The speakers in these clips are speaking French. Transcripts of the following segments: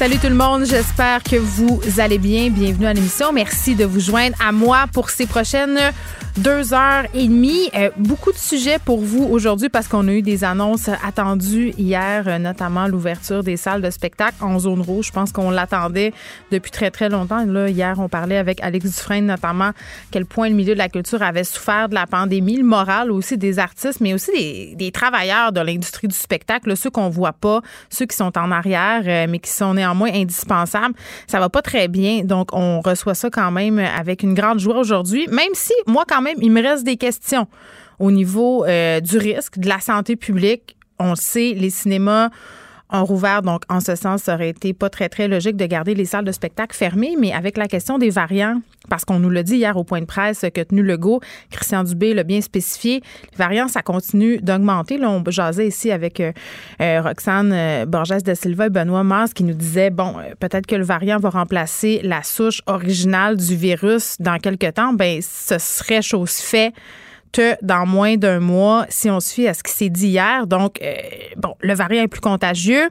Salut tout le monde, j'espère que vous allez bien. Bienvenue à l'émission. Merci de vous joindre à moi pour ces prochaines deux heures et demie. Euh, beaucoup de sujets pour vous aujourd'hui parce qu'on a eu des annonces attendues hier, euh, notamment l'ouverture des salles de spectacle en zone rouge. Je pense qu'on l'attendait depuis très, très longtemps. Hier, on parlait avec Alex Dufresne, notamment, quel point le milieu de la culture avait souffert de la pandémie, le moral aussi des artistes, mais aussi des, travailleurs de l'industrie du spectacle, ceux qu'on voit pas, ceux qui sont en arrière, euh, mais qui sont néanmoins indispensables. Ça va pas très bien. Donc, on reçoit ça quand même avec une grande joie aujourd'hui, même si, moi, quand même, il me reste des questions au niveau euh, du risque, de la santé publique. On sait, les cinémas ont rouvert, donc en ce sens, ça aurait été pas très, très logique de garder les salles de spectacle fermées, mais avec la question des variants, parce qu'on nous l'a dit hier au point de presse que tenu Legault, Christian Dubé l'a bien spécifié, les variants, ça continue d'augmenter. Là, on jasait ici avec euh, euh, Roxane Borges de Silva et Benoît Mars qui nous disait, bon, peut-être que le variant va remplacer la souche originale du virus dans quelques temps. Ben, ce serait chose faite que dans moins d'un mois, si on se fie à ce qui s'est dit hier. Donc, euh, bon, le variant est plus contagieux.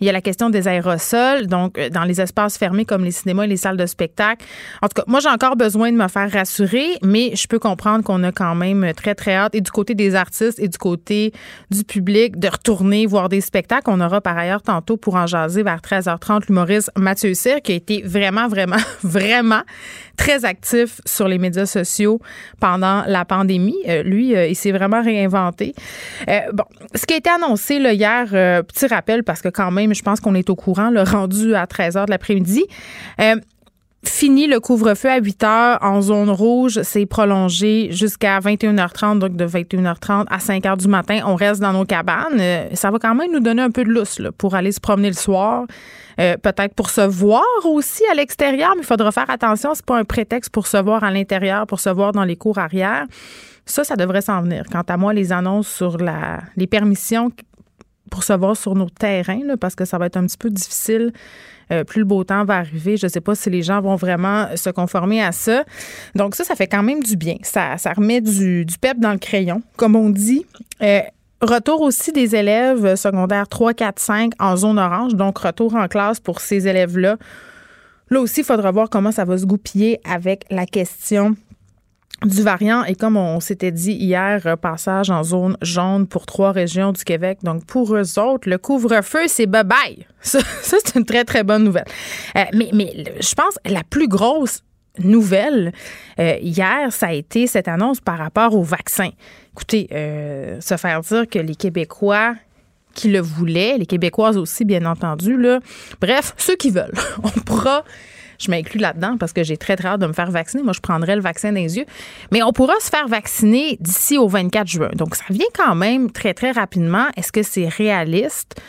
Il y a la question des aérosols, donc euh, dans les espaces fermés comme les cinémas et les salles de spectacle. En tout cas, moi, j'ai encore besoin de me faire rassurer, mais je peux comprendre qu'on a quand même très, très hâte, et du côté des artistes et du côté du public, de retourner voir des spectacles. On aura par ailleurs tantôt pour en jaser vers 13h30 l'humoriste Mathieu Cyr, qui a été vraiment, vraiment, vraiment très actif sur les médias sociaux pendant la pandémie. Euh, lui, euh, il s'est vraiment réinventé. Euh, bon, ce qui a été annoncé là, hier, petit rappel, parce que quand même, je pense qu'on est au courant, le rendu à 13 h de l'après-midi. Fini le couvre-feu à 8 heures en zone rouge, c'est prolongé jusqu'à 21h30, donc de 21h30 à 5 h du matin. On reste dans nos cabanes. ça va quand même nous donner un peu de lousse pour aller se promener le soir. Peut-être pour se voir aussi à l'extérieur, mais il faudra faire attention. C'est pas un prétexte pour se voir à l'intérieur, pour se voir dans les cours arrière. Ça, ça devrait s'en venir. Quant à moi, les annonces sur la, les permissions pour se voir sur nos terrains, parce que ça va être un petit peu difficile. Euh, plus le beau temps va arriver. Je ne sais pas si les gens vont vraiment se conformer à ça. Donc ça, ça fait quand même du bien. Ça, ça remet du, du pep dans le crayon, comme on dit. Euh, retour aussi des élèves secondaires 3, 4, 5 en zone orange. Donc retour en classe pour ces élèves-là. Là aussi, il faudra voir comment ça va se goupiller avec la question du variant et comme on s'était dit hier, euh, passage en zone jaune pour trois régions du Québec. Donc pour eux autres, le couvre-feu, c'est bye-bye. Ça, c'est une très, très bonne nouvelle. Euh, mais, mais je pense la plus grosse nouvelle euh, hier, ça a été cette annonce par rapport au vaccin. Écoutez, se faire dire que les Québécois qui le voulaient, les Québécoises aussi, bien entendu, là, bref, ceux qui veulent, on pourra je m'inclus là-dedans parce que j'ai très, très hâte de me faire vacciner. Moi, je prendrais le vaccin les yeux. Mais on pourra se faire vacciner d'ici au 24 juin. Donc, ça vient quand même très, très rapidement. Est-ce que c'est réaliste?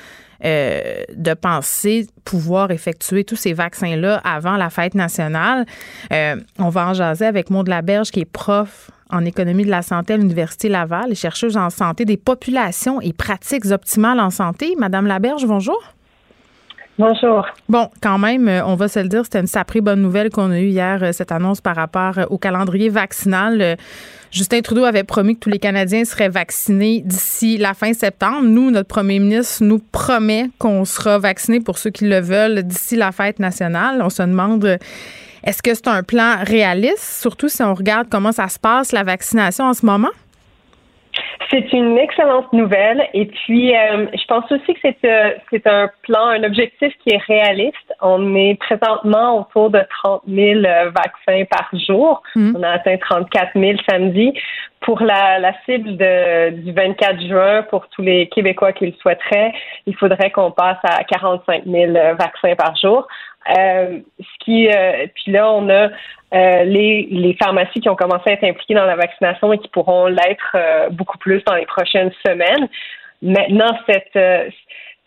Euh, de penser pouvoir effectuer tous ces vaccins-là avant la fête nationale. Euh, on va en jaser avec Maud Laberge, qui est prof en économie de la santé à l'Université Laval et chercheuse en santé des populations et pratiques optimales en santé. Madame Laberge, bonjour. Bonjour. Bon, quand même, euh, on va se le dire, c'était une sacrée bonne nouvelle qu'on a eue hier, euh, cette annonce par rapport euh, au calendrier vaccinal. Justin Trudeau avait promis que tous les Canadiens seraient vaccinés d'ici la fin septembre. Nous, notre premier ministre nous promet qu'on sera vaccinés pour ceux qui le veulent d'ici la fête nationale. On se demande, est-ce que c'est un plan réaliste, surtout si on regarde comment ça se passe, la vaccination en ce moment? C'est une excellente nouvelle. Et puis, euh, je pense aussi que c'est euh, c'est un plan, un objectif qui est réaliste. On est présentement autour de 30 000 euh, vaccins par jour. Mmh. On a atteint 34 000 samedi. Pour la, la cible de, du 24 juin, pour tous les Québécois qui le souhaiteraient, il faudrait qu'on passe à 45 000 vaccins par jour. Euh, ce qui, euh, puis là, on a euh, les, les pharmacies qui ont commencé à être impliquées dans la vaccination et qui pourront l'être beaucoup plus dans les prochaines semaines. Maintenant, cette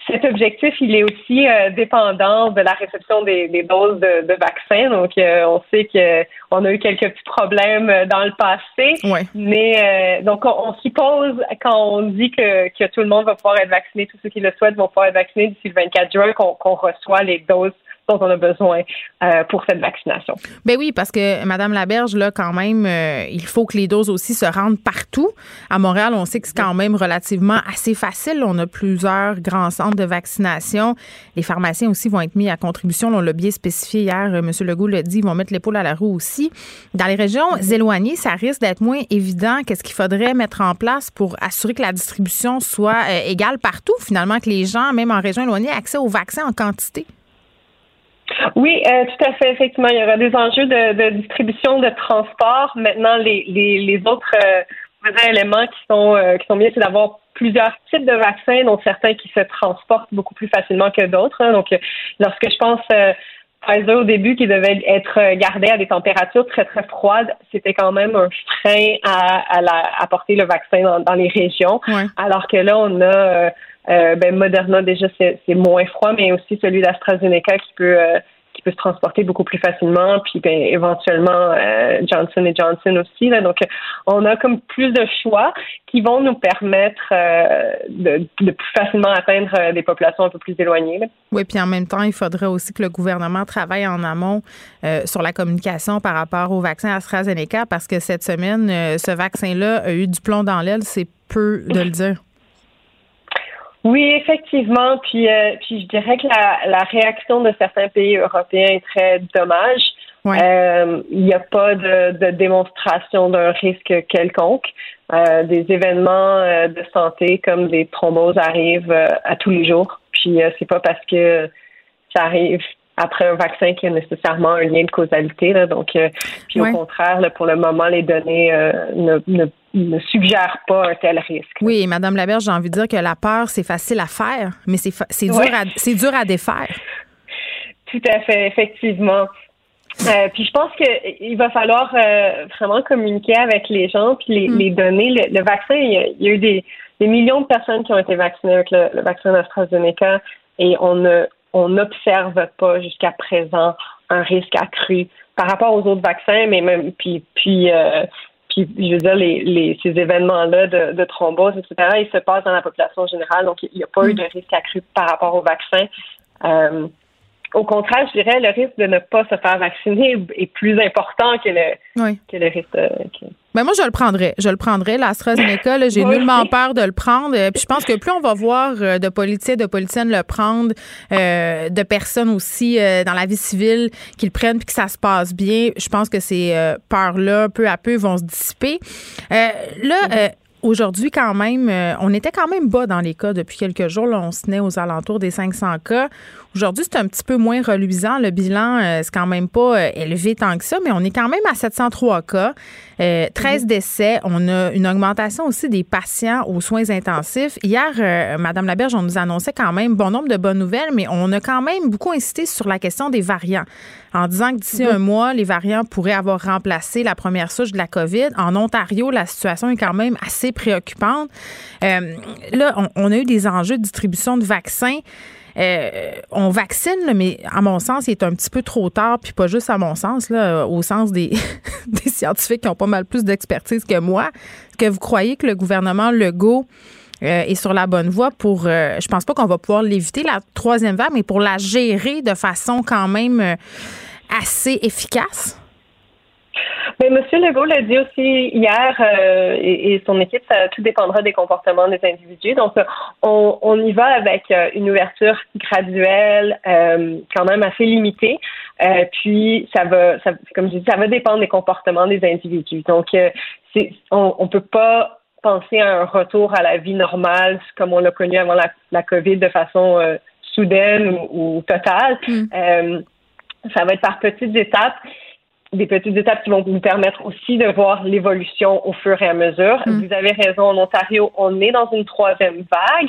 cet objectif, il est aussi euh, dépendant de la réception des, doses de, vaccins. Donc, euh, on sait qu'on a eu quelques petits problèmes euh, dans le passé. Mais donc, on, suppose quand on dit que, que, tout le monde va pouvoir être vacciné, tous ceux qui le souhaitent vont pouvoir être vaccinés d'ici le 24 juin, qu'on reçoit les doses dont on a besoin euh, pour cette vaccination. Ben oui, parce que Madame Laberge, là, quand même, euh, il faut que les doses aussi se rendent partout. À Montréal, on sait que c'est quand même relativement assez facile. On a plusieurs grands centres de vaccination. Les pharmaciens aussi vont être mis à contribution. on l'a bien spécifié hier. Euh, M. Legault l'a dit, ils vont mettre l'épaule à la roue aussi. Dans les régions mm-hmm. éloignées, ça risque d'être moins évident. Qu'est-ce qu'il faudrait mettre en place pour assurer que la distribution soit égale partout, finalement, que les gens, même en région éloignée, aient accès aux vaccins en quantité? Oui, euh, tout à fait. Effectivement, il y aura des enjeux de, distribution, de transport. Maintenant, les, les, autres euh, éléments qui sont euh, qui sont bien, c'est d'avoir plusieurs types de vaccins, dont certains qui se transportent beaucoup plus facilement que d'autres. Hein. Donc, lorsque je pense Pfizer au début qui devait être gardé à des températures très très froides, c'était quand même un frein à, à, la, à porter le vaccin dans, les régions. Alors que là, on a euh, ben Moderna déjà c'est moins froid, mais aussi celui d'AstraZeneca qui peut euh, qui peut se transporter beaucoup plus facilement, puis ben, éventuellement euh, Johnson et Johnson aussi. Là. Donc, on a comme plus de choix qui vont nous permettre de, de, plus facilement atteindre des populations un peu plus éloignées. Oui, puis en même temps, il faudrait aussi que le gouvernement travaille en amont sur la communication par rapport au vaccin AstraZeneca, parce que cette semaine, ce vaccin-là a eu du plomb dans l'aile, c'est peu de le dire. Oui, effectivement. Puis, euh, puis je dirais que la, la, réaction de certains pays européens est très dommage. Euh, il n'y a pas de, de démonstration d'un risque quelconque. Euh, des événements euh, de santé comme des thromboses arrivent à tous les jours. Puis c'est pas parce que ça arrive après un vaccin qui a nécessairement un lien de causalité. Là. Donc, puis au contraire, là, pour le moment, les données ne, ne ne suggère pas un tel risque. Oui, Madame Laberge, j'ai envie de dire que la peur, c'est facile à faire, mais c'est dur, à, dur à défaire. Tout à fait, effectivement. Euh, puis je pense qu'il va falloir euh, vraiment communiquer avec les gens, puis les, mm. donner. Le, vaccin, il y, a, eu des, millions de personnes qui ont été vaccinées avec le, vaccin AstraZeneca et on ne on n'observe pas jusqu'à présent un risque accru par rapport aux autres vaccins, mais même puis puis euh, puis, je veux dire, les, ces événements-là de, thrombose, etc., ils se passent dans la population générale. Donc, il n'y a pas eu de risque accru par rapport au vaccin. Euh, au contraire, je dirais, le risque de ne pas se faire vacciner est plus important que le, que le risque. Ben moi, je le prendrais. Je le prendrais. L'AstraZeneca, j'ai nullement peur de le prendre. Puis je pense que plus on va voir euh, de politiciens, de politiciennes le prendre, euh, de personnes aussi euh, dans la vie civile qui le prennent puis que ça se passe bien, je pense que ces peurs-là, peu à peu, vont se dissiper. là, Aujourd'hui, quand même, euh, on était quand même bas dans les cas depuis quelques jours. Là, on se tenait aux alentours des 500 cas. Aujourd'hui, c'est un petit peu moins reluisant. Le bilan, euh, c'est quand même pas euh, élevé tant que ça, mais on est quand même à 703 cas, 13 mhm. décès. On a une augmentation aussi des patients aux soins intensifs. Hier, Madame Laberge, on nous annonçait quand même bon nombre de bonnes nouvelles, mais on a quand même beaucoup insisté sur la question des variants en disant que d'ici un mois, les variants pourraient avoir remplacé la première souche de la COVID. En Ontario, la situation est quand même assez préoccupante. Euh, là, on, a eu des enjeux de distribution de vaccins. Euh, on vaccine, mais à mon sens, il est un petit peu trop tard, puis pas juste à mon sens, là, au sens des, scientifiques qui ont pas mal plus d'expertise que moi. Que vous croyez que le gouvernement Legault euh, est sur la bonne voie pour, euh, je pense pas qu'on va pouvoir l'éviter, la troisième vague, mais pour la gérer de façon quand même assez efficace? Mais M. Legault l'a dit aussi hier, euh, et, son équipe, ça tout dépendra des comportements des individus. Donc, on, y va avec euh, une ouverture graduelle, euh, quand même assez limitée. puis, ça va, ça, comme je dis, ça va dépendre des comportements des individus. Donc, c'est, on, ne peut pas penser à un retour à la vie normale comme on l'a connu avant la, la COVID de façon soudaine ou, totale. Mm. ça va être par petites étapes des petites étapes qui vont nous permettre aussi de voir l'évolution au fur et à mesure. Mm. Vous avez raison, en Ontario, on est dans une troisième vague.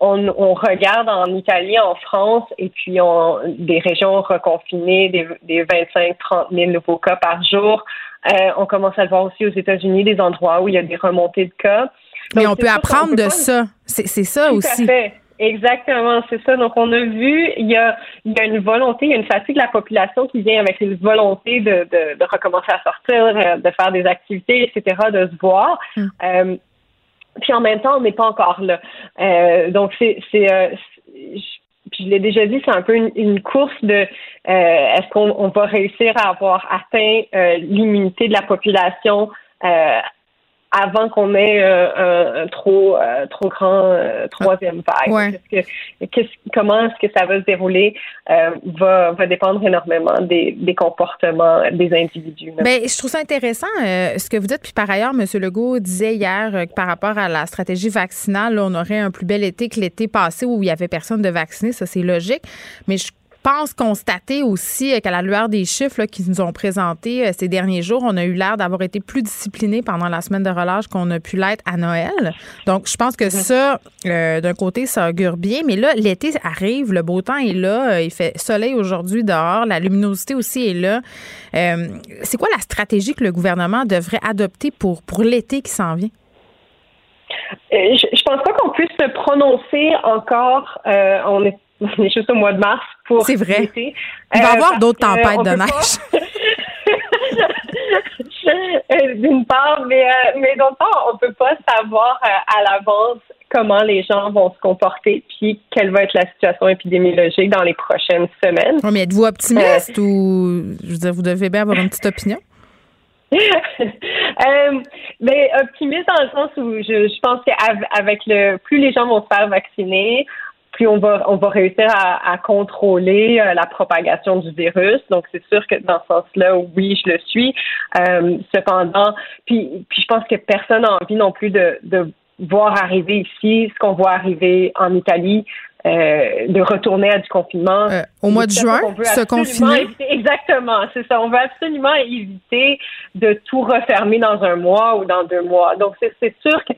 On, on regarde en Italie, en France, et puis on, des régions reconfinées, des, des 25-30 000 nouveaux cas par jour. Euh, on commence à le voir aussi aux États-Unis, des endroits où il y a des remontées de cas. Mais on peut apprendre de ça. C'est ça aussi. Tout à fait. Exactement, c'est ça. Donc, on a vu, il y a, il y a une volonté, il y a une fatigue de la population qui vient avec une volonté de, de, de recommencer à sortir, euh, de faire des activités, etc., de se voir. Mm. Euh, puis en même temps, on n'est pas encore là. Euh, donc, c'est, c'est, euh, puis je l'ai déjà dit, c'est un peu une, course de euh, est-ce qu'on on va réussir à avoir atteint l'immunité de la population avant qu'on ait euh, un, trop euh, trop grand euh, troisième vague. comment est-ce que ça va se dérouler? Va, va dépendre énormément des, des comportements des individus. Ben, je trouve ça intéressant ce que vous dites. Puis par ailleurs, M. Legault disait hier que par rapport à la stratégie vaccinale, on aurait un plus bel été que l'été passé où il y avait personne de vacciné. Ça, c'est logique. Mais je pense constater aussi qu'à la lueur des chiffres qu'ils nous ont présentés euh, ces derniers jours, on a eu l'air d'avoir été plus discipliné pendant la semaine de relâche qu'on a pu l'être à Noël. Donc, je pense que ça, euh, d'un côté, ça augure bien. Mais là, l'été arrive, le beau temps est là, euh, il fait soleil aujourd'hui dehors, la luminosité aussi est là. c'est quoi la stratégie que le gouvernement devrait adopter pour, pour l'été qui s'en vient? Je, je pense pas qu'on puisse se prononcer encore. on est est juste au mois de mars pour C'est vrai. Il va y avoir euh, d'autres tempêtes de neige. Euh, d'une part, mais, euh, mais d'autre part, on peut pas savoir à l'avance comment les gens vont se comporter, puis quelle va être la situation épidémiologique dans les prochaines semaines. mais êtes-vous optimiste ou je veux dire, vous devez bien avoir une petite opinion? mais optimiste dans le sens où je, je pense qu'avec le plus les gens vont se faire vacciner, plus on va on va réussir à, contrôler euh, la propagation du virus. Donc c'est sûr que dans ce sens-là, oui, je le suis. Euh, cependant, puis puis je pense que personne n'a envie non plus de, de voir arriver ici ce qu'on voit arriver en Italie. Euh, de retourner à du confinement. au mois de juin, se confiner. exactement, c'est ça. On veut absolument éviter de tout refermer dans un mois ou dans deux mois. Donc, c'est sûr que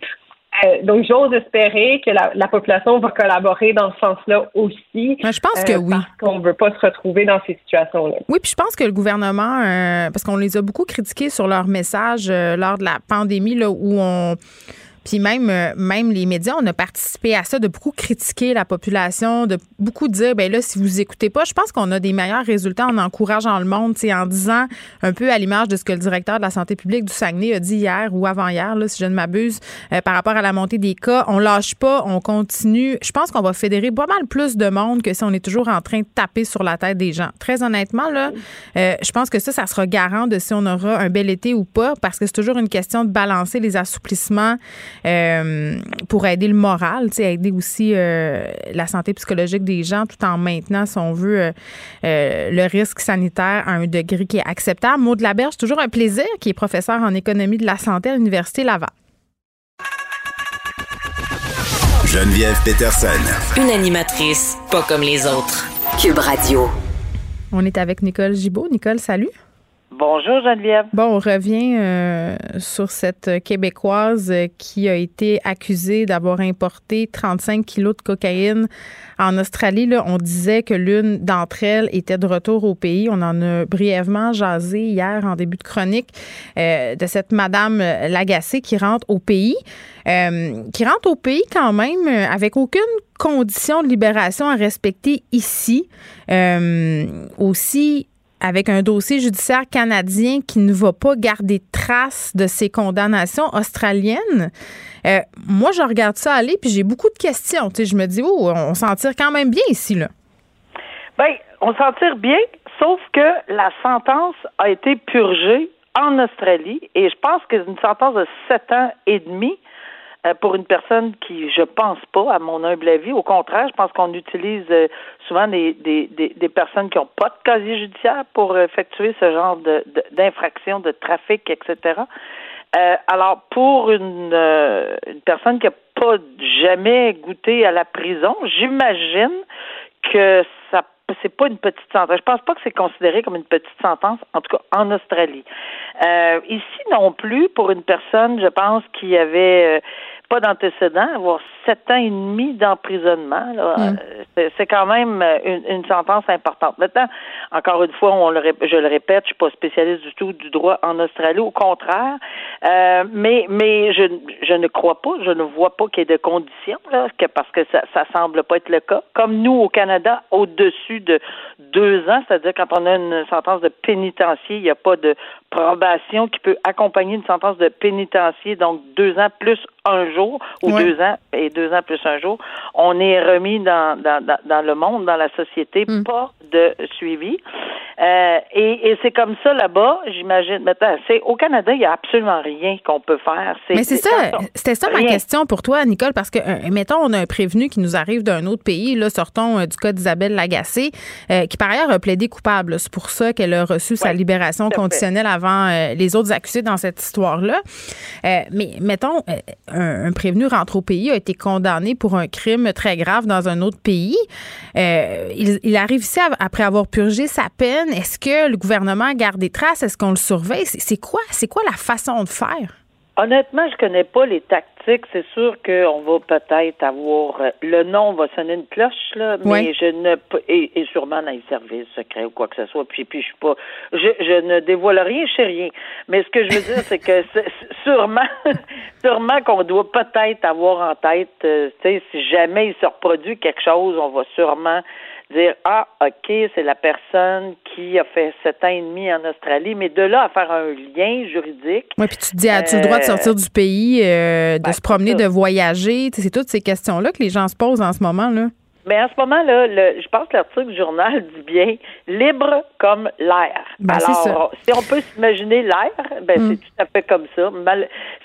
euh, donc, j'ose espérer que la, population va collaborer dans ce sens-là aussi. je pense que euh, oui. Parce qu'on ne veut pas se retrouver dans ces situations-là. Oui, puis je pense que le gouvernement, euh, parce qu'on les a beaucoup critiqués sur leur message lors de la pandémie, là, où on puis même, euh, même les médias, on a participé à ça, de beaucoup critiquer la population, de beaucoup dire, ben là, si vous écoutez pas, je pense qu'on a des meilleurs résultats en encourageant le monde, en disant un peu à l'image de ce que le directeur de la santé publique du Saguenay a dit hier ou avant-hier, si je ne m'abuse, euh, par rapport à la montée des cas. On lâche pas, on continue. Je pense qu'on va fédérer pas mal plus de monde que si on est toujours en train de taper sur la tête des gens. Très honnêtement, là, euh, je pense que ça, ça sera garant de si on aura un bel été ou pas, parce que c'est toujours une question de balancer les assouplissements euh, pour aider le moral, aider aussi euh, la santé psychologique des gens tout en maintenant, si on veut, euh, le risque sanitaire à un degré qui est acceptable. Maud Laberge, toujours un plaisir, qui est professeur en économie de la santé à l'Université Laval. Geneviève Peterson. Une animatrice pas comme les autres. Cube Radio. On est avec Nicole Gibaud. Nicole, salut. Bonjour Geneviève. Bon, on revient euh, sur cette Québécoise qui a été accusée d'avoir importé 35 kilos de cocaïne en Australie. Là, on disait que l'une d'entre elles était de retour au pays. On en a brièvement jasé hier en début de chronique euh, de cette Madame Lagacé qui rentre au pays. Euh, qui rentre au pays quand même avec aucune condition de libération à respecter ici. aussi, avec un dossier judiciaire canadien qui ne va pas garder trace de ses condamnations australiennes. Euh, moi, je regarde ça aller, puis j'ai beaucoup de questions. Je me dis, oh, on s'en tire quand même bien ici, là. Bien, on s'en tire bien, sauf que la sentence a été purgée en Australie, et je pense que une sentence de sept ans et demi euh, pour une personne qui, je pense pas, à mon humble avis. Au contraire, je pense qu'on utilise euh, souvent des, des, des, personnes qui n'ont pas de casier judiciaire pour effectuer ce genre de, d'infraction, de, trafic, etc. Euh, alors, pour une, une personne qui n'a pas jamais goûté à la prison, j'imagine que ça c'est pas une petite sentence. Je pense pas que c'est considéré comme une petite sentence, en tout cas en Australie. Euh, ici non plus, pour une personne, je pense, qui avait euh, pas d'antécédent, avoir sept ans et demi d'emprisonnement, mm. euh, C'est quand même euh, une, sentence importante. Maintenant, encore une fois, on le, je le répète, je suis pas spécialiste du tout du droit en Australie, au contraire. Euh, mais mais je, je ne crois pas, je ne vois pas qu'il y ait de conditions là, que parce que ça, ça semble pas être le cas. Comme nous au Canada, au-dessus de deux ans, c'est-à-dire quand on a une sentence de pénitencier, il n'y a pas de probation qui peut accompagner une sentence de pénitencier, donc deux ans plus un jour ou deux ans et deux ans plus un jour, on est remis dans, dans, dans, le monde, dans la société, mm. pas de suivi. Euh, et, et c'est comme ça là-bas, j'imagine. Maintenant, c'est au Canada, il n'y a absolument rien qu'on peut faire. Mais c'est ça, c'était ça ma question pour toi, Nicole, parce que euh, mettons, on a un prévenu qui nous arrive d'un autre pays. Là, sortons euh, du cas d'Isabelle Lagacé, qui par ailleurs a plaidé coupable. C'est pour ça qu'elle a reçu sa libération conditionnelle avant les autres accusés dans cette histoire-là. mais mettons, un, prévenu rentre au pays, a été condamné pour un crime très grave dans un autre pays. il, il arrive ici après avoir purgé sa peine est-ce que le gouvernement garde des traces? Est-ce qu'on le surveille? C'est quoi? C'est quoi la façon de faire? Honnêtement, je connais pas les tactiques. C'est sûr qu'on va peut-être avoir euh, le nom va sonner une cloche là, mais je ne et, et sûrement dans les services secrets ou quoi que ce soit. Puis puis je suis pas, je, je ne dévoile rien, sais rien. Mais ce que je veux dire, c'est que sûrement, sûrement qu'on doit peut-être avoir en tête, euh, tu sais, si jamais il se reproduit quelque chose, on va sûrement dire ah ok c'est la personne qui a fait sept ans et demi en Australie, mais de là à faire un lien juridique. Oui, puis tu te dis as-tu le droit de euh, sortir du pays, euh, de ben, se promener, de voyager, c'est toutes ces questions là que les gens se posent en ce moment là. Mais en ce moment-là, je pense que l'article du journal dit bien libre comme l'air. Ben, Alors, si on peut s'imaginer l'air, ben mm. c'est tout à fait comme ça.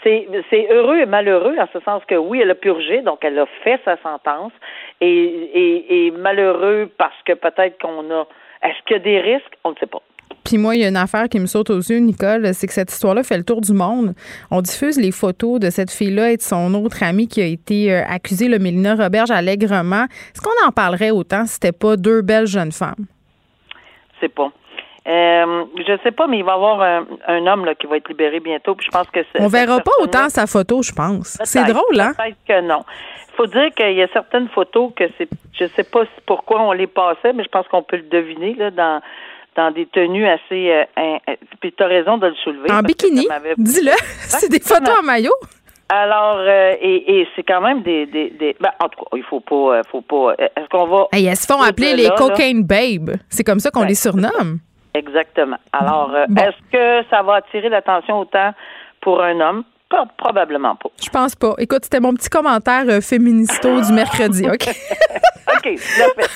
c'est heureux et malheureux en ce sens que oui, elle a purgé, donc elle a fait sa sentence, et, et, et malheureux parce que peut-être qu'on a. Est-ce qu'il y a des risques? On ne sait pas. Puis moi, il y a une affaire qui me saute aux yeux, Nicole, c'est que cette histoire-là fait le tour du monde. On diffuse les photos de cette fille-là et de son autre amie qui a été euh, accusée, le Mélina Roberge, allègrement. Est-ce qu'on en parlerait autant si c'était pas deux belles jeunes femmes? C'est pas. Euh, je sais pas, mais il va y avoir un, homme là, qui va être libéré bientôt. Puis je pense que on verra pas autant sa photo, je pense. C'est drôle, hein? Peut-être que non. Il faut dire qu'il y a certaines photos que c'est, je sais pas pourquoi on les passait, mais je pense qu'on peut le deviner là dans dans des tenues assez. Euh, puis tu as raison de le soulever. En bikini. Dis-le. c'est des photos en maillot. Alors, euh, et, et c'est quand même des, des, des ben, en tout cas, il faut pas, euh, faut pas. Est-ce qu'on va hey, Elles se font appeler les cocaine babes. C'est comme ça qu'on les surnomme. Exactement. Alors, est-ce que ça va attirer l'attention autant pour un homme probablement pas. Je pense pas. Écoute, c'était mon petit commentaire euh, féministo du mercredi, OK? OK,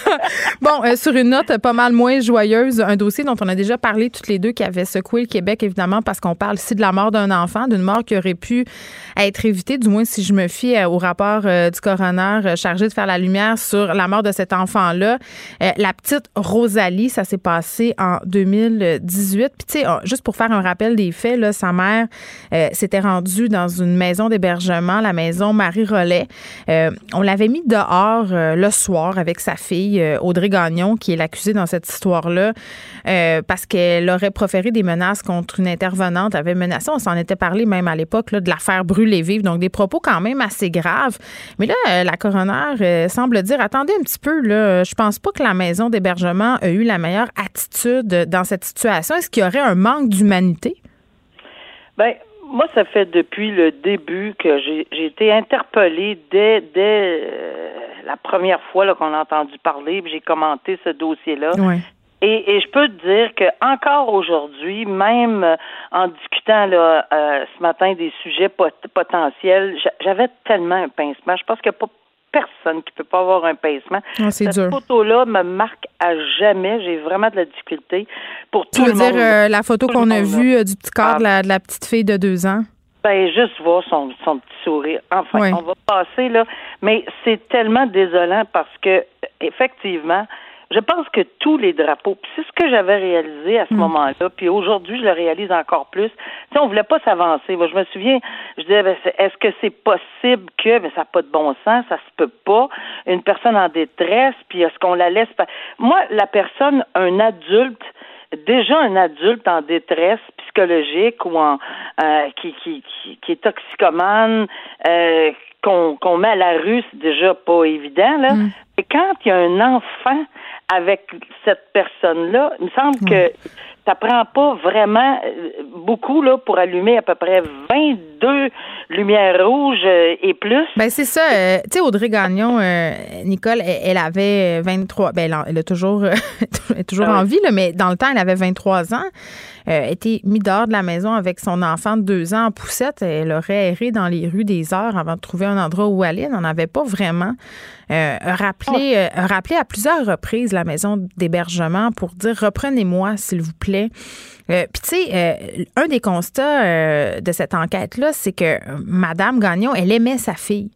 Bon, euh, sur une note pas mal moins joyeuse, un dossier dont on a déjà parlé toutes les deux qui avait secoué le Québec, évidemment, parce qu'on parle ici de la mort d'un enfant, d'une mort qui aurait pu être évitée, du moins si je me fie euh, au rapport du coroner chargé de faire la lumière sur la mort de cet enfant-là. la petite Rosalie, ça s'est passé en 2018. Puis, tu sais, juste pour faire un rappel des faits, là, sa mère s'était rendue dans une maison d'hébergement, la maison Marie-Rollet. Euh, on l'avait mis dehors euh, le soir avec sa fille, euh, Audrey Gagnon, qui est l'accusée dans cette histoire-là, parce qu'elle aurait proféré des menaces contre une intervenante, avait menacé, on s'en était parlé même à l'époque, de l'affaire brûlée vive, donc des propos quand même assez graves. Mais là, la coroner semble dire, attendez un petit peu, là, je pense pas que la maison d'hébergement a eu la meilleure attitude dans cette situation. Est-ce qu'il y aurait un manque d'humanité? Bien, moi, ça fait depuis le début que j'ai été interpellée dès, dès euh, la première fois qu'on a entendu parler, j'ai commenté ce dossier-là. Et, et, je peux te dire que encore aujourd'hui, même euh, en discutant là, euh, ce matin des sujets potentiels, j'avais tellement un pincement. Je pense a pas personne qui peut pas avoir un pincement. Ah, Cette photo-là me marque à jamais. J'ai vraiment de la difficulté pour tout le monde. Tu veux dire la photo qu'on a vue euh, du petit corps de, la, petite fille de deux ans? Ben, juste voir son, son petit sourire. Enfin, on va passer, là. Mais c'est tellement désolant parce que, effectivement, je pense que tous les drapeaux, c'est ce que j'avais réalisé à ce mm. moment-là, puis aujourd'hui, je le réalise encore plus. Tu sais, on voulait pas s'avancer. Moi, je me souviens, je disais, ben, est-ce que c'est possible que, mais ça n'a pas de bon sens, ça se peut pas, une personne en détresse, puis est-ce qu'on la laisse pas? Moi, la personne, un adulte, déjà un adulte en détresse psychologique ou en euh, qui, qui, qui, est toxicomane, euh, qu'on met à la rue, c'est déjà pas évident, là. Mm. Et quand il y a un enfant avec cette personne-là, il me semble que ça prend pas vraiment euh, beaucoup là pour allumer à peu près 22 lumières rouges euh, et plus. Ben c'est ça. Euh, tu sais, Audrey Gagnon, Nicole, elle, avait 23. Ben elle, a toujours, elle est toujours ah en vie, là, mais dans le temps, elle avait 23 ans. Elle était mise dehors de la maison avec son enfant de deux ans en poussette. Elle aurait erré dans les rues des heures avant de trouver un endroit où aller. Elle n'en avait pas vraiment rappelé, rappelé à plusieurs reprises la maison d'hébergement pour dire reprenez-moi, s'il vous plaît. Euh, Puis tu sais, euh, un des constats euh, de cette enquête-là, c'est que Madame Gagnon, elle aimait sa fille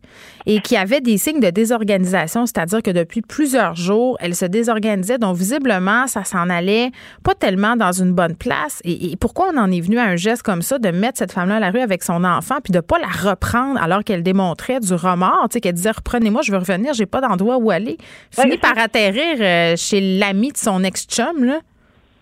et qu'il y avait des signes de désorganisation, c'est-à-dire que depuis plusieurs jours, elle se désorganisait. Donc visiblement, ça s'en allait pas tellement dans une bonne place. Et, pourquoi on en est venu à un geste comme ça de mettre cette femme-là à la rue avec son enfant puis de pas la reprendre alors qu'elle démontrait du remords, tu sais, qu'elle disait reprenez-moi, je veux revenir, j'ai pas d'endroit où aller. Finit par atterrir chez l'ami de son ex-chum là.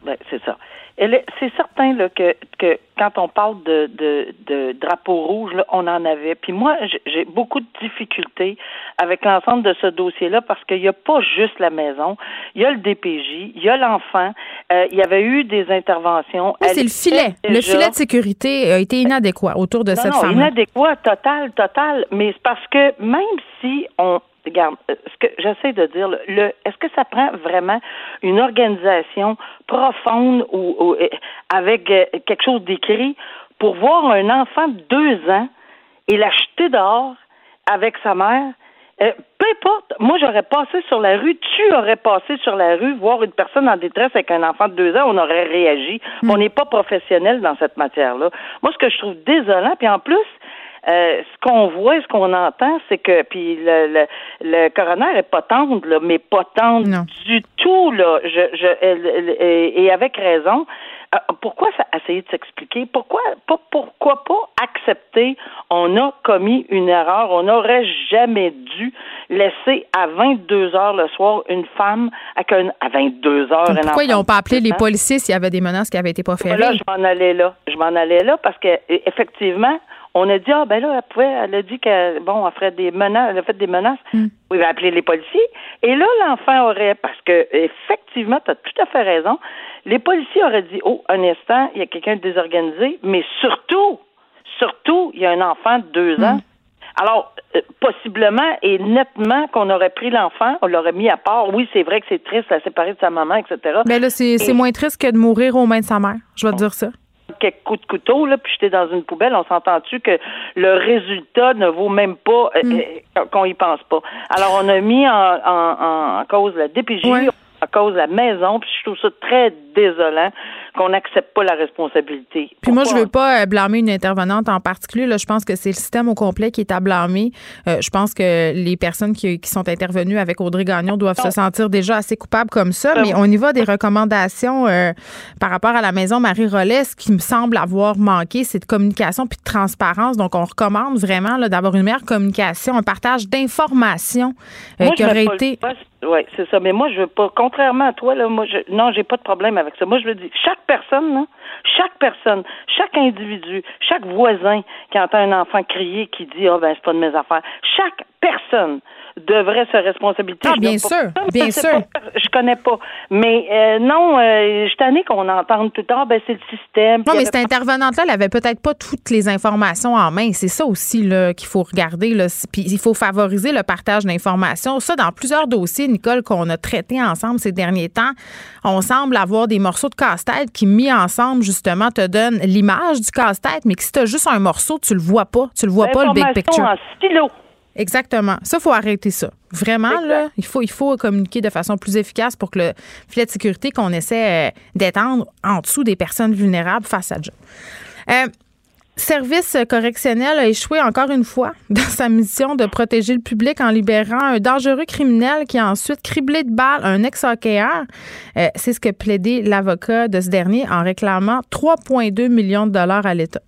Ben, c'est ça. C'est certain là, que, que quand on parle de, de, de drapeau rouge, là, on en avait. Puis moi, j'ai beaucoup de difficultés avec l'ensemble de ce dossier-là parce qu'il n'y a pas juste la maison. Il y a le DPJ, il y a l'enfant. Euh, il y avait eu des interventions. c'est le filet. Le filet de sécurité a été inadéquat autour de cette femme. Inadéquat, total, total. Mais c'est parce que même si on regarde, euh, ce que j'essaie de dire, le, est-ce que ça prend vraiment une organisation profonde ou, euh, avec euh, quelque chose d'écrit pour voir un enfant de deux ans et l'acheter dehors avec sa mère? peu importe, moi j'aurais passé sur la rue, tu aurais passé sur la rue, voir une personne en détresse avec un enfant de deux ans, on aurait réagi. Hmm. On n'est pas professionnel dans cette matière-là. Moi, ce que je trouve désolant, puis en plus, euh, ce qu'on voit, ce qu'on entend, c'est que puis le, le, le coroner est pas tendre, là, mais pas tendre du tout là. Je, je, et avec raison. Euh, pourquoi ça essayer de s'expliquer? Pourquoi pas pourquoi pas accepter? On a commis une erreur, on n'aurait jamais dû laisser à 22 heures le soir une femme avec un, à 22 heures Pourquoi ils n'ont pas appelé les policiers s'il y avait des menaces qui avaient été proférées? Là, je m'en allais là. Je m'en allais là parce que effectivement, on a dit ah ben là elle pouvait elle a dit que bon elle ferait des menaces elle a fait des menaces. Mm. oui, va appeler les policiers. Et là l'enfant aurait parce que effectivement tu as tout à fait raison les policiers auraient dit oh un instant il y a quelqu'un de désorganisé mais surtout surtout il y a un enfant de deux ans. Mm. alors euh, possiblement et nettement qu'on aurait pris l'enfant on l'aurait mis à part. Oui c'est vrai que c'est triste à séparer de sa maman etc mais là c'est moins triste que de mourir aux mains de sa mère je vais te dire ça quelques coups de couteau, là, puis j'étais dans une poubelle, on s'entend-tu que le résultat ne vaut même pas euh, mm. euh, qu'on y pense pas. Alors, on a mis en, en, en cause la DPJ, en cause la maison, puis je trouve ça très désolant qu'on n'accepte pas la responsabilité. Puis moi, je veux pas euh, blâmer une intervenante en particulier. Là, je pense que c'est le système au complet qui est à blâmer. Euh, je pense que les personnes qui, sont intervenues avec Audrey Gagnon doivent se sentir déjà assez coupables comme ça. Mais on y va des recommandations euh, par rapport à la maison Marie Rollet. Ce qui me semble avoir manqué, c'est de communication puis de transparence. Donc, on recommande vraiment d'avoir une meilleure communication, un partage d'informations qui aurait été... Oui, c'est ça. Mais moi, je veux pas, contrairement à toi, là, moi, je, non, j'ai pas de problème avec ça. Moi, je veux dire, chaque personne, chaque personne, chaque individu, chaque voisin qui entend un enfant crier, qui dit, oh, ben, c'est pas de mes affaires, chaque personne devrait se responsabiliser. Ah, bien sûr, bien sûr. je connais pas. Mais euh, non, euh, je tenais qu'on entende tout le temps, ben, c'est le système. Non, mais cette intervenante-là, elle avait peut-être pas toutes les informations en main. C'est ça aussi là, qu'il faut regarder. Là. Puis il faut favoriser le partage d'informations. Ça, dans plusieurs dossiers, Nicole, qu'on a traités ensemble ces derniers temps, on semble avoir des morceaux de casse-tête qui, mis ensemble, justement, te donnent l'image du casse-tête, mais que si tu as juste un morceau, tu le vois pas. Tu le vois pas, le big picture. En stylo. Exactement. Ça, il faut arrêter ça. Vraiment, là, il faut, il faut communiquer de façon plus efficace pour que le filet de sécurité qu'on essaie euh, d'étendre en dessous des personnes vulnérables fasse à. Euh, Service correctionnel a échoué encore une fois dans sa mission de protéger le public en libérant un dangereux criminel qui a ensuite criblé de balles un ex-hockeyeur. Euh, c'est ce que plaidait l'avocat de ce dernier en réclamant 3,2 millions de dollars à l'État.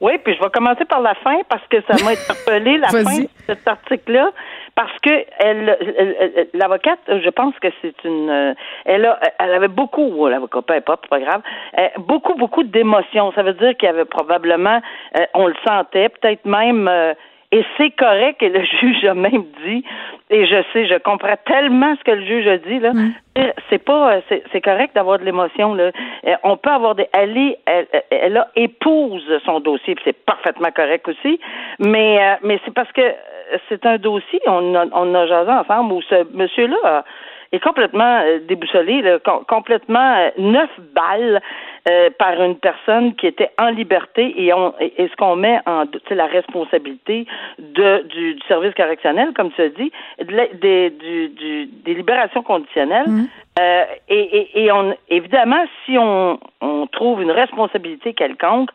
Oui, puis je vais commencer par la fin parce que ça m'a interpellé la fin de cet article-là parce que elle, l'avocate, je pense que c'est une, euh, elle a, elle avait beaucoup, l'avocat, peu importe, pas grave, euh, beaucoup, beaucoup d'émotions. Ça veut dire qu'il y avait probablement, euh, on le sentait, peut-être même Et c'est correct, et le juge a même dit, et je sais, je comprends tellement ce que le juge a dit, là. Mm. C'est pas, c'est correct d'avoir de l'émotion, là. Euh, on peut avoir des, elle est, elle, elle a épouse son dossier, puis c'est parfaitement correct aussi, mais, euh, mais c'est parce que c'est un dossier, on a, on a jasé ensemble où ce monsieur-là est complètement euh, déboussolé, complètement euh, neuf balles euh, par une personne qui était en liberté et, on, et, ce qu'on met en la responsabilité de, du, service correctionnel, comme tu as dit, des, du, des libérations conditionnelles. Mmh. et, et, on, évidemment, si on, on trouve une responsabilité quelconque,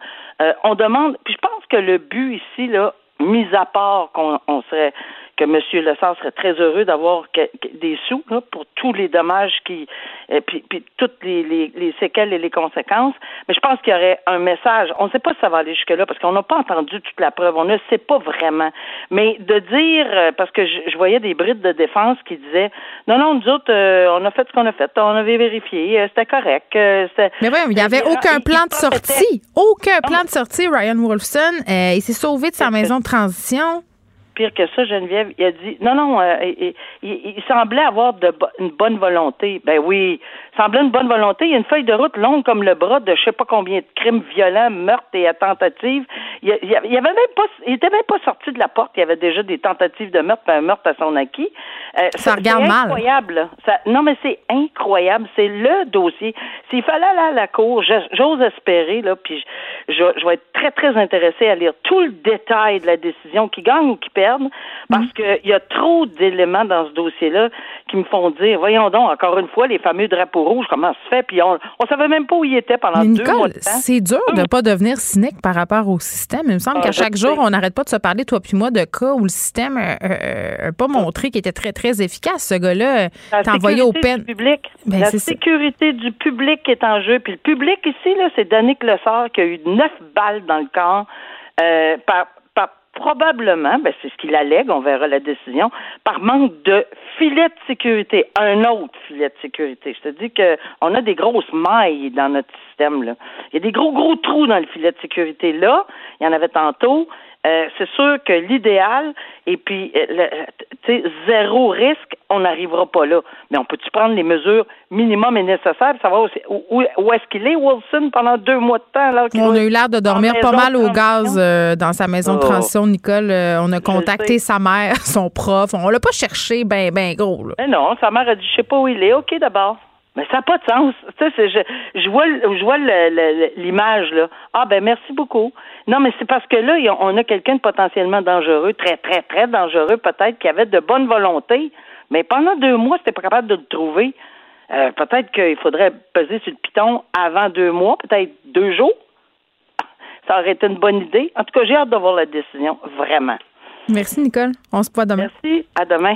on demande. Puis je pense que le but ici, là, mis à part qu'on serait que M. Lessard serait très heureux d'avoir des sous pour tous les dommages qui et euh, puis, puis toutes les, les, séquelles et les conséquences. Mais je pense qu'il y aurait un message. On ne sait pas si ça va aller jusque-là parce qu'on n'a pas entendu toute la preuve. On ne sait pas vraiment. Mais de dire euh, parce que je, voyais des brides de défense qui disaient non, non, nous autres, euh, on a fait ce qu'on a fait, on avait vérifié, c'était correct. mais oui, il n'y avait aucun plan de sortie. Aucun plan de sortie, Ryan Wolfson. il s'est sauvé de sa maison de transition pire que ça, Geneviève, il a dit non, non, euh, il, semblait avoir de, une bonne volonté. Ben oui, il semblait une bonne volonté. Il y a une feuille de route longue comme le bras de je sais pas combien de crimes violents, meurtres et tentatives. Il, il, avait même pas, il était même pas sorti de la porte. Il y avait déjà des tentatives de meurtre, un meurtre à son acquis. Euh, ça regarde mal. Incroyable. Ça, non, mais c'est incroyable. C'est le dossier. S'il fallait aller à la cour, j'ose espérer là, puis je, je, vais être très très intéressé à lire tout le détail de la décision qui gagne ou qui perd parce mhm. qu'il y a trop d'éléments dans ce dossier-là qui me font dire, voyons donc, encore une fois, les fameux drapeaux rouges, comment ça se fait? Puis on ne savait même pas où il était pendant deux mois C'est dur de ne hum. pas devenir cynique par rapport au système. Il me semble ah, qu'à chaque jour, on n'arrête pas de se parler, toi puis moi, de cas où le système n'a euh, euh, pas montré qu'il était très, très efficace. Ce gars-là, t'es envoyé au peine. Ben, la sécurité du public est en jeu. Puis le public ici, là, c'est Danick Lessard qui a eu neuf balles dans le corps euh, par, probablement, ben c'est ce qu'il allègue, on verra la décision, par manque de filet de sécurité, un autre filet de sécurité. Je te dis que on a des grosses mailles dans notre système là. Il y a des gros gros trous dans le filet de sécurité là. Il y en avait tantôt. Euh, c'est sûr que l'idéal, et puis, euh, tu sais, zéro risque, on n'arrivera pas là. Mais on peut-tu prendre les mesures minimum et nécessaires, savoir où, où, est-ce qu'il est, Wilson, pendant deux mois de temps? Là, on a eu l'air de dormir pas mal au gaz euh, dans sa maison de oh. transition, Nicole. on a contacté sa mère, son prof. On l'a pas cherché ben, ben gros. Là. Mais non, sa mère a dit, je sais pas où il est. OK, d'abord. Mais ça n'a pas de sens. Tu sais, je, je vois, je vois l'image là. Ah ben merci beaucoup. Non, mais c'est parce que là, on a quelqu'un de potentiellement dangereux, très très très dangereux peut-être, qui avait de bonne volonté, mais pendant deux mois, c'était pas capable de le trouver. Euh, peut-être qu'il faudrait peser sur le piton avant deux mois, peut-être deux jours. Ça aurait été une bonne idée. En tout cas, j'ai hâte de voir la décision, vraiment. Merci, Nicole. On se voit demain. Merci. À demain.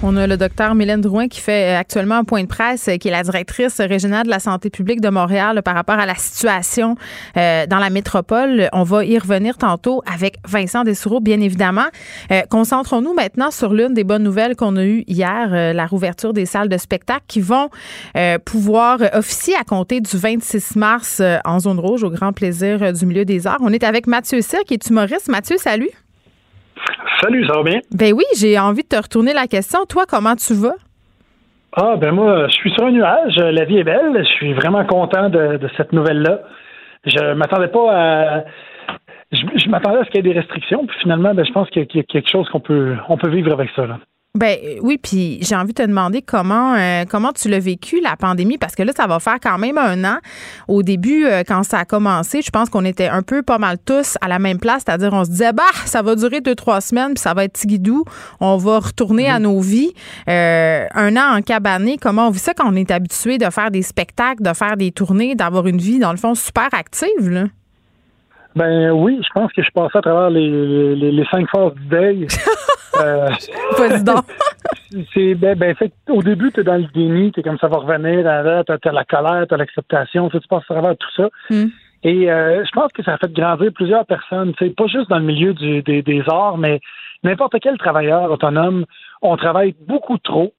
On a le docteur Mylène Drouin qui fait actuellement un point de presse, euh, qui est la directrice régionale de la santé publique de Montréal par rapport à la situation euh, dans la métropole. On va y revenir tantôt avec Vincent Dessoureau, bien évidemment. Euh, concentrons-nous maintenant sur l'une des bonnes nouvelles qu'on a eues hier, la rouverture des salles de spectacle qui vont pouvoir officier à compter du 26 mars en zone rouge au grand plaisir du milieu des arts. On est avec Mathieu Cyr, qui est humoriste. Mathieu, salut. Salut, ça va bien? Ben oui, j'ai envie de te retourner la question. Toi, comment tu vas? Ah, ben moi, je suis sur un nuage. La vie est belle. Je suis vraiment content de, cette nouvelle-là. Je m'attendais pas à. Je, m'attendais à ce qu'il y ait des restrictions, puis finalement, ben, je pense qu'il y a quelque chose qu'on peut, on peut vivre avec ça. Là. Ben oui, puis j'ai envie de te demander comment euh, comment tu l'as vécu la pandémie parce que là ça va faire quand même un an. Au début euh, quand ça a commencé, je pense qu'on était un peu pas mal tous à la même place, c'est-à-dire on se disait bah ça va durer deux trois semaines puis ça va être tigidou, on va retourner à mhm. nos vies. Euh, un an en cabané, comment on vit ça quand on est habitué de faire des spectacles, de faire des tournées, d'avoir une vie dans le fond super active là? Ben oui, je pense que je passais à travers les, les, cinq phases du deuil. euh, c'est ben, ben fait, au début, tu es dans le déni, tu comme ça va revenir, tu as, la colère, tu as l'acceptation, tu passes à travers tout ça. Hmm. Et euh, je pense que ça a fait grandir plusieurs personnes, pas juste dans le milieu du, des, arts, mais n'importe quel travailleur autonome, on travaille beaucoup trop.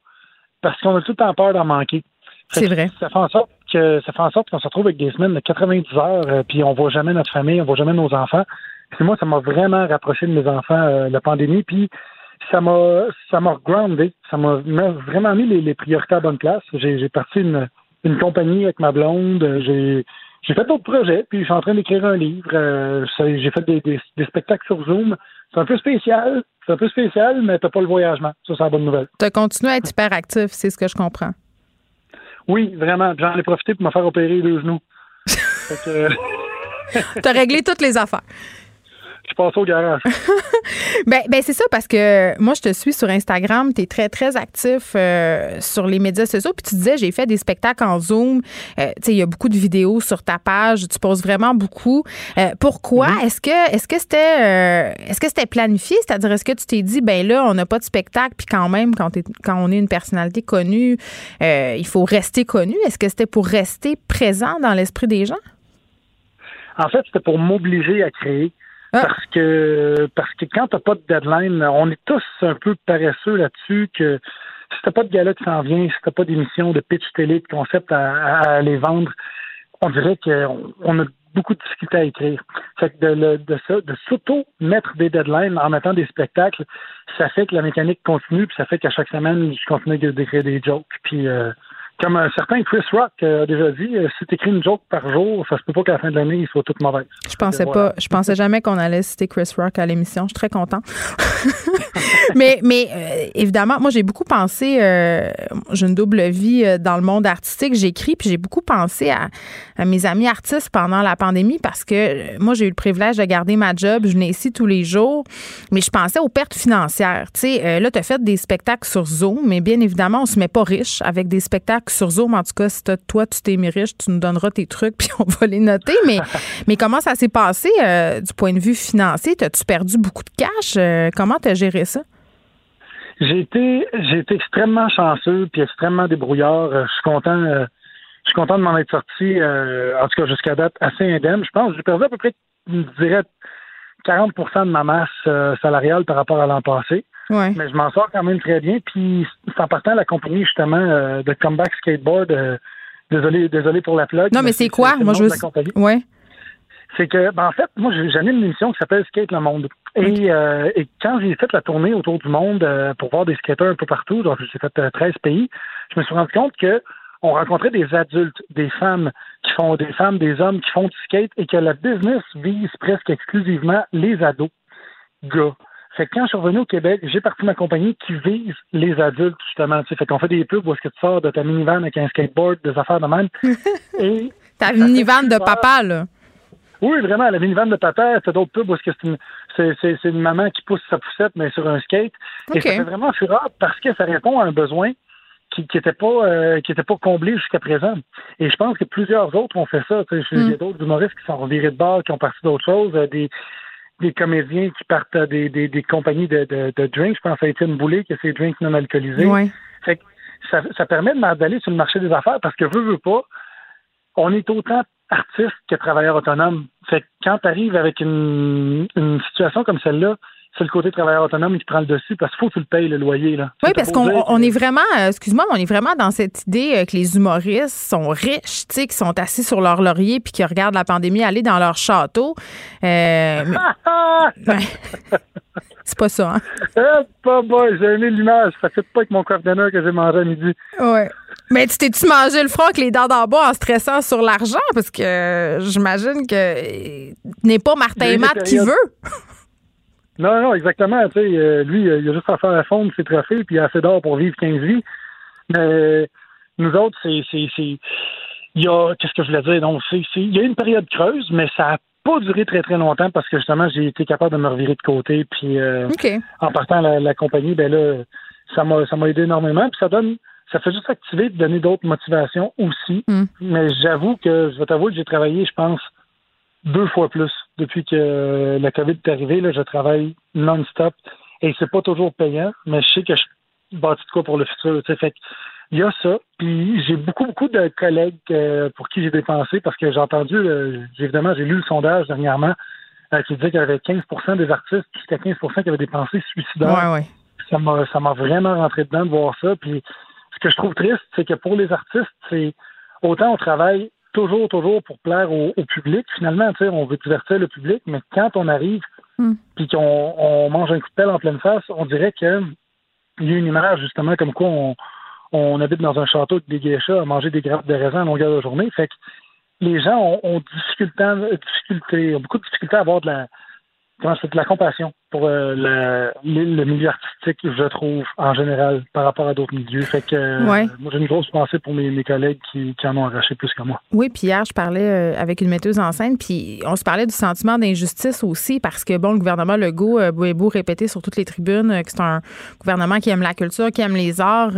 parce qu'on a tout le temps peur d'en manquer. C'est vrai. Ça fait en sorte que ça fait en sorte qu'on se retrouve avec des semaines de 90 heures, euh, puis on voit jamais notre famille, on voit jamais nos enfants. Puis moi, ça m'a vraiment rapproché de mes enfants euh, la pandémie, puis ça m'a ça m'a groundé, ça m'a vraiment mis les, priorités à bonne place. J'ai parti une, une compagnie avec ma blonde, j'ai j'ai fait d'autres projets, puis je suis en train d'écrire un livre. Euh, j'ai fait des, des, des, spectacles sur Zoom. C'est un peu spécial. C'est un peu spécial, mais t'as pas le voyagement. Ça, c'est la bonne nouvelle. Tu as continué à être hyper actif, c'est ce que je comprends. Oui, vraiment. J'en ai profité pour me faire opérer les genoux. tu as réglé toutes les affaires je passe au garage. ben, ben c'est ça parce que moi je te suis sur Instagram, tu es très très actif euh, sur les médias sociaux puis tu disais j'ai fait des spectacles en Zoom, euh, tu sais il y a beaucoup de vidéos sur ta page, tu poses vraiment beaucoup. Euh, pourquoi? Mm-hmm. Est-ce que est-ce que c'était est-ce que c'était planifié, c'est-à-dire est-ce que tu t'es dit ben là on n'a pas de spectacle puis quand même quand, quand on est une personnalité connue, il faut rester connu. Est-ce que c'était pour rester présent dans l'esprit des gens? En fait, c'était pour m'obliger à créer. Ah. Parce que parce que quand t'as pas de deadline, on est tous un peu paresseux là-dessus que si t'as pas de gala qui s'en vient, si t'as pas d'émission de pitch télé, de concept à, à, les vendre, on dirait qu'on on a beaucoup de difficultés à écrire. Fait que de, de, de s'auto mettre des deadlines en mettant des spectacles, ça fait que la mécanique continue, puis ça fait qu'à chaque semaine, je continue d'écrire des jokes. Puis euh, comme un certain Chris Rock a déjà dit, euh, si tu écris une joke par jour, ça se peut pas qu'à la fin de l'année, il soit toute mauvaise. Je pensais pas, je pensais jamais qu'on allait citer Chris Rock à l'émission. Je suis très content. mais mais euh, évidemment, moi j'ai beaucoup pensé, euh, j'ai une double vie dans le monde artistique. J'écris puis j'ai beaucoup pensé à, mes amis artistes pendant la pandémie parce que moi j'ai eu le privilège de garder ma job. Je venais ici tous les jours, mais je pensais aux pertes financières. Tu sais, là tu as fait des spectacles sur Zoom, mais bien évidemment on se met pas riche avec des spectacles sur Zoom. En tout cas, si toi, tu t'es mis riche, tu nous donneras tes trucs puis on va les noter. Mais, mais comment ça s'est passé euh, du point de vue financier? As-tu perdu beaucoup de cash? Euh, comment tu as géré ça? J'ai été, j'ai été extrêmement chanceux puis extrêmement débrouillard. Euh, je suis content. je suis content de m'en être sorti, en tout cas jusqu'à date, assez indemne. Je pense que j'ai perdu à peu près, je dirais, 40% de ma masse salariale par rapport à l'an passé. Mais je m'en sors quand même très bien. Puis c'est en partant la compagnie justement euh, de Comeback Skateboard. Euh, désolé, désolé pour la plug. Non, mais, c'est quoi? Moi, je veux. Ouais. C'est que, ben, en fait, moi, j'anime une émission qui s'appelle Skate le Monde. Et, euh, et quand j'ai fait la tournée autour du monde pour voir des skateurs un peu partout, donc j'ai fait 13 pays, je me suis rendu compte que on rencontrait des adultes, des femmes qui font, des femmes, des hommes qui font du skate et que la business vise presque exclusivement les ados, gars. Fait que quand je suis revenu au Québec, j'ai parti ma compagnie qui vise les adultes, justement. Fait qu'on fait des pubs où est-ce que tu sors de ta minivan avec un skateboard, des affaires de même. Et ta minivan de papa, là. Oui, vraiment, la minivan de papa, c'est d'autres pubs où est-ce que c'est une, c'est, une maman qui pousse sa poussette, mais sur un skate. Et ça fait vraiment fureur parce que ça répond à un besoin qui n'était pas euh, qui était pas comblé jusqu'à présent. Et je pense que plusieurs autres ont fait ça. Il y a d'autres humoristes qui sont revirés de bord, qui ont parti d'autres choses. Euh, des, des comédiens qui partent à des, des, des compagnies de, de, de, drinks. Je pense à Étienne Boulay, que c'est drinks non alcoolisés. Ouais. Fait que ça, ça permet d'aller sur le marché des affaires parce que veut, veut pas, on est autant artiste que travailleur autonome. Fait que quand tu arrives avec une, une situation comme celle-là, c'est le côté travailleur autonome qui prend le dessus parce qu'il faut que tu le payes, le loyer. Là. Oui, parce qu'on est vraiment, euh, excuse-moi, on est vraiment dans cette idée euh, que les humoristes sont riches, tu sais, qui sont assis sur leur laurier puis qui regardent la pandémie aller dans leur château. Euh, c'est pas ça, hein? Eh, pas bon, j'ai aimé l'image. Ça fait pas avec mon coordonneur que j'ai mangé à midi. Oui. Mais tu t'es-tu mangé le front avec les dents d'en bas en stressant sur l'argent? Parce que j'imagine que n'est pas Martin Matt qui veut. Non, non, exactement. Tu sais, euh, lui, il a juste à faire la fonte ses trophées, puis il a assez d'or pour vivre 15 vies. Mais nous autres, c'est. Il y a. Qu'est-ce que je voulais dire? Donc, c'est, il y a une période creuse, mais ça n'a pas duré très, très longtemps parce que justement, j'ai été capable de me revirer de côté. Puis euh, en partant la, la compagnie, ben là, ça m'a, ça m'a aidé énormément. Puis ça donne. Ça fait juste activer de donner d'autres motivations aussi. Mm. Mais j'avoue que, je vais t'avouer que j'ai travaillé, je pense, deux fois plus depuis que la COVID est arrivée. Là, je travaille non-stop et c'est pas toujours payant, mais je sais que je bâtis de quoi pour le futur. Fait il y a ça. Puis j'ai beaucoup, beaucoup de collègues euh, pour qui j'ai dépensé parce que j'ai entendu, euh, évidemment, j'ai lu le sondage dernièrement euh, qui disait qu'il y avait 15% des artistes jusqu'à 15% qui avaient dépensé suicidaires. Ouais, ouais. Ça m'a ça m'a vraiment rentré dedans de voir ça. Puis ce que je trouve triste, c'est que pour les artistes, c'est autant on travaille toujours, toujours pour plaire au, public. Finalement, tu sais, on veut divertir le public, mais quand on arrive hmm. puis qu'on on mange un coup de pelle en pleine face, on dirait que il y a une image justement comme quoi on, on habite dans un château avec des geishas à manger des grappes de raisin à longueur de journée. Fait que les gens ont, ont difficulté, ont beaucoup de difficultés à avoir de la, c'est de la compassion pour euh, le, milieu artistique, je trouve, en général, par rapport à d'autres milieux. Fait que euh, moi, j'ai une grosse pensée pour mes, collègues qui, qui, en ont arraché plus que moi. Oui, puis hier, je parlais euh, avec une metteuse en scène, puis on se parlait du sentiment d'injustice aussi, parce que, bon, le gouvernement Legault a beau répéter sur toutes les tribunes que c'est un gouvernement qui aime la culture, qui aime les arts,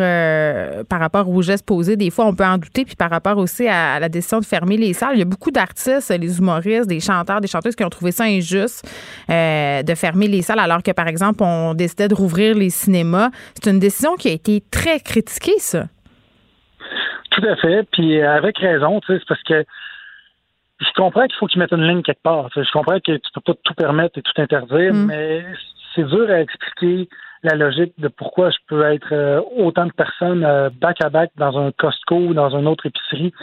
par rapport aux gestes posés, des fois, on peut en douter, puis par rapport aussi à, la décision de fermer les salles. Il y a beaucoup d'artistes, les humoristes, des chanteurs, des chanteuses qui ont trouvé ça injuste de fermer les salles, alors que, par exemple, on décidait de rouvrir les cinémas. C'est une décision qui a été très critiquée, ça. Tout à fait. Puis avec raison, tu sais, c'est parce que je comprends qu'il faut qu'ils mettent une ligne quelque part. je comprends que tu peux pas tout permettre et tout interdire, mm. mais c'est dur à expliquer la logique de pourquoi je peux être euh, autant de personnes euh, back à back dans un Costco ou dans une autre épicerie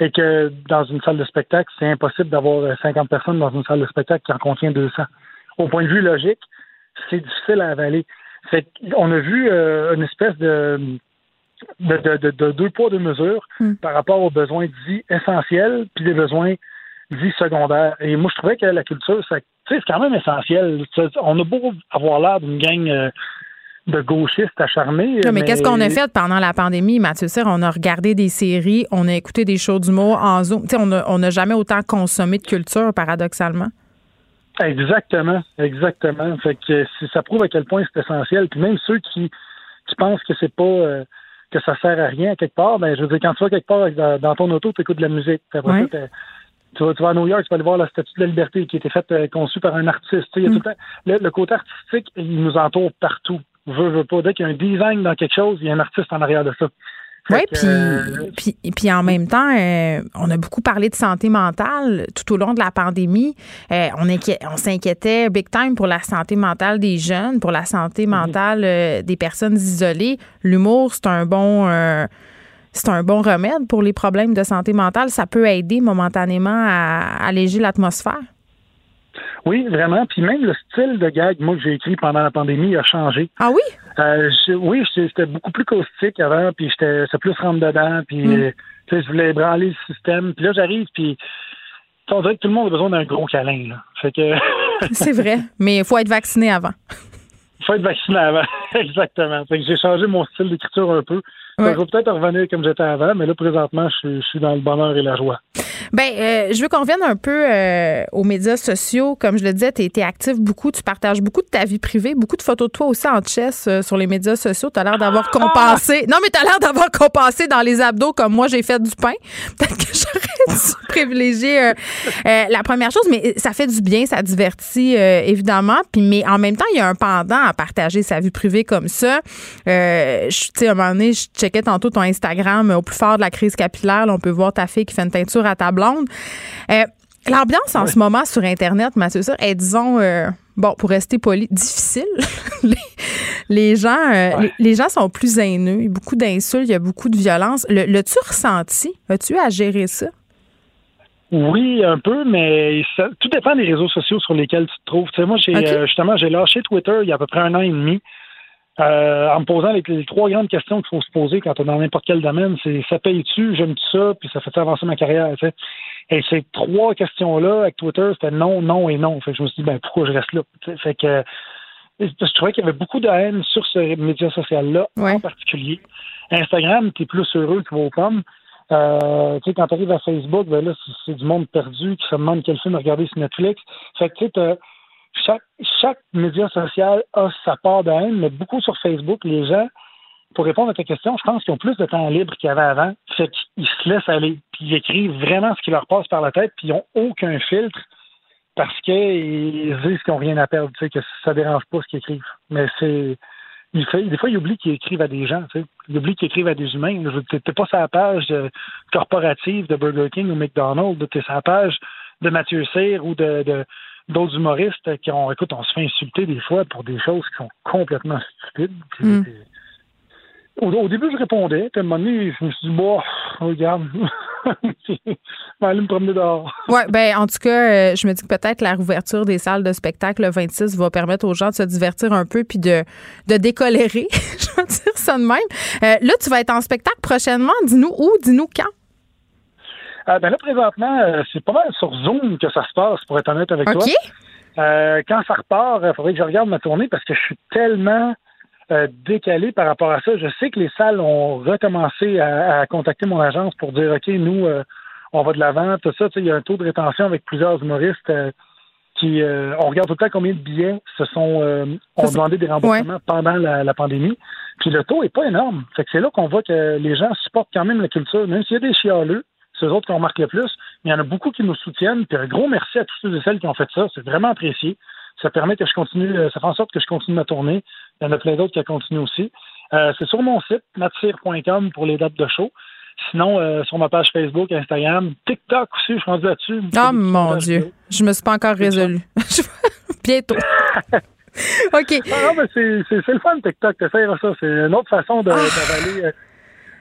et que dans une salle de spectacle, c'est impossible d'avoir 50 personnes dans une salle de spectacle qui en contient 200 au point de vue logique, c'est difficile à avaler. on a vu euh, une espèce de de, deux poids, deux mesures hmm. par rapport aux besoins dits essentiels puis des besoins dits secondaires. Et moi, je trouvais que la culture, c'est quand même essentiel. On a beau avoir l'air d'une gang euh, de gauchistes acharnés. Non, mais, qu'est-ce qu'on a fait pendant la pandémie, Mathieu Cyr? On a regardé des séries, on a écouté des shows d'humour en Zoom. on n'a jamais autant consommé de culture, paradoxalement. Exactement, exactement. Fait que ça prouve à quel point c'est essentiel. Puis même ceux qui, qui pensent que c'est pas euh, que ça sert à rien quelque part, ben je veux dire, quand tu vas quelque part dans, ton auto, tu écoutes de la musique. tu, vas, tu vas à New York, tu vas aller voir la statue de la liberté qui a été faite euh, conçue par un artiste. Il y a tout le, le, côté artistique, il nous entoure partout. Veux, veux pas. Dès qu'il y a un design dans quelque chose, il y a un artiste en arrière de ça. Oui, euh, puis, puis, en même temps, euh, on a beaucoup parlé de santé mentale tout au long de la pandémie. Euh, on, on s'inquiétait big time pour la santé mentale des jeunes, pour la santé mhm. mentale des personnes isolées. L'humour, c'est un bon c'est un bon remède pour les problèmes de santé mentale. Ça peut aider momentanément à alléger l'atmosphère. Oui, vraiment. Puis même le style de gag, moi, que j'ai écrit pendant la pandémie a changé. Ah oui? Euh, oui, c'était beaucoup plus caustique avant, puis j'étais plus rentre dedans, puis mm. euh, je voulais branler le système. Puis là, j'arrive, puis on dirait que tout le monde a besoin d'un gros câlin. Là. Fait que... C'est vrai, mais il faut être vacciné avant. Il faut être vacciné avant, exactement. Fait que j'ai changé mon style d'écriture un peu. Je vais peut-être revenir comme j'étais avant, mais là, présentement, je suis dans le bonheur et la joie. Ben, euh, je veux qu'on revienne un peu euh, aux médias sociaux. Comme je le disais, tu es, actif beaucoup, tu partages beaucoup de ta vie privée, beaucoup de photos de toi aussi en chess euh, sur les médias sociaux. Tu as l'air d'avoir ah! compensé. Non, mais tu as l'air d'avoir compensé dans les abdos comme moi, j'ai fait du pain. Peut-être que j'aurais dû privilégier la première chose, mais ça fait du bien, ça divertit, évidemment. Puis, mais en même temps, il y a un pendant à partager sa vie privée comme ça. tu sais, à un moment donné, je checkais tantôt ton Instagram au plus fort de la crise capillaire. on peut voir ta fille qui fait une teinture à ta blonde. Euh, l'ambiance en ce moment sur Internet, Mathieu, ça, est, disons, euh, bon, pour rester poli, difficile. les, gens, euh, les, gens sont plus haineux. Il y a beaucoup d'insultes, il y a beaucoup de violence. Le, L'as-tu ressenti? As-tu à gérer ça? Oui, un peu, mais tout dépend des réseaux sociaux sur lesquels tu te trouves. moi, j'ai justement, j'ai lâché Twitter il y a à peu près un an et demi. Euh, en me posant les, trois grandes questions qu'il faut se poser quand on est dans n'importe quel domaine, c'est ça paye-tu, j'aime ça, puis ça fait avancer ma carrière. Et ces trois questions-là, avec Twitter, c'était non, non et non. Fait que je me suis dit, ben pourquoi je reste là? Fait que je trouvais qu'il y avait beaucoup de haine sur ce média social-là en particulier. Instagram, tu es plus heureux que vos pommes. Euh, tu sais, quand tu arrives à Facebook, ben là, c'est du monde perdu qui se demande quel film regarder sur Netflix. Fait que tu sais, chaque, chaque média social a sa part de haine, mais beaucoup sur Facebook, les gens, pour répondre à ta question, je pense qu'ils ont plus de temps libre qu'il y avant. Fait qu'ils se laissent aller, puis ils écrivent vraiment ce qui leur passe par la tête, puis ils n'ont aucun filtre parce qu'ils disent qu'ils n'ont rien à perdre, tu sais, que ça dérange pas ce qu'ils écrivent. Mais c'est. des fois, ils oublient qu'ils écrivent à des gens, tu sais. Ils oublient qu'ils écrivent à des humains. Tu n'es pas sur la page corporative de Burger King ou McDonald's, tu es sur la page de Mathieu Cyr ou de d'autres humoristes qui ont, écoute, on se fait insulter des fois pour des choses qui sont complètement stupides. Mm. au, début, je répondais. Puis à un moment donné, je me suis dit, bon, regarde, je vais aller me promener dehors. Oui, ben en tout cas, euh, je me dis que peut-être la rouverture des salles de spectacle le 26 va permettre aux gens de se divertir un peu puis de, de décolérer. je vais dire ça de même. Euh, là, tu vas être en spectacle prochainement. Dis-nous où, dis-nous quand. Euh, ben là, présentement, c'est pas mal sur Zoom que ça se passe, pour être honnête avec toi. quand ça repart, il faudrait que je regarde ma tournée parce que je suis tellement euh, décalé par rapport à ça. Je sais que les salles ont recommencé à, contacter mon agence pour dire OK, nous, euh, on va de l'avant, tout ça. Il y a un taux de rétention avec plusieurs humoristes euh, qui on regarde tout le temps combien de billets se sont ont demandé des remboursements pendant la, pandémie. Puis le taux est pas énorme. Fait que c'est là qu'on voit que les gens supportent quand même la culture, même s'il y a des chialeux. C'est eux autres qui en marquent le plus. Mais il y en a beaucoup qui nous soutiennent. Puis un gros merci à tous ceux et celles qui ont fait ça. C'est vraiment apprécié. Ça permet que je continue, ça fait en sorte que je continue ma tournée. Il y en a plein d'autres qui continuent aussi. Euh, c'est sur mon site, matsir.com pour les dates de show. Sinon, euh, sur ma page Facebook, Instagram, TikTok aussi, je suis rendu là-dessus. Oh mon Dieu, je me suis pas encore résolu. Bientôt. OK. Ah, non, mais c'est le fun, TikTok. T'essayes ça. C'est une autre façon ah. d'avaler.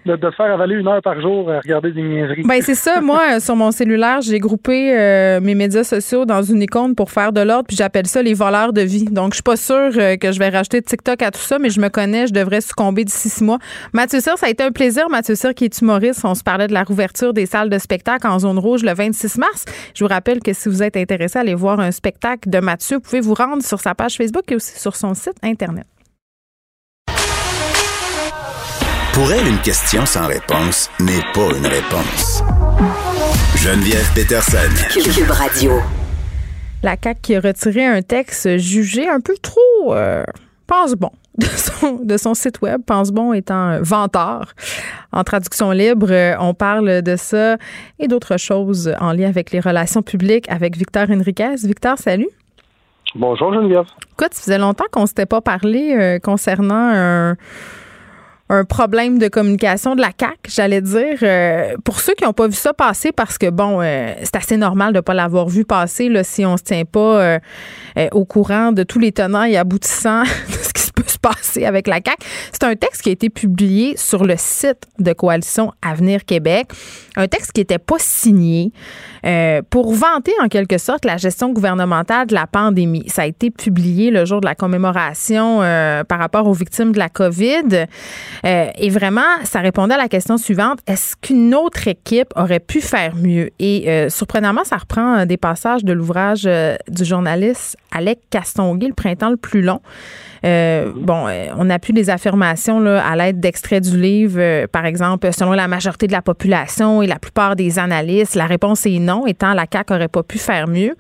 Euh, de, de, faire avaler une heure par jour à regarder des niaiseries. Ben c'est ça. Moi, sur mon cellulaire, j'ai groupé euh, mes médias sociaux dans une icône pour faire de l'ordre, puis j'appelle ça les voleurs de vie. Donc, je suis pas sûre euh, que je vais racheter TikTok à tout ça, mais je me connais, je devrais succomber d'ici six mois. Mathieu Cyr, ça a été un plaisir. Mathieu Cyr, qui est humoriste, on se parlait de la rouverture des salles de spectacle en zone rouge le 26 mars. Je vous rappelle que si vous êtes intéressé à aller voir un spectacle de Mathieu, vous pouvez vous rendre sur sa page Facebook et aussi sur son site Internet. Pour elle, une question sans réponse n'est pas une réponse. Geneviève Peterson. Cube Radio. La CAQ qui a retiré un texte jugé un peu trop euh, pense bon de son, de son site web, pense bon étant vantard. En traduction libre, euh, on parle de ça et d'autres choses en lien avec les relations publiques avec Victor Henriquez. Victor, salut. Bonjour Geneviève. Écoute, ça faisait longtemps qu'on ne s'était pas parlé euh, concernant un un problème de communication de la CAC, j'allais dire. Euh, pour ceux qui n'ont pas vu ça passer, parce que bon, euh, c'est assez normal de ne pas l'avoir vu passer là, si on se tient pas euh, au courant de tous les tenants et aboutissants de ce qui peut se passer avec la CAC. C'est un texte qui a été publié sur le site de Coalition Avenir Québec, un texte qui n'était pas signé pour vanter en quelque sorte la gestion gouvernementale de la pandémie. Ça a été publié le jour de la commémoration par rapport aux victimes de la COVID. Euh, et vraiment, ça répondait à la question suivante est-ce qu'une autre équipe aurait pu faire mieux? Et euh, surprenamment, ça reprend des passages de l'ouvrage euh, du journaliste Alec Castonguay, Le printemps le plus long. Bon, on a pu des affirmations là, à l'aide d'extraits du livre, par exemple, selon la majorité de la population et la plupart des analystes, la réponse est non, étant la CAQ n'aurait pas pu faire mieux.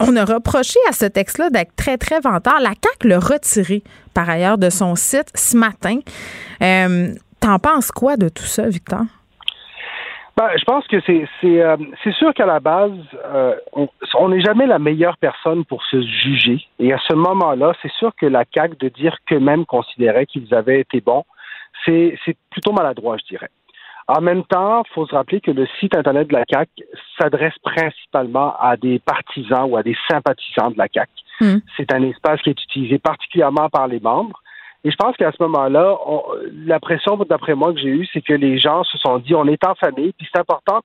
on a reproché à ce texte-là d'être très, très vantard. La CAQ l'a retiré par ailleurs de son site ce matin. Euh, T'en penses quoi de tout ça, Victor? Ben, je pense que c'est c'est euh, sûr qu'à la base, euh, on n'est jamais la meilleure personne pour se juger. Et à ce moment-là, c'est sûr que la CAQ de dire qu'eux-mêmes considéraient qu'ils avaient été bons, c'est plutôt maladroit, je dirais. En même temps, il faut se rappeler que le site Internet de la CAC s'adresse principalement à des partisans ou à des sympathisants de la CAC. Hmm. C'est un espace qui est utilisé particulièrement par les membres. Et je pense qu'à ce moment-là, la pression, d'après moi, que j'ai eue, c'est que les gens se sont dit, on est en famille, puis c'est important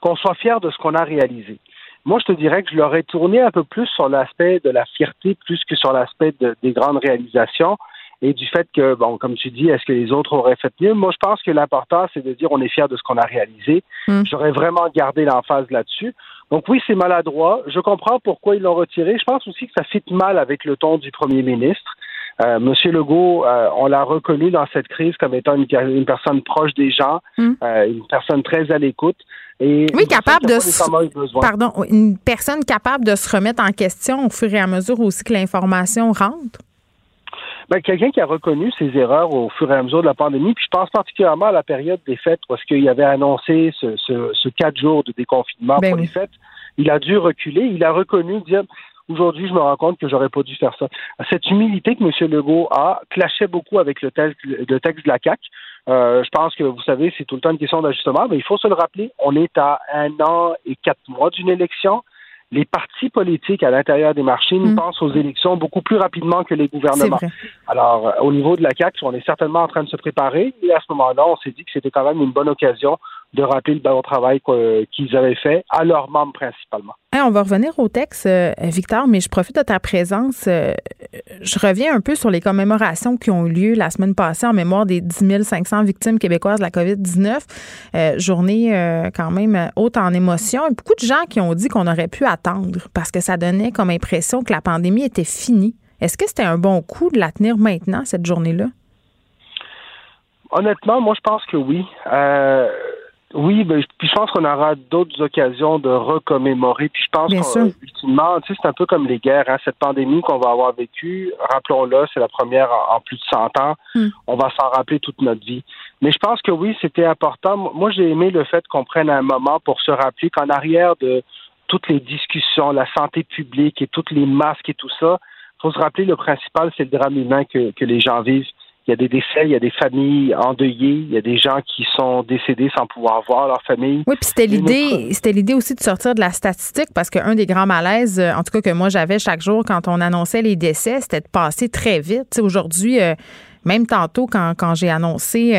qu'on soit fier de ce qu'on a réalisé. Moi, je te dirais que je l'aurais tourné un peu plus sur l'aspect de la fierté, plus que sur l'aspect des grandes réalisations et du fait que, bon, comme tu dis, est-ce que les autres auraient fait mieux? Moi, je pense que l'important, c'est de dire on est fier de ce qu'on a réalisé. Hmm. J'aurais vraiment gardé l'emphase là-dessus. Donc oui, c'est maladroit. Je comprends pourquoi ils l'ont retiré. Je pense aussi que ça fit mal avec le ton du premier ministre. Euh, Monsieur Legault, euh, on l'a reconnu dans cette crise comme étant une, personne proche des gens, hmm. euh, une personne très à l'écoute. Et oui, capable de pardon, une personne capable de se remettre en question au fur et à mesure aussi que l'information rentre? Ben, quelqu'un qui a reconnu ses erreurs au fur et à mesure de la pandémie, puis je pense particulièrement à la période des fêtes, parce qu'il avait annoncé ce, ce, quatre jours de déconfinement ben pour les fêtes. Il a dû reculer, il a reconnu, dire aujourd'hui, je me rends compte que j'aurais pas dû faire ça. Cette humilité que M. Legault a clashait beaucoup avec le texte, le texte de la CAC. Euh, je pense que vous savez, c'est tout le temps une question d'ajustement, mais il faut se le rappeler. On est à un an et quatre mois d'une élection les partis politiques à l'intérieur des marchés nous mm. pensent aux élections beaucoup plus rapidement que les gouvernements. Alors, euh, au niveau de la CAC, on est certainement en train de se préparer et à ce moment-là, on s'est dit que c'était quand même une bonne occasion de rappeler le bon travail qu'ils avaient fait à leurs membres principalement. on va revenir au texte, euh, Victor, mais je profite de ta présence. Euh, je reviens un peu sur les commémorations qui ont eu lieu la semaine passée en mémoire des 10 500 victimes québécoises de la COVID-19. Euh, journée quand même haute en émotion. beaucoup de gens qui ont dit qu'on aurait pu attendre parce que ça donnait comme impression que la pandémie était finie. Est-ce que c'était un bon coup de la tenir maintenant, cette journée-là? Honnêtement, moi, je pense que oui. Oui, ben, puis je pense qu'on aura d'autres occasions de recommémorer. Puis je pense qu'ultimement, tu sais, c'est un peu comme les guerres. Hein, cette pandémie qu'on va avoir vécue, rappelons-le, c'est la première en, plus de 100 ans. Hmm. On va s'en rappeler toute notre vie. Mais je pense que oui, c'était important. Moi, j'ai aimé le fait qu'on prenne un moment pour se rappeler qu'en arrière de toutes les discussions, la santé publique et toutes les masques et tout ça, faut se rappeler le principal, c'est le drame humain que, que les gens vivent il y a des décès, il y a des familles endeuillées, il y a des gens qui sont décédés sans pouvoir voir leur famille. Oui, puis c'était l'idée, c'était l'idée aussi de sortir de la statistique parce qu'un des grands malaises, euh, en tout cas que moi j'avais chaque jour quand on annonçait les décès, c'était de passer très vite. aujourd'hui, euh, même tantôt, quand, quand j'ai annoncé,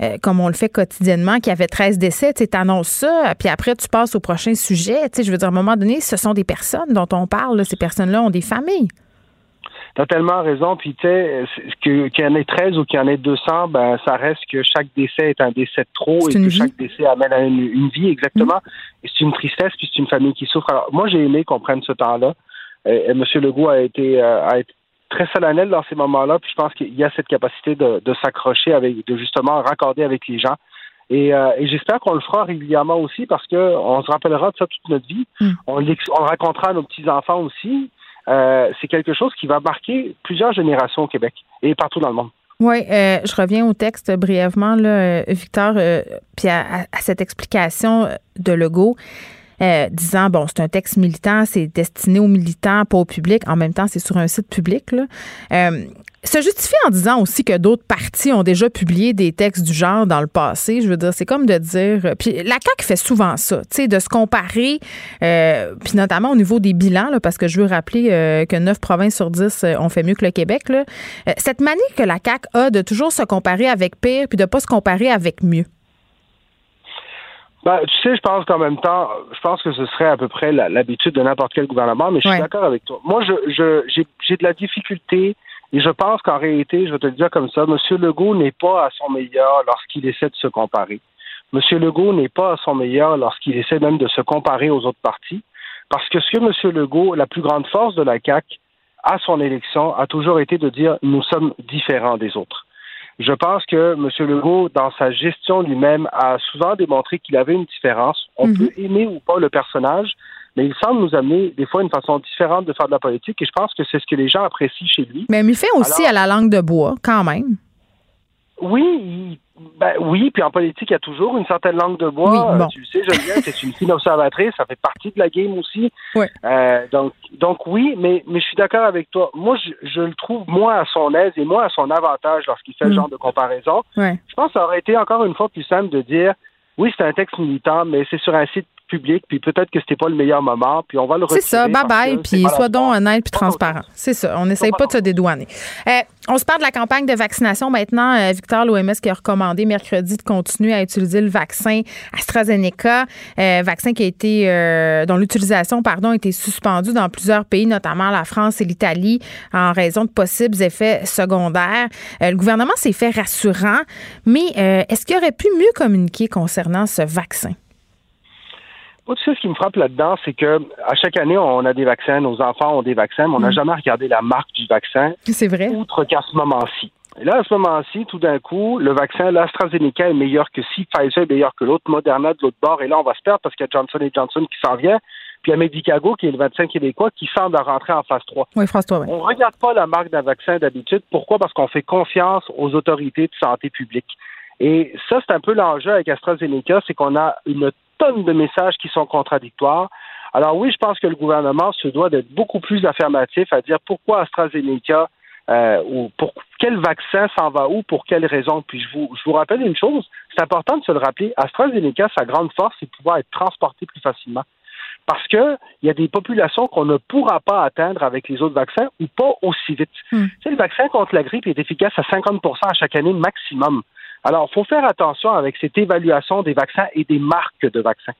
euh, comme on le fait quotidiennement, qu'il y avait 13 décès, tu annonces ça, puis après, tu passes au prochain sujet. Je veux dire, à un moment donné, ce sont des personnes dont on parle. Ces personnes-là ont des familles. T'as tellement raison. Puis, tu sais, qu'il y en ait 13 ou qu'il y en ait 200, ben, ça reste que chaque décès est un décès de trop et que chaque décès amène à une, vie, exactement. Et c'est une tristesse, puis c'est une famille qui souffre. Alors, moi, j'ai aimé qu'on prenne ce temps-là. Et, M. Legault a été, euh, a été très solennel dans ces moments-là, puis je pense qu'il y a cette capacité de, de s'accrocher avec, de justement raccorder avec les gens. Et, euh, et j'espère qu'on le fera régulièrement aussi parce que on se rappellera de ça toute notre vie. Mm. On, on le racontera à nos petits-enfants aussi. Euh, c'est quelque chose qui va marquer plusieurs générations au Québec et partout dans le monde. Oui, euh, je reviens au texte brièvement, là, Victor, euh, puis à, cette explication de Legault. disant bon c'est un texte militant c'est destiné aux militants pas au public en même temps c'est sur un site public se justifie en disant aussi que d'autres partis ont déjà publié des textes du genre dans le passé. Je veux dire, c'est comme de dire. Puis la CAQ fait souvent ça, tu sais, de se comparer, euh, puis notamment au niveau des bilans, là, parce que je veux rappeler euh, que 9 provinces sur 10 euh, ont fait mieux que le Québec. Là. cette manie que la CAQ a de toujours se comparer avec pire, puis de pas se comparer avec mieux. Ben, tu sais, je pense qu'en même temps, je pense que ce serait à peu près l'habitude de n'importe quel gouvernement, mais je suis d'accord avec toi. Moi, je, j'ai, de la difficulté et je pense qu'en réalité, je vais te le dire comme ça, M. Legault n'est pas à son meilleur lorsqu'il essaie de se comparer. M. Legault n'est pas à son meilleur lorsqu'il essaie même de se comparer aux autres partis. Parce que ce que M. Legault, la plus grande force de la CAQ, à son élection, a toujours été de dire nous sommes différents des autres. Je pense que M. Legault, dans sa gestion lui-même, a souvent démontré qu'il avait une différence. On mhm. peut aimer ou pas le personnage, mais il semble nous amener des fois une façon différente de faire de la politique et je pense que c'est ce que les gens apprécient chez lui. Mais il fait aussi à la langue de bois, quand même. Oui, ben, oui, puis en politique, il y a toujours une certaine langue de bois. Euh, tu le sais, Geneviève, c'est une fine observatrice, ça fait partie de la game aussi. Euh, donc, donc oui, mais, mais je suis d'accord avec toi. Moi, je, le trouve moins à son aise et moins à son avantage lorsqu'il fait ce mm. genre de comparaison. Je pense que ça aurait été encore une fois plus simple de dire oui, c'est un texte militant, mais c'est sur un site public, puis peut-être que c'était pas le meilleur moment, puis on va le C'est ça, bye bye, puis sois donc honnête puis transparent. C'est ça, on n'essaye pas de se dédouaner. Euh, on se parle de la campagne de vaccination maintenant. Euh, Victor, l'OMS qui a recommandé mercredi de continuer à utiliser le vaccin AstraZeneca, euh, vaccin qui a été, dont l'utilisation, pardon, a été suspendue dans plusieurs pays, notamment la France et l'Italie, en raison de possibles effets secondaires. le gouvernement s'est fait rassurant, mais est-ce qu'il aurait pu mieux communiquer concernant ce vaccin? Tu sais, ce qui me frappe là-dedans, c'est que à chaque année, on a des vaccins, nos enfants ont des vaccins, mais on n'a mm. jamais regardé la marque du vaccin. C'est vrai. Outre qu'à ce moment-ci. Et là, à ce moment-ci, tout d'un coup, le vaccin, l'AstraZeneca est meilleur que si, Pfizer est meilleur que l'autre, Moderna de l'autre bord, et là, on va se perdre parce qu'il y a Johnson Johnson qui s'en vient, puis il y a Medicago, qui est le vaccin québécois, qui semble rentrer en phase 3. Oui, phase 3, oui. On ne regarde pas la marque d'un vaccin d'habitude. Pourquoi? Parce qu'on fait confiance aux autorités de santé publique. Et ça, c'est un peu l'enjeu avec AstraZeneca, c'est qu'on a une tonnes de messages qui sont contradictoires. Alors oui, je pense que le gouvernement se doit d'être beaucoup plus affirmatif à dire pourquoi AstraZeneca euh, ou pour quel vaccin s'en va où, pour quelles raisons. Puis je vous, je vous rappelle une chose, c'est important de se le rappeler, AstraZeneca, sa grande force, c'est de pouvoir être transporté plus facilement. parce que il y a des populations qu'on ne pourra pas atteindre avec les autres vaccins ou pas aussi vite. Hmm. le vaccin contre la grippe est efficace à 50% à chaque année maximum. Alors, il faut faire attention avec cette évaluation des vaccins et des marques de vaccins.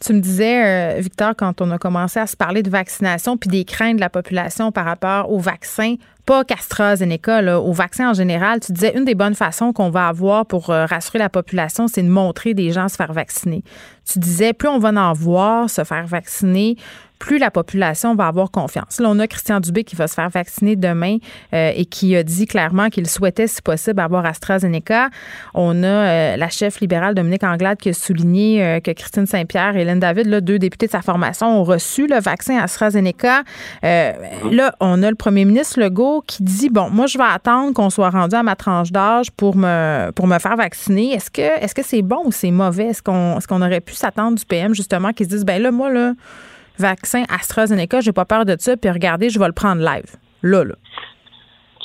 Tu me disais, euh, Victor, quand on a commencé à se parler de vaccination puis des craintes de la population par rapport aux vaccins, pas qu'AstraZeneca, là, aux vaccins en général, tu disais une des bonnes façons qu'on va avoir pour euh, rassurer la population, c'est de montrer des gens se faire vacciner. Tu disais, plus on va en voir se faire vacciner, plus la population va avoir confiance. Là, on a Christian Dubé qui va se faire vacciner demain euh, et qui a dit clairement qu'il souhaitait, si possible, avoir AstraZeneca. On a euh, la chef libérale Dominique Anglade qui a souligné euh, que Christine Saint-Pierre et Hélène David, là, deux députés de sa formation, ont reçu le vaccin AstraZeneca. là, on a le premier ministre Legault qui dit bon, moi, je vais attendre qu'on soit rendu à ma tranche d'âge pour me pour me faire vacciner. Est-ce que est-ce que c'est bon ou c'est mauvais? Est-ce qu'on est-ce qu'on aurait pu s'attendre du PM justement qui se dise ben là, moi là vaccin AstraZeneca, j'ai pas peur de ça, puis regardez, je vais le prendre live. Là, là.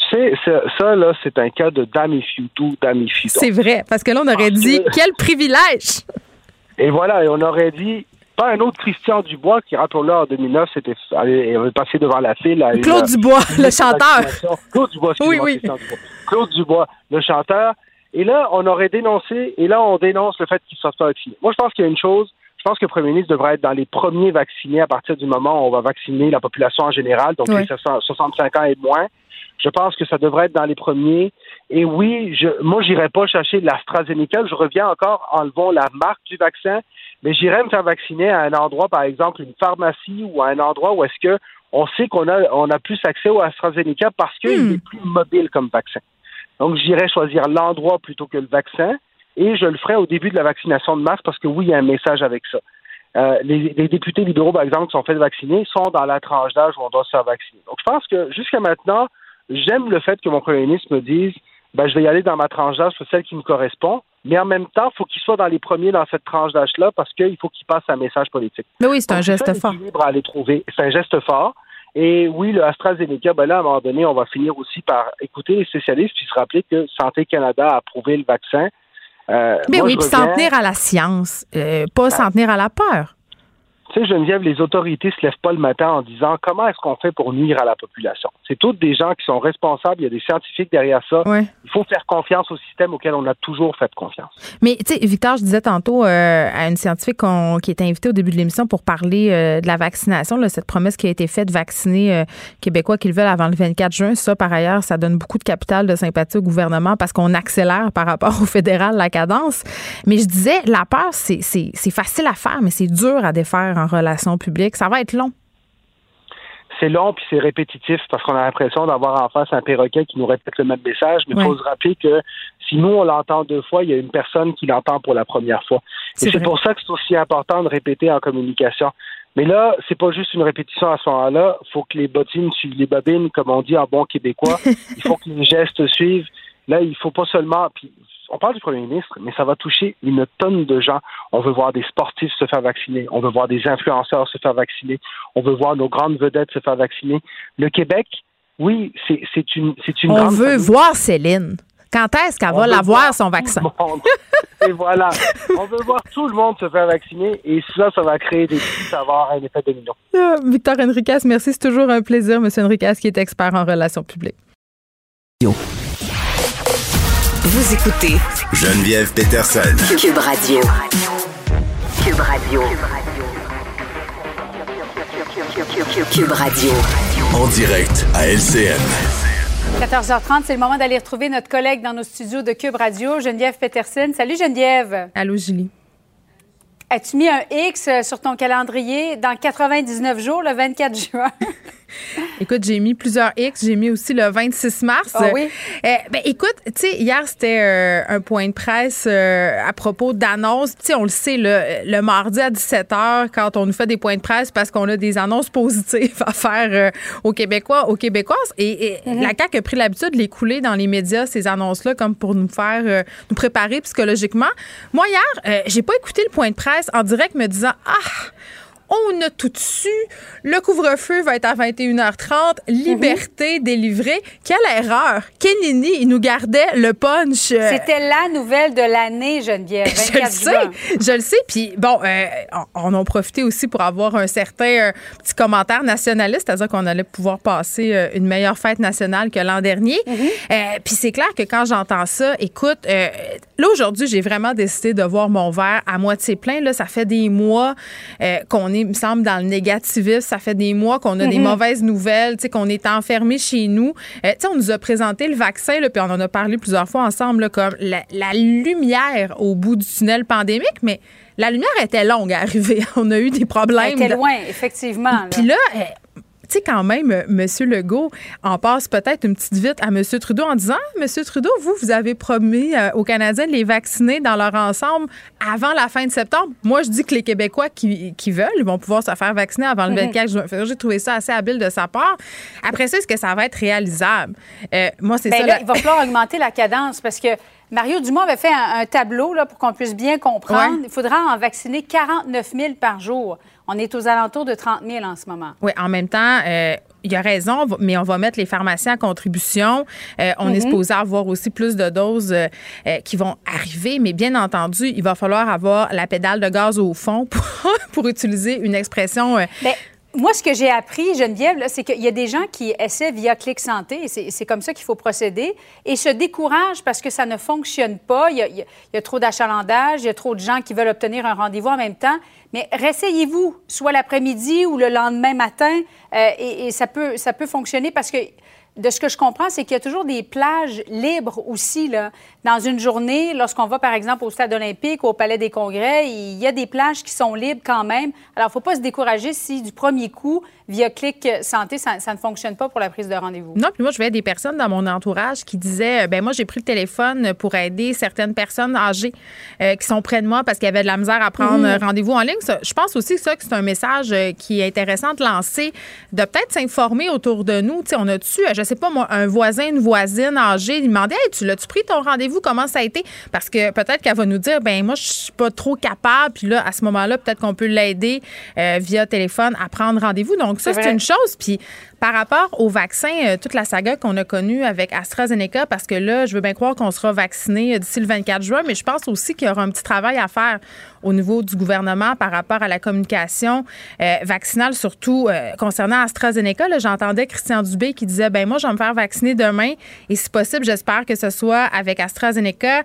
Tu sais, ça, là, c'est un cas de damifie tout, damifie C'est vrai, parce que là, on aurait dit, quel privilège! Et voilà, et on aurait dit, pas un autre Christian Dubois qui, rappelons-le, en 2009, c'était avait passé devant la file. Claude Dubois, le chanteur. Claude Dubois, oui, oui. Claude Dubois, le chanteur. Et là, on aurait dénoncé, et là, on dénonce le fait qu'il soit pas vacciné. Moi, je pense qu'il y a une chose, je pense que le premier ministre devrait être dans les premiers vaccinés à partir du moment où on va vacciner la population en général, donc les 65 ans et moins. Je pense que ça devrait être dans les premiers. Et oui, je, moi, j'irai pas chercher l'AstraZeneca. Je reviens encore, enlevons la marque du vaccin, mais j'irai me faire vacciner à un endroit, par exemple, une pharmacie ou à un endroit où est-ce que on sait qu'on a, on a plus accès au AstraZeneca parce qu'il hmm. est plus mobile comme vaccin. Donc, j'irai choisir l'endroit plutôt que le vaccin et je le ferai au début de la vaccination de masse parce que oui, il y a un message avec ça. Euh, les, députés libéraux, par exemple, qui sont faits vacciner, sont dans la tranche d'âge où on doit se faire vacciner. Donc, je pense que jusqu'à maintenant, j'aime le fait que mon premier ministre me dise ben, je vais y aller dans ma tranche d'âge, celle qui me correspond. Mais en même temps, il faut qu'il soit dans les premiers dans cette tranche d'âge-là parce qu'il faut qu'il passe un message politique. Mais oui, c'est un geste fort. à aller trouver. C'est un geste fort. Et oui, le AstraZeneca, ben là, à un moment donné, on va finir aussi par écouter les spécialistes puis se rappeler que Santé Canada a approuvé le vaccin. Euh, Mais oui, puis s'en tenir à la science, euh, pas s'en tenir à la peur. Tu sais, Geneviève, les autorités ne se lèvent pas le matin en disant comment est-ce qu'on fait pour nuire à la population. C'est toutes des gens qui sont responsables. Il y a des scientifiques derrière ça. Il faut faire confiance au système auquel on a toujours fait confiance. Mais tu sais, Victor, je disais tantôt euh, à une scientifique qui était invitée au début de l'émission pour parler euh, de la vaccination, cette promesse qui a été faite de vacciner euh, Québécois qu'ils veulent avant le 24 juin. Ça, par ailleurs, ça donne beaucoup de capital de sympathie au gouvernement parce qu'on accélère par rapport au fédéral la cadence. Mais je disais, la peur, c'est facile à faire, mais c'est dur à défaire en relations publiques. Ça va être long. C'est long puis c'est répétitif parce qu'on a l'impression d'avoir en face un perroquet qui nous répète le même message. Mais il faut se rappeler que si nous on l'entend deux fois, il y a une personne qui l'entend pour la première fois. Et c'est pour ça que c'est aussi important de répéter en communication. Mais là, c'est pas juste une répétition à ce moment-là. Il faut que les bottines suivent les babines, comme on dit en bon québécois. il faut que les gestes suivent. Là, il faut pas seulement. Puis on parle du premier ministre, mais ça va toucher une tonne de gens. On veut voir des sportifs se faire vacciner, on veut voir des influenceurs se faire vacciner, on veut voir nos grandes vedettes se faire vacciner. Le Québec, oui, c'est une, c'est une. On veut voir Céline. Quand est-ce qu'elle va l'avoir, son vaccin? et voilà. On veut voir tout le monde se faire vacciner et ça, ça va créer des petits avoir un effet domino. Ah, Victor Enriquez, merci. C'est toujours un plaisir, M. Enriquez, qui est expert en relations publiques. Vous écoutez Geneviève Peterson. Cube Radio. Cube Radio. Cube Radio. En direct à LCN. 14h30, c'est le moment d'aller retrouver notre collègue dans nos studios de Cube Radio, Geneviève Peterson. Salut Geneviève. Allô Julie. As-tu mis un X sur ton calendrier dans 99 jours, le 24 juin? Écoute, j'ai mis plusieurs X. J'ai mis aussi le 26 mars. Ah oui? Euh, ben, écoute, tu sais, hier, c'était euh, un point de presse euh, à propos d'annonces. Tu sais, on le sait, le, le, mardi à 17 h, quand on nous fait des points de presse parce qu'on a des annonces positives à faire aux Québécois, aux Québécoises. Et, mm-hmm. la CAQ a pris l'habitude de les couler dans les médias, ces annonces-là, comme pour nous faire, nous préparer psychologiquement. Moi, hier, j'ai pas écouté le point de presse en direct me disant, ah, on a tout su. Le couvre-feu va être à 21h30. Liberté mhm. délivrée. Quelle erreur. Kenini, il nous gardait le punch. Euh, C'était la nouvelle de l'année, Geneviève. je le sais. Je le sais. Puis bon, euh, on, en a profité aussi pour avoir un certain euh, petit commentaire nationaliste, c'est-à-dire qu'on allait pouvoir passer une meilleure fête nationale que l'an dernier. Mhm. Puis c'est clair que quand j'entends ça, écoute, là aujourd'hui, j'ai vraiment décidé de voir mon verre à moitié plein. Là, ça fait des mois qu'on est me semble, dans le négativisme. Ça fait des mois qu'on a des mhm. mauvaises nouvelles, qu'on est enfermé chez nous. Euh, on nous a présenté le vaccin, là, puis on en a parlé plusieurs fois ensemble, comme la, lumière au bout du tunnel pandémique, mais la lumière était longue à arriver. On a eu des problèmes. Elle était loin, effectivement. Puis là, euh, tu sais, quand même, euh, M. Legault en passe peut-être une petite vite à M. Trudeau en disant M. Trudeau, vous, vous avez promis euh, aux Canadiens de les vacciner dans leur ensemble avant la fin de septembre. Moi, je dis que les Québécois qui, veulent, vont pouvoir se faire vacciner avant le 24 mhm. juin. J'ai trouvé ça assez habile de sa part. Après ça, est-ce que ça va être réalisable? Euh, moi, c'est ben ça. Il va falloir augmenter la cadence parce que Mario Dumont avait fait un, tableau là, pour qu'on puisse bien comprendre. Il faudra en vacciner 49 000 par jour. On est aux alentours de 30 000 en ce moment. Oui, en même temps, euh, il y a raison, mais on va mettre les pharmaciens en contribution. Euh, on est mhm. supposé avoir aussi plus de doses euh, qui vont arriver, mais bien entendu, il va falloir avoir la pédale de gaz au fond pour, pour utiliser une expression. Ben, moi, ce que j'ai appris, Geneviève, c'est qu'il y a des gens qui essaient via Clic Santé, et c'est comme ça qu'il faut procéder, et se découragent parce que ça ne fonctionne pas. Il y a, trop d'achalandage, il y a trop de gens qui veulent obtenir un rendez-vous en même temps. Mais ressayez-vous, soit l'après-midi ou le lendemain matin, euh, et, et, ça, peut, ça peut fonctionner parce que de ce que je comprends, c'est qu'il y a toujours des plages libres aussi. Là. Dans une journée, lorsqu'on va par exemple au stade olympique, au palais des congrès, il y a des plages qui sont libres quand même. Alors, il ne faut pas se décourager si du premier coup, via Clic Santé, ça, ne fonctionne pas pour la prise de rendez-vous. Non, puis moi, je voyais des personnes dans mon entourage qui disaient ben moi, j'ai pris le téléphone pour aider certaines personnes âgées euh, qui sont près de moi parce qu'il y avait de la misère à prendre mhm. rendez-vous en ligne. je pense aussi que ça, que c'est un message euh, qui est intéressant de lancer, de peut-être s'informer autour de nous. sais, on a-tu, je sais pas moi, un voisin, une voisine âgée, il demandait hey, tu l'as-tu pris ton rendez-vous? Comment ça a été? Parce que peut-être qu'elle va nous dire ben moi, je suis pas trop capable. Puis là, à ce moment-là, peut-être qu'on peut l'aider euh, via téléphone à prendre rendez-vous. Donc, ça, c'est une chose. Puis par rapport au vaccin, euh, toute la saga qu'on a connue avec AstraZeneca, parce que là, je veux bien croire qu'on sera vacciné euh, d'ici le 24 juin, mais je pense aussi qu'il y aura un petit travail à faire au niveau du gouvernement par rapport à la communication euh, vaccinale, surtout concernant AstraZeneca. J'entendais Christian Dubé qui disait, ben moi, je vais me faire vacciner demain et si possible, j'espère que ce soit avec AstraZeneca.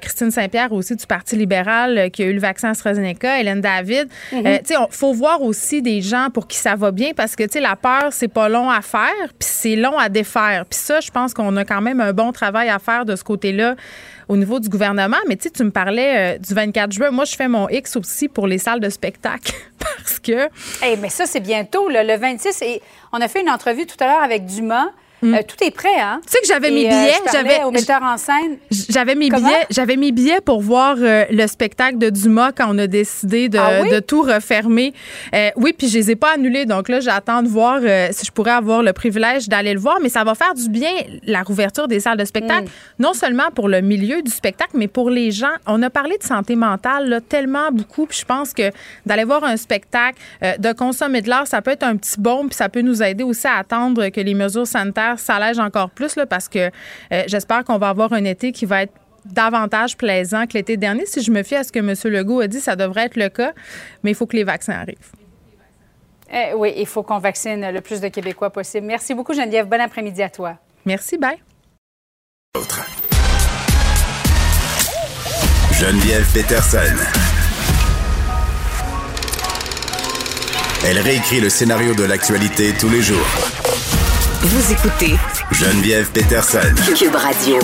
Christine Saint-Pierre aussi du Parti libéral qui a eu le vaccin AstraZeneca, Hélène David. Mm-hmm. tu sais, il faut voir aussi des gens pour qui ça va bien parce que, tu sais, la peur, c'est pas long à faire, puis c'est long à défaire. Puis ça, je pense qu'on a quand même un bon travail à faire de ce côté-là au niveau du gouvernement. Mais tu sais, tu me parlais euh, du 24 juin. Moi, je fais mon X aussi pour les salles de spectacle parce que... Hey, mais ça, c'est bientôt, le 26. Et on a fait une entrevue tout à l'heure avec Dumas. Mm. Euh, tout est prêt, hein? Tu sais que j'avais mes euh, billets. j'avais au metteur en scène. J'avais mes billets. J'avais mes billets pour voir euh, le spectacle de Dumas quand on a décidé de, ah de tout refermer. oui, puis je les ai pas annulés. Donc là, j'attends de voir si je pourrais avoir le privilège d'aller le voir. Mais ça va faire du bien la rouverture des salles de spectacle, mm. non seulement pour le milieu du spectacle, mais pour les gens. On a parlé de santé mentale là, tellement beaucoup. Puis je pense que d'aller voir un spectacle, de consommer de l'art, ça peut être un petit bon, puis ça peut nous aider aussi à attendre que les mesures sanitaires ça s'allège encore plus là, parce que euh, j'espère qu'on va avoir un été qui va être davantage plaisant que l'été dernier. Si je me fie à ce que M. Legault a dit, ça devrait être le cas, mais il faut que les vaccins arrivent. Eh oui, il faut qu'on vaccine le plus de Québécois possible. Merci beaucoup, Geneviève. Bon après-midi à toi. Merci, bye. Geneviève Peterson. Elle réécrit le scénario de l'actualité tous les jours vous écoutez Geneviève Peterson. Cube Radio.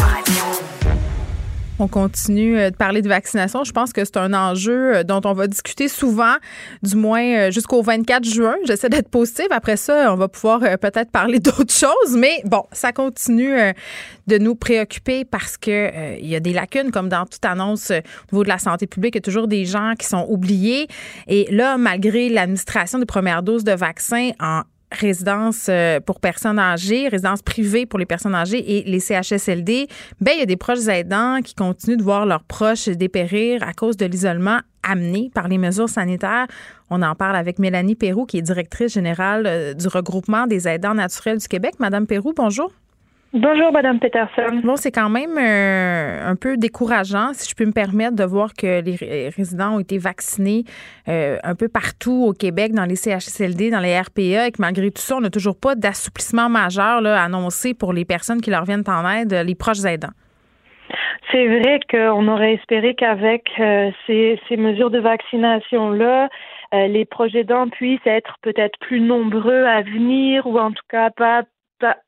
On continue euh, de parler de vaccination. Je pense que c'est un enjeu euh, dont on va discuter souvent, du moins euh, jusqu'au 24 juin. J'essaie d'être positive. Après ça, on va pouvoir peut-être parler d'autres choses. Mais bon, ça continue de nous préoccuper parce que il y a des lacunes, comme dans toute annonce au niveau de la santé publique. Il y a toujours des gens qui sont oubliés. Et là, malgré l'administration des premières doses de vaccins en résidences euh, pour personnes âgées, résidences privées pour les personnes âgées et les CHSLD, ben il y a des proches aidants qui continuent de voir leurs proches dépérir à cause de l'isolement amené par les mesures sanitaires. On en parle avec Mélanie Perroux, qui est directrice générale euh, du regroupement des aidants naturels du Québec. Madame Perroux, bonjour. Bonjour, Madame Peterson. Bon, c'est quand même euh, un peu décourageant, si je peux me permettre, de voir que les résidents ont été vaccinés euh, un peu partout au Québec, dans les CHSLD, dans les RPA, et que malgré tout ça, on n'a toujours pas d'assouplissement majeur là, annoncé pour les personnes qui leur viennent en aide, les proches aidants. C'est vrai qu'on aurait espéré qu'avec euh, ces, ces, mesures de vaccination-là, les proches aidants puissent être peut-être plus nombreux à venir ou en tout cas pas pas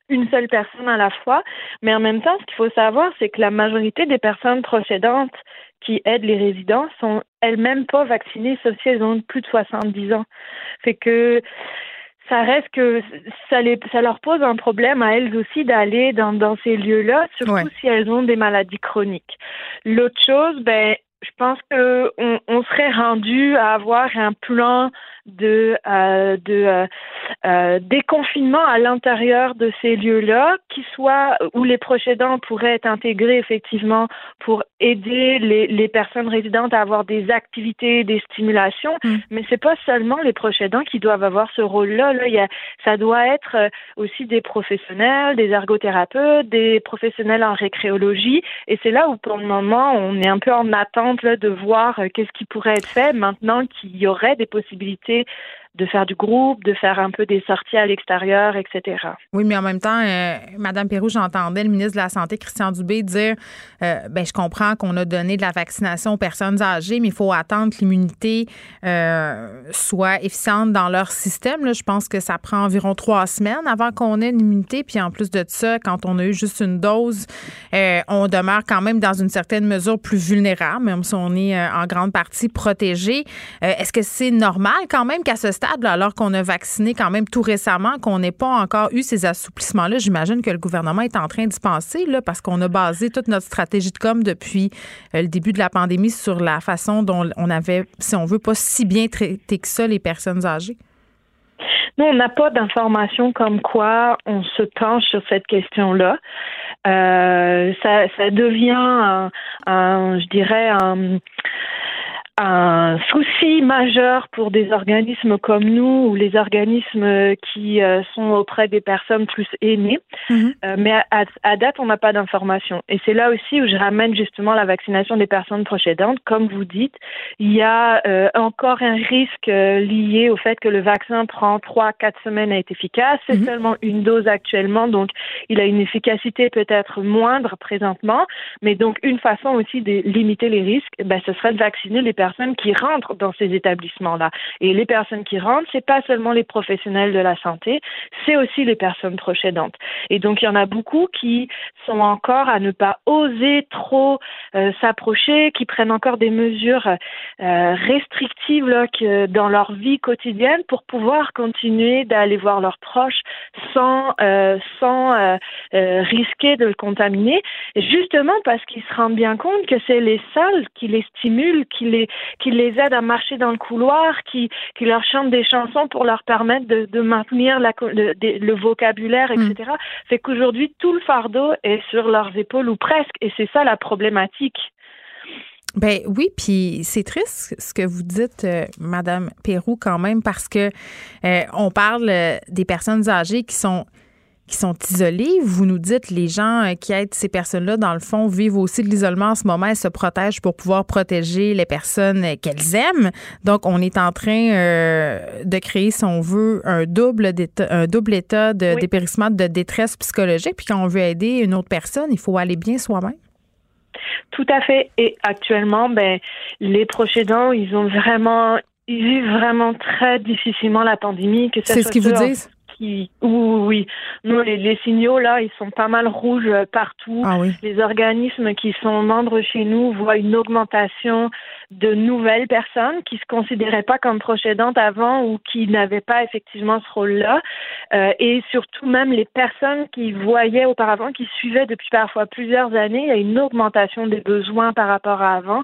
une seule personne à la fois. Mais en même temps, ce qu'il faut savoir, c'est que la majorité des personnes procédantes qui aident les résidents sont elles-mêmes pas vaccinées, sauf si elles ont plus de 70 ans. Fait que ça reste que ça, les, ça leur pose un problème à elles aussi d'aller dans, dans ces lieux-là, surtout si elles ont des maladies chroniques. L'autre chose, ben, je pense qu'on on serait rendu à avoir un plan de, euh, de euh, euh, déconfinement à l'intérieur de ces lieux-là, qui soit où les proches aidants pourraient être intégrés effectivement pour aider les, les personnes résidentes à avoir des activités, des stimulations, mm. mais c'est pas seulement les proches aidants qui doivent avoir ce rôle-là. Là, il y a, ça doit être aussi des professionnels, des ergothérapeutes, des professionnels en récréologie, et c'est là où pour le moment on est un peu en attente là, de voir qu'est-ce qui pourrait être fait maintenant qu'il y aurait des possibilités passer de faire du groupe, de faire un peu des sorties à l'extérieur, etc. Oui, mais en même temps, euh, Madame Pérou, j'entendais le ministre de la Santé, Christian Dubé, dire euh, ben, je comprends qu'on a donné de la vaccination aux personnes âgées, mais il faut attendre que l'immunité euh, soit efficiente dans leur système. Là, je pense que ça prend environ trois semaines avant qu'on ait une immunité. Puis en plus de ça, quand on a eu juste une dose, on demeure quand même dans une certaine mesure plus vulnérable, même si on est en grande partie protégé. Est-ce que c'est normal quand même qu'à ce alors qu'on a vacciné quand même tout récemment, qu'on n'ait pas encore eu ces assouplissements-là, j'imagine que le gouvernement est en train d'y penser, là, parce qu'on a basé toute notre stratégie de com depuis euh, le début de la pandémie sur la façon dont on avait, si on veut, pas si bien traité que ça les personnes âgées. Nous, on n'a pas d'informations comme quoi on se penche sur cette question-là. Euh, ça, ça devient, je dirais, un, un souci majeur pour des organismes comme nous ou les organismes qui euh, sont auprès des personnes plus aînées. Mhm. Euh, mais à, date, on n'a pas d'informations. Et c'est là aussi où je ramène justement la vaccination des personnes procédentes. Comme vous dites, il y a euh, encore un risque lié au fait que le vaccin prend trois, quatre semaines à être efficace. C'est mhm. seulement une dose actuellement, donc il a une efficacité peut-être moindre présentement. Mais donc une façon aussi de limiter les risques, ben, ce serait de vacciner les personnes personnes qui rentrent dans ces établissements-là. Et les personnes qui rentrent, c'est pas seulement les professionnels de la santé, c'est aussi les personnes procédantes. Et donc il y en a beaucoup qui sont encore à ne pas oser trop euh, s'approcher, qui prennent encore des mesures euh, restrictives là, que, dans leur vie quotidienne pour pouvoir continuer d'aller voir leurs proches sans euh, sans risquer de le contaminer. justement parce qu'ils se rendent bien compte que c'est les salles qui les stimulent, qui les qui les aident à marcher dans le couloir, qui, qui leur chantent des chansons pour leur permettre de, de maintenir la, le, le, vocabulaire, etc. Mm. C'est qu'aujourd'hui, tout le fardeau est sur leurs épaules ou presque, et c'est ça la problématique. Ben oui, puis c'est triste ce que vous dites, euh, Madame Perrou, quand même, parce que euh, on parle euh, des personnes âgées qui sont qui sont isolés. Vous nous dites les gens euh, qui aident ces personnes-là, dans le fond, vivent aussi de l'isolement en ce moment. Elles se protègent pour pouvoir protéger les personnes euh, qu'elles aiment. Donc, on est en train euh, de créer, si on veut, un double, un double état de dépérissement de détresse psychologique. Puis quand on veut aider une autre personne, il faut aller bien soi-même. Tout à fait. Et actuellement, ben, les proches aidants, ils ont vraiment, ils vivent vraiment très difficilement la pandémie. C'est ce qu'ils vous disent? Oui, oui. Nous, les, signaux, là, ils sont pas mal rouges euh, partout. Ah les organismes qui sont membres chez nous voient une augmentation de nouvelles personnes qui se considéraient pas comme procédantes avant ou qui n'avaient pas effectivement ce rôle-là. Euh, et surtout, même les personnes qui voyaient auparavant, qui suivaient depuis parfois plusieurs années, il y a une augmentation des besoins par rapport à avant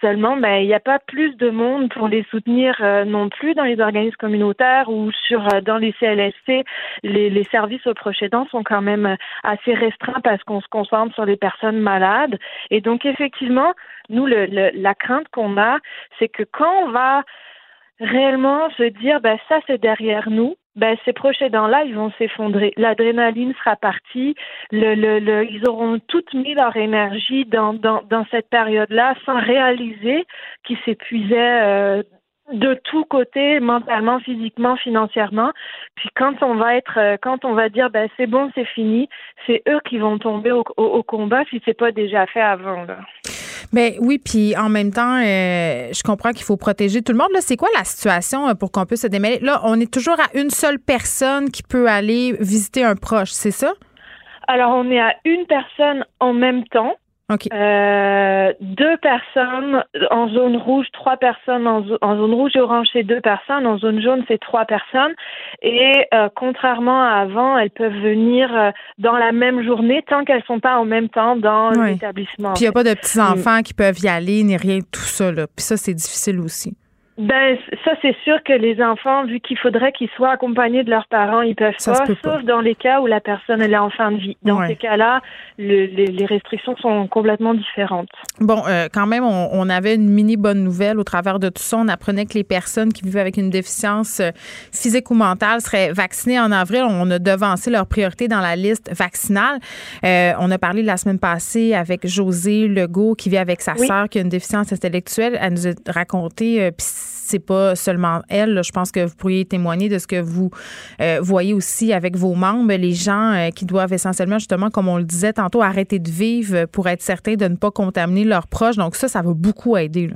Seulement, ben, il n'y a pas plus de monde pour les soutenir euh, non plus dans les organismes communautaires ou sur euh, dans les CLSC. Les, les services aux proches aidants sont quand même euh, assez restreints parce qu'on se concentre sur les personnes malades. Et donc, effectivement, nous, le, la crainte qu'on a, c'est que quand on va réellement se dire, ben, ça, c'est derrière nous, ben, ces proches aidants-là, ils vont s'effondrer. L'adrénaline sera partie. Le, le, le, ils auront toutes mis leur énergie dans, dans, dans cette période-là sans réaliser qu'ils s'épuisaient euh, de tous côtés, mentalement, physiquement, financièrement. Puis quand on va être, euh, quand on va dire, ben c'est bon, c'est fini, c'est eux qui vont tomber au, au, combat si c'est pas déjà fait avant. Là. Ben oui, puis en même temps, euh, je comprends qu'il faut protéger tout le monde. Là, c'est quoi la situation euh, pour qu'on puisse se démêler? Là, on est toujours à une seule personne qui peut aller visiter un proche, c'est ça? Alors, on est à une personne en même temps. Euh, deux personnes en zone rouge, trois personnes en, zone rouge et orange, c'est deux personnes. En zone jaune, c'est trois personnes. Et euh, contrairement à avant, elles peuvent venir euh, dans la même journée tant qu'elles sont pas en même temps dans l'établissement. Puis il n'y a pas de petits enfants qui peuvent y aller ni rien tout ça. Là. Puis ça, c'est difficile aussi. Ben, ça, c'est sûr que les enfants, vu qu'il faudrait qu'ils soient accompagnés de leurs parents, ils peuvent pas, sauf dans les cas où la personne elle est en fin de vie. Dans ces cas-là, le, les, les, restrictions sont complètement différentes. Bon, euh, quand même, on, on, avait une mini bonne nouvelle au travers de tout ça. On apprenait que les personnes qui vivent avec une déficience euh, physique ou mentale seraient vaccinées en avril. On a devancé leur priorité dans la liste vaccinale. Euh, on a parlé la semaine passée avec José Legault qui vit avec sa sœur qui a une déficience intellectuelle. Elle nous a raconté, euh, c'est pas seulement elle. je pense que vous pourriez témoigner de ce que vous euh, voyez aussi avec vos membres, les gens euh, qui doivent essentiellement, justement, comme on le disait tantôt, arrêter de vivre pour être certains de ne pas contaminer leurs proches. Donc ça, ça va beaucoup aider.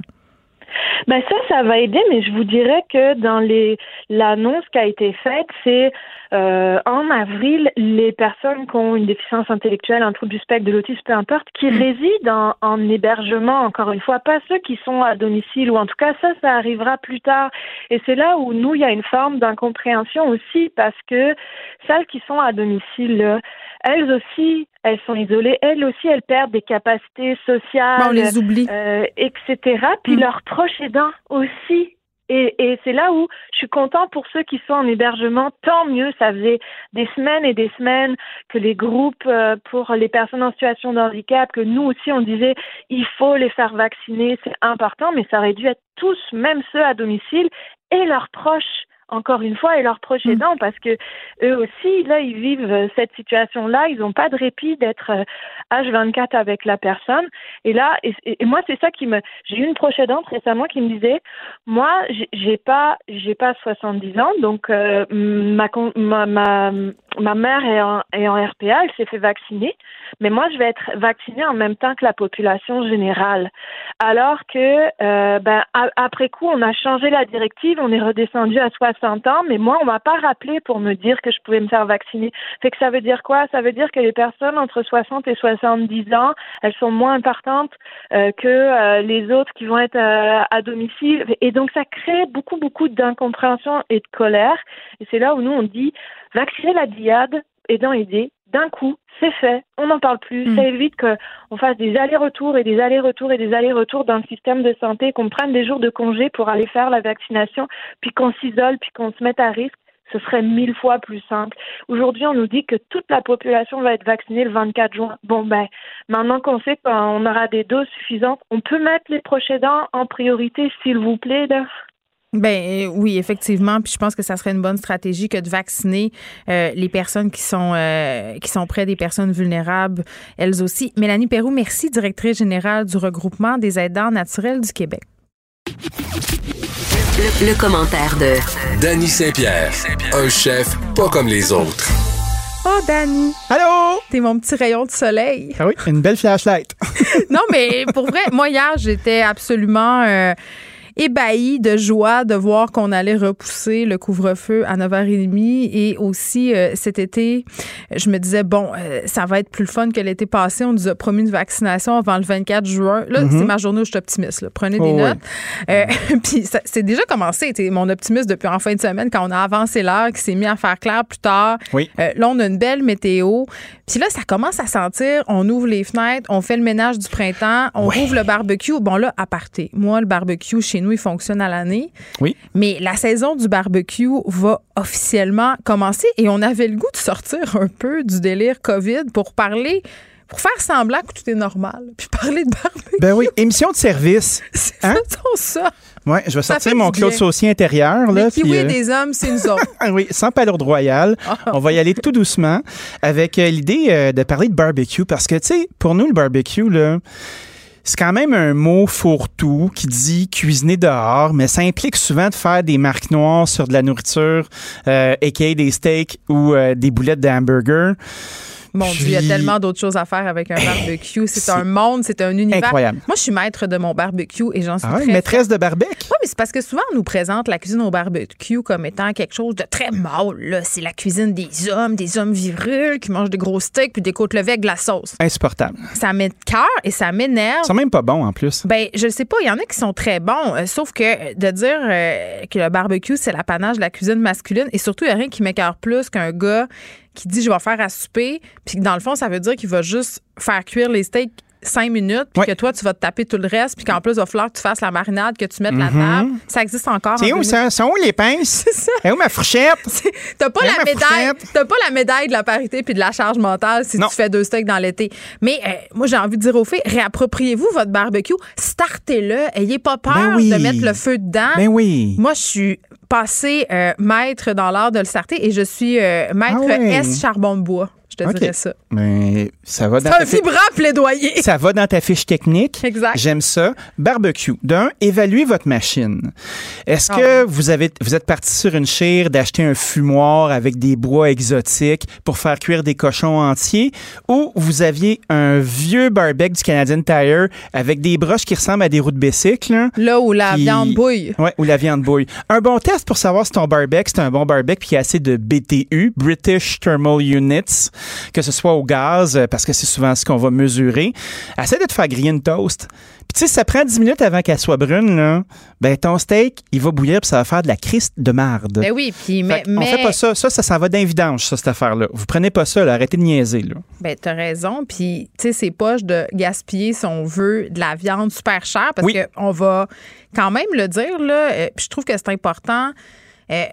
Ben ça, ça va aider, mais je vous dirais que dans les l'annonce qui a été faite, c'est euh, en avril, les personnes qui ont une déficience intellectuelle, un trouble du spectre, de l'autisme, peu importe, qui mm. résident en, hébergement, encore une fois, pas ceux qui sont à domicile, ou en tout cas ça, ça arrivera plus tard. Et c'est là où nous, il y a une forme d'incompréhension aussi, parce que celles qui sont à domicile, elles aussi, elles sont isolées, elles aussi, elles perdent des capacités sociales, on les oublie, euh, etc. Puis mm. leurs proches aidants aussi. Et, c'est là où je suis content pour ceux qui sont en hébergement. Tant mieux, ça faisait des semaines et des semaines que les groupes euh, pour les personnes en situation de handicap, que nous aussi on disait il faut les faire vacciner, c'est important, mais ça aurait dû être tous, même ceux à domicile et leurs proches encore une fois, et leurs proches mm. aidants, parce que eux aussi, là, ils vivent euh, cette situation-là, ils n'ont pas de répit d'être H24 euh, avec la personne. Et là, et, moi, c'est ça qui me, j'ai eu une proche aidante récemment qui me disait, moi, j'ai pas, j'ai pas 70 ans, donc euh, ma, ma, ma, ma mère est en, est en RPA, elle s'est fait vacciner, mais moi, je vais être vaccinée en même temps que la population générale. Alors que, ben, après coup, on a changé la directive, on est redescendu à 60 mais moi, on m'a pas rappelé pour me dire que je pouvais me faire vacciner. Fait que ça veut dire quoi? Ça veut dire que les personnes entre 60 et 70 ans, elles sont moins importantes euh, que euh, les autres qui vont être euh, à domicile. Et donc, ça crée beaucoup, beaucoup d'incompréhension et de colère. Et c'est là où nous, on dit, vacciner la diade, aidant aider, d'un coup, c'est fait, on n'en parle plus. Mm. Ça évite qu'on fasse des allers-retours et des allers-retours et des allers-retours dans le système de santé, qu'on prenne des jours de congé pour aller faire la vaccination, puis qu'on s'isole, puis qu'on se mette à risque. Ce serait mille fois plus simple. Aujourd'hui, on nous dit que toute la population va être vaccinée le 24 juin. Bon, ben, maintenant qu'on sait qu'on aura des doses suffisantes, on peut mettre les proches aidants en priorité, s'il vous plaît, là. Ben euh, oui, effectivement. Puis je pense que ça serait une bonne stratégie que de vacciner euh, les personnes qui sont euh, qui sont près des personnes vulnérables, elles aussi. Mélanie Perrou, merci, directrice générale du regroupement des aidants naturels du Québec. Le, commentaire de Danny Saint-Pierre, un chef pas comme les autres. Oh, Danny. Allô? T'es mon petit rayon de soleil. Ah oui, une belle flashlight. non, mais pour vrai, moi, hier, j'étais absolument ébahie de joie de voir qu'on allait repousser le couvre-feu à 9h30 et aussi euh, cet été, je me disais bon, euh, ça va être plus le fun que l'été passé. On nous a promis une vaccination avant le 24 juin. Là, Mhm. c'est ma journée où je suis optimiste. là. Prenez des Oh, notes. Euh, Puis c'est déjà commencé. Mon optimisme depuis en fin de semaine quand on a avancé l'heure, qui s'est mis à faire clair plus tard. Oui. Là, on a une belle météo. Puis là, ça commence à sentir. On ouvre les fenêtres, on fait le ménage du printemps, on ouvre le barbecue. Bon, là, à parté. Moi, le barbecue, chez nous, il fonctionne à l'année. Oui. Mais la saison du barbecue va officiellement commencer et on avait le goût de sortir un peu du délire COVID pour parler, pour faire semblant que tout est normal, puis parler de barbecue. Ben oui, émission de service. Hein? Faisons ça. Ouais, je vais Ça sortir mon Claude. Saucier intérieur. Là, puis, kiwis euh, des hommes, c'est nous autres. Ah oui, sans palourde royale. On va y aller tout doucement avec euh, l'idée euh, de parler de barbecue parce que, tu sais, pour nous, le barbecue, là, c'est quand même un mot fourre-tout qui dit cuisiner dehors, mais ça implique souvent de faire des marques noires sur de la nourriture, euh, aka des steaks ou euh, des boulettes de hamburger. Mon Dieu, il y a tellement d'autres choses à faire avec un barbecue. C'est C'est un monde, c'est un univers. incroyable. Moi, je suis maître de mon barbecue et j'en suis Ah ouais, très maîtresse de barbecue? Oui, mais c'est parce que souvent, on nous présente la cuisine au barbecue comme étant quelque chose de très mâle. C'est la cuisine des hommes, des hommes virils qui mangent des gros steaks puis des côtes levées avec de la sauce. Insupportable. Ça met de cœur et ça m'énerve. Ils sont même pas bons en plus. Ben, je sais pas, il y en a qui sont très bons, euh, sauf que euh, de dire euh, que le barbecue, c'est l'apanage de la cuisine masculine, et surtout, il n'y a rien qui m'écœure plus qu'un gars qui dit je vais faire à souper, puis dans le fond, ça veut dire qu'il va juste faire cuire les steaks cinq minutes, puis que toi, tu vas te taper tout le reste, puis qu'en plus, il va falloir que tu fasses la marinade, que tu mettes la table. Ça existe encore. C'est en où 2000. ça? Sont où les pinces? C'est ça. C'est où ma fourchette? T'as pas, la médaille, t'as pas la médaille de la parité puis de la charge mentale si Non. tu fais deux steaks dans l'été. Mais euh, moi, j'ai envie de dire aux filles, réappropriez-vous votre barbecue, startez-le, ayez pas peur Ben oui. de mettre le feu dedans. Ben oui. Moi, je suis passée euh, maître dans l'art de le starter et je suis euh, maître Ah. S charbon de bois. Te dirais ça. Mais ça va dans C'est un vibrant plaidoyer. Ça va dans ta fiche technique. Exact. J'aime ça. Barbecue. D'un, évaluez votre machine. Est-ce Ah que vous avez vous êtes parti sur une chire d'acheter un fumoir avec des bois exotiques pour faire cuire des cochons entiers? Ou vous aviez un vieux barbecue du Canadian Tire avec des broches qui ressemblent à des roues de bicycle là, Là où la viande bouille. Ouais, ou la viande bouille. Un bon test pour savoir si ton barbecue, c'est un bon barbecue puis qu'il y a assez de BTU, British Thermal Units, que ce soit au gaz, euh, parce que c'est souvent ce qu'on va mesurer. Essaie de te faire griller une toast. Puis tu sais, si ça prend 10 minutes avant qu'elle soit brune, là, ben ton steak, il va bouillir puis ça va faire de la criste de marde. Ben oui, puis mais, mais fait pas ça. Ça, ça s'en va d'un vidange, ça, cette affaire-là. Vous prenez pas ça, là. Arrêtez de niaiser, là. Ben, t'as raison. Puis, tu sais, c'est poche de gaspiller, si on veut, de la viande super chère parce Oui. qu'on va quand même le dire, là. euh, puis je trouve que c'est important. Euh,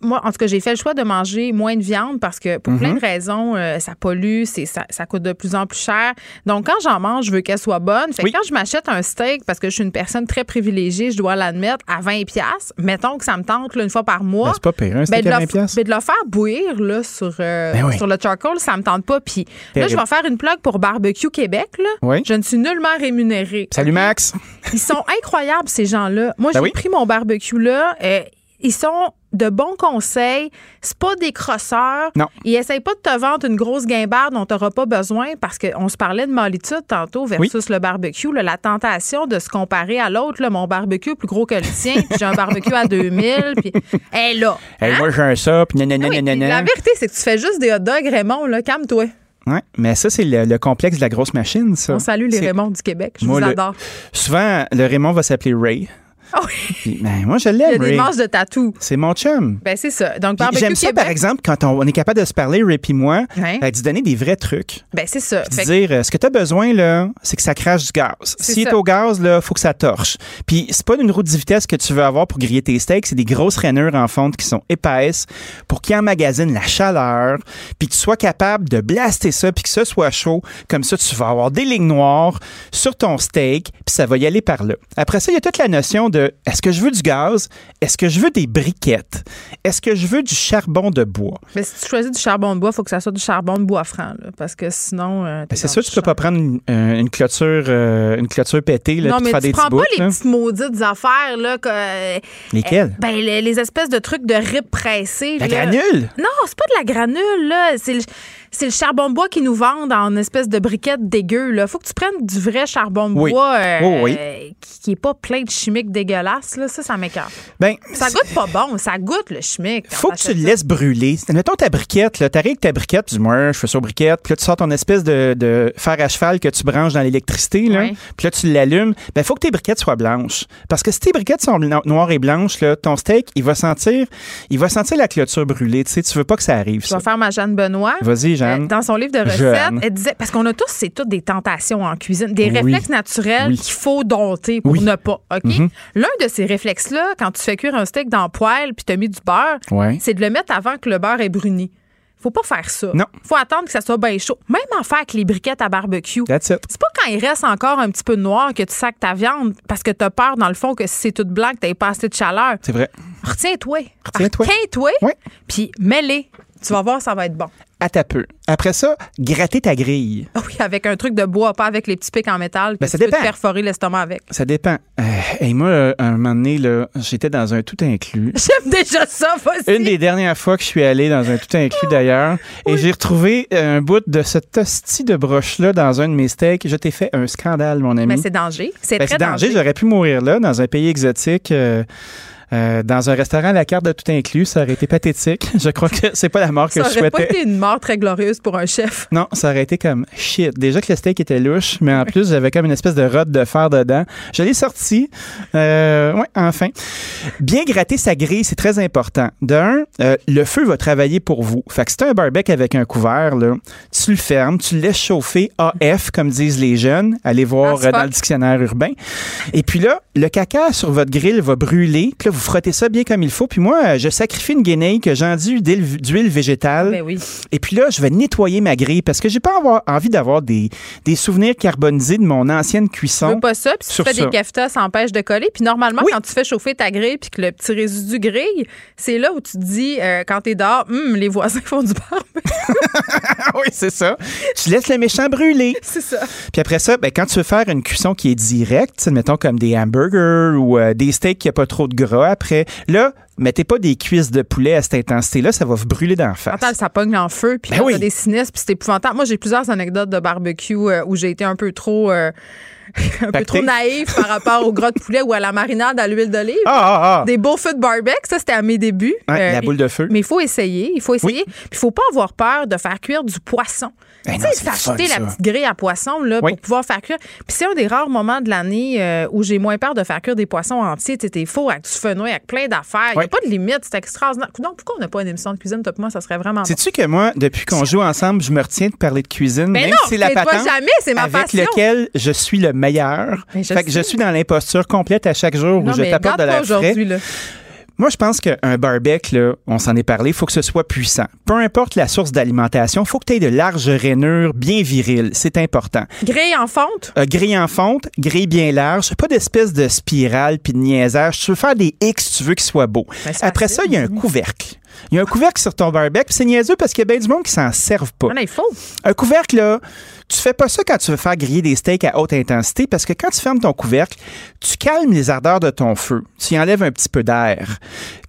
moi, en tout cas, j'ai fait le choix de manger moins de viande parce que pour plein de raisons, euh, ça pollue, c'est, ça, ça coûte de plus en plus cher. Donc, quand j'en mange, je veux qu'elle soit bonne. Fait que Oui. quand je m'achète un steak, parce que je suis une personne très privilégiée, je dois l'admettre, à 20$, piastres, mettons que ça me tente là, une fois par mois. Ben, c'est pas pire, un Ben, steak de, à le, 20 piastres. ben, de le faire bouillir là, sur, euh, Ben oui. sur le charcoal, ça me tente pas. Puis là, je vais faire une plug pour Barbecue Québec. Là. Oui. Je ne suis nullement rémunérée. Salut, Max. Ils sont incroyables, ces gens-là. Moi, Ben j'ai pris mon barbecue là. euh, ils sont de bons conseils. C'est pas des crosseurs. Non. Ils essayent pas de te vendre une grosse guimbarde dont tu n'auras pas besoin parce qu'on se parlait de mollitude tantôt versus le barbecue. là. la tentation de se comparer à l'autre. Mon barbecue est plus gros que le tien, j'ai un barbecue à 2000. Puis, hey, là. Hey, hein? moi, j'ai un ça, puis nanana, Ah oui, nanana. la vérité, c'est que tu fais juste des hot dogs, Raymond. Là. Calme-toi. Ouais, mais ça, c'est le, le complexe de la grosse machine, ça. On salue les C'est- Raymond du Québec. Je Moi, vous le- adore. Souvent, le Raymond va s'appeler Ray. Ah oui, Puis, ben, moi, je il y a l'aime, des Ray. manches de tatou. C'est mon chum. Ben, c'est ça. Donc, Puis barbecue J'aime ça, Québec. par exemple, quand on, on est capable de se parler, Ray et moi, Ouais. euh, d'y donner des vrais trucs. Ben, c'est ça. Puis Fait de que- dire, euh, ce que tu as besoin, là, c'est que ça crache du gaz. S'il est au gaz, là, faut que ça torche. Puis c'est pas une roue de vitesse que tu veux avoir pour griller tes steaks, c'est des grosses rainures en fonte qui sont épaisses pour qu'il emmagasine la chaleur, puis que tu sois capable de blaster ça, puis que ça soit chaud. Comme ça, tu vas avoir des lignes noires sur ton steak, puis ça va y aller par là. Après ça, il y a toute la notion de, est-ce que je veux du gaz? Est-ce que je veux des briquettes? Est-ce que je veux du charbon de bois? Ben, si tu choisis du charbon de bois, il faut que ça soit du charbon de bois franc, là, parce que sinon. euh, Ben, c'est sûr, tu peux pas prendre une, euh, une clôture, euh, une clôture pétée, là, Non, mais faire tu des prends petits pas bouts, les là. petites maudites affaires, là. Que, euh, Lesquelles? ben, les, les espèces de trucs de rip pressés. La là. granule? Non, c'est pas de la granule, là. C'est le- c'est le charbon de bois qui nous vendent en espèce de briquette dégueu. Là. Faut que tu prennes du vrai charbon de Oui. bois euh, Oh, oui. qui, qui est pas plein de chimiques dégueulasses. Là. Ça, ça m'écarte. Ben, Ça goûte pas bon. Ça goûte le chimique. faut que tu le laisses brûler. Mettons ta briquette, t'arrives avec ta briquette, tu dis, moi, je fais ça aux briquettes, puis là, tu sors ton espèce de, de fer à cheval que tu branches dans l'électricité, là, puis là, tu l'allumes. Ben, faut que tes briquettes soient blanches. Parce que si tes briquettes sont noires et blanches, là, ton steak, il va sentir, il va sentir la clôture brûlée. Tu sais, tu veux pas que ça arrive, Je vais faire ma Jeanne Benoît. Vas-y, Jeanne. Dans son livre de recettes, Jeanne. elle disait, parce qu'on a tous, c'est toutes des tentations en cuisine, des Oui. réflexes naturels Oui. qu'il faut dompter pour Oui. ne pas. OK? Mhm. L'un de ces réflexes-là, quand tu fais cuire un steak dans le poêle puis tu as mis du beurre, Ouais. c'est de le mettre avant que le beurre ait bruni. Faut pas faire ça. Non. Faut attendre que ça soit bien chaud. Même en faire avec les briquettes à barbecue. That's it. C'est pas quand il reste encore un petit peu de noir que tu sacs ta viande parce que tu as peur, dans le fond, que si c'est tout blanc, que tu pas assez de chaleur. C'est vrai. Retiens-toi. Retiens-toi. Retiens-toi. Puis mets-les. Tu vas voir, ça va être bon. À ta peu. Après ça, gratter ta grille. Ah Oui, avec un truc de bois, pas avec les petits pics en métal. que Ben, ça tu peux te dépend. perforer l'estomac avec. Ça dépend. Euh, et moi, euh, un moment donné, là, j'étais dans un tout inclus. J'aime déjà ça, vas-y. Une des dernières fois que je suis allé dans un tout inclus d'ailleurs, et j'ai retrouvé euh, un bout de ce hostie de broche-là dans un de mes steaks. Je t'ai fait un scandale, mon ami. Mais c'est danger. C'est Ben, très c'est danger. danger. J'aurais pu mourir là, dans un pays exotique. euh, euh, dans un restaurant à la carte de tout inclus, ça aurait été pathétique. Je crois que c'est pas la mort que Ça je aurait pas souhaitais. été une mort très glorieuse pour un chef. Non, ça aurait été comme shit. Déjà que le steak était louche, mais en plus, j'avais comme une espèce de rod de fer dedans. Je l'ai sorti. Euh, ouais, enfin. Bien gratter sa grille, c'est très important. D'un, euh, le feu va travailler pour vous. Fait que si t'as un barbecue avec un couvert, là, tu le fermes, tu le laisses chauffer AF, comme disent les jeunes. Allez voir As euh, dans le dictionnaire urbain. Et puis là, le caca sur votre grill va brûler. Puis là, vous frottez ça bien comme il faut. Puis moi, je sacrifie une guenille que j'enduis d'huile végétale. Ben oui. Et puis là, je vais nettoyer ma grille parce que j'ai pas avoir- envie d'avoir des, des souvenirs carbonisés de mon ancienne Tu cuisson. veux pas ça, puis si tu fais ça. des cafetas, ça empêche de coller. Puis normalement, Oui. quand tu fais chauffer ta grille puis que le petit résidu grille, c'est là où tu te dis, euh, quand t'es dehors, Hum, les voisins font du barbecue. oui, c'est ça. Tu laisses le méchant brûler. c'est ça. Puis après ça, ben, quand tu veux faire une cuisson qui est directe, tu mettons comme des hamburgers ou euh, des steaks qui a pas trop de gras après, là, mettez pas des cuisses de poulet à cette intensité-là, ça va vous brûler d'en face. Mental, ça pogne en feu, puis Ben là, oui. des sinistres, puis c'est épouvantable. Moi, j'ai plusieurs anecdotes de barbecue euh, où j'ai été un peu trop, euh, un peu trop naïf par rapport au gras de poulet ou à la marinade à l'huile d'olive. Ah, ah, ah! Des beaux feux de barbecue, ça, c'était à mes débuts. Ouais, Euh, la boule de feu. Mais il faut essayer, il faut essayer. Puis il faut pas avoir peur de faire cuire du poisson. Ben tu non, sais, s'acheter la petite grille à poisson là, Oui. pour pouvoir faire cuire. Puis c'est un des rares moments de l'année euh, où j'ai moins peur de faire cuire des poissons entiers. Tu sais, t'es faux avec du fenouil, avec plein d'affaires. Il n'y a pas de limite, c'est extraordinaire. Donc, pourquoi on n'a pas une émission de cuisine, et moi, ça serait vraiment bon. Sais-tu que moi, depuis qu'on joue ensemble, je me retiens de parler de cuisine, Ben même non, si c'est la patente jamais, c'est ma avec passion. lequel je suis le meilleur. Ben, je fait que je suis dans l'imposture complète à chaque jour Non, où je mais t'apporte de la frais. Moi, je pense qu'un barbecue, là, on s'en est parlé, il faut que ce soit puissant. Peu importe la source d'alimentation, il faut que tu aies de larges rainures bien viriles. C'est important. Grille en fonte? Euh, grille en fonte, grille bien large, pas d'espèce de spirale puis de niaisage. Tu veux faire des X, tu veux qu'ils soient beaux. Ben, Après facile, ça, il y a un couvercle. Il y a un couvercle sur ton barbecue, c'est niaiseux parce qu'il y a bien du monde qui s'en servent pas. Non, non, il faut. Un couvercle, là, tu fais pas ça quand tu veux faire griller des steaks à haute intensité parce que quand tu fermes ton couvercle, tu calmes les ardeurs de ton feu. Tu y enlèves un petit peu d'air.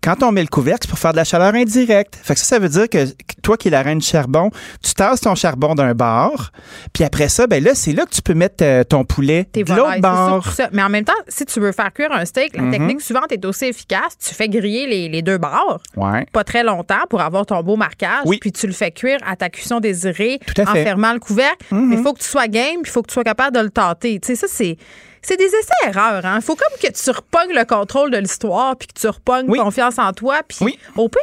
Quand on met le couvercle, c'est pour faire de la chaleur indirecte. Fait que ça, ça veut dire que toi qui es la reine du charbon, tu tasses ton charbon d'un bord, puis après ça, ben là, c'est là que tu peux mettre euh, ton poulet Tes de l'autre bord. ça. Mais en même temps, si tu veux faire cuire un steak, la Mhm. technique suivante est aussi efficace. Tu fais griller les, les deux bords. Ouais. Pas très longtemps pour avoir ton beau marquage. Oui. Puis tu le fais cuire à ta cuisson désirée en fermant le couvercle. Mhm. Mais il faut que tu sois game, puis il faut que tu sois capable de le tâter. Tu sais, ça, c'est. C'est des essais-erreurs. Il faut comme que tu repognes le contrôle de l'histoire, puis que tu repognes Oui. confiance en toi. Puis Oui. au pire,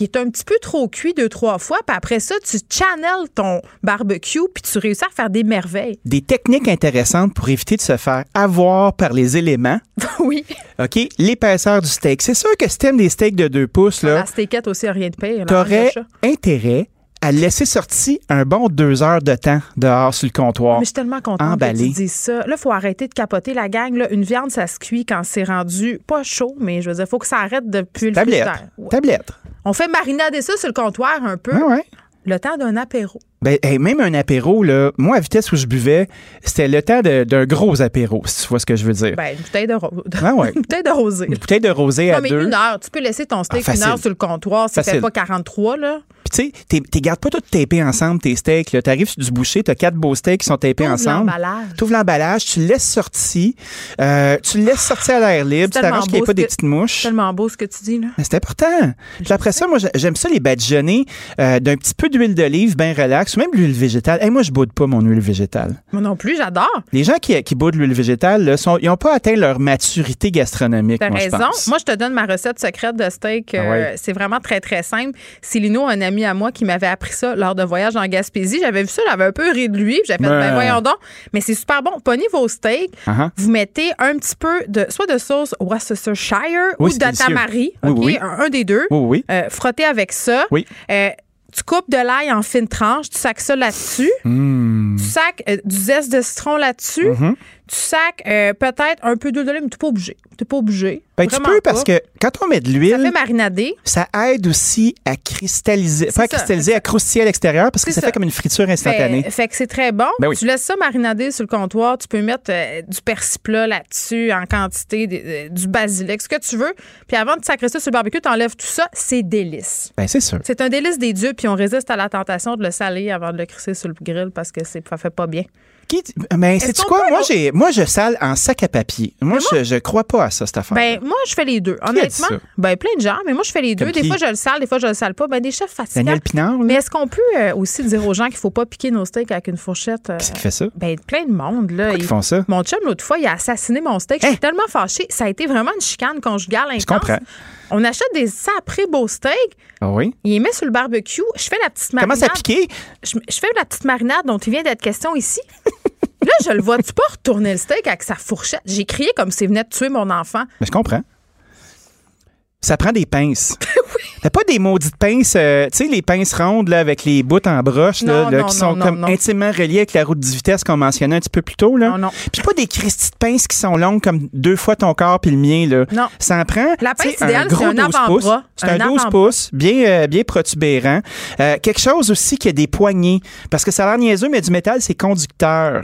il est un petit peu trop cuit deux, trois fois. Puis après ça, tu channels ton barbecue, puis tu réussis à faire des merveilles. Des techniques intéressantes pour éviter de se faire avoir par les éléments. oui. OK? L'épaisseur du steak. C'est sûr que si t'aimes des steaks de 2 pouces, là, La steakette aussi, rien de pire. la t'aurais intérêt à laisser sortir un bon deux heures de temps dehors sur le comptoir. Mais je suis tellement contente Emballé. que tu dises ça. Là, il faut arrêter de capoter la gang. Là. Une viande, ça se cuit quand c'est rendu pas chaud, mais je veux dire, il faut que ça arrête depuis le Tablette. Ouais. Tablette. On fait marinader ça sur le comptoir un peu. Ouais, ouais. Le temps d'un apéro. Ben, hey, même un apéro, là, moi, à vitesse où je buvais, c'était le temps d'un gros apéro, si tu vois ce que je veux dire. Ben, une bouteille de, ro- Ah ouais. une bouteille de rosé. Une bouteille de rosé à mais deux. une heure. Tu peux laisser ton steak Ah, une heure sur le comptoir. Ça fait pas 43, là. Puis tu sais, t'es- t'es gardes pas tout tapés ensemble, tes steaks. là. T'arrives sur du boucher, t'as quatre beaux steaks qui sont tapés ensemble. l'emballage. T'ouvres l'emballage, tu le laisses sorti, euh, tu le laisses sortir à l'air libre, tu t'arranges qu'il n'y ait pas des petites mouches. Tellement beau ce que tu dis, là. Mais C'est important. Puis après ça, moi, j'ai- j'aime ça, les badigeonnés euh, d'un petit peu d'huile d'olive bien relax, même l'huile végétale? Hey, moi, je boude pas mon huile végétale. Moi non plus, j'adore. Les gens qui, qui boudent l'huile végétale, là, sont, ils n'ont pas atteint leur maturité gastronomique, T'as raison. pense. Moi, je te donne ma recette secrète de steak. Ah Euh. C'est vraiment très, très simple. C'est Lino, un ami à moi, qui m'avait appris ça lors de voyage en Gaspésie. J'avais vu ça, j'avais un peu ri de lui. J'avais fait, ben voyons donc. Mais c'est super bon. Pognez vos steaks. Uh-huh. Vous mettez un petit peu de, soit de sauce Worcestershire Oui, ou de tamari. Oui, OK? oui. Un, un des deux. Euh, frottez avec ça. Oui. Euh, tu coupes de l'ail en fines tranches, tu sacs ça là-dessus. Mmh. Tu sacs euh, du zeste de citron là-dessus. Mhm. Tu sacs euh, peut-être un peu d'huile d'olive, mais tu n'es pas obligé. Tu pas obligé. Ben, tu peux parce pas. que quand on met de Ça fait l'huile, marinader. ça aide aussi à cristalliser, pas à ça. cristalliser, à croustiller à l'extérieur parce que ça, ça. fait comme une friture instantanée. Fait, fait que c'est très bon. Ben oui. Tu laisses ça marinader sur le comptoir. Tu peux mettre euh, du persil plat là-dessus en quantité, euh, du basilic, ce que tu veux. Puis avant de sacrer ça sur le barbecue, tu enlèves tout ça. C'est délice. Ben, c'est sûr. C'est un délice des dieux, puis on résiste à la tentation de le saler avant de le crisser sur le grill parce que c'est, ça fait pas bien. Qui- mais c'est quoi? Moi, j'ai, moi, je sale en sac à papier. Moi, je, je crois pas à ça, cette affaire. Ben, moi, je fais les deux. Honnêtement, ben, plein de gens, mais moi, je fais les deux. Comme Des qui? fois, je le sale, des fois, je le sale pas. Ben, des chefs fatigants. Daniel Pinard, là, Mais est-ce qu'on peut euh, aussi dire aux gens qu'il faut pas piquer nos steaks avec une fourchette? euh, qui fait ça? ben, plein de monde, là. Ils font ça? Mon chum, l'autre fois, il a assassiné mon steak. Je suis tellement fâchée. Ça a été vraiment une chicane conjugale intense. Je comprends. On achète des saprés beaux steaks. Ah oui? Il les met sur le barbecue. Je fais la petite Comment marinade. ça piqué? Je, je fais la petite marinade dont il vient d'être question ici. Là, je le vois-tu pas retourner le steak avec sa fourchette? J'ai crié comme s'il venait de tuer mon enfant. Mais je comprends. Ça prend des pinces. T'as pas des maudites pinces, euh, tu sais, les pinces rondes là, avec les bouts en broche là, Non, là, non, qui sont non, comme intimement reliées avec la route 10 vitesses qu'on mentionnait un petit peu plus tôt. Là. Non, non. Puis pas des christies de pinces qui sont longues comme deux fois ton corps puis le mien. Là. Non. Ça en prend. La pince idéale, c'est un 12 pouces. avant-bras. C'est un, Un 12 avant-bras. pouces, bien, euh, bien protubérant. Euh, quelque chose aussi qui a des poignées. Parce que ça a l'air niaiseux, mais du métal, c'est conducteur.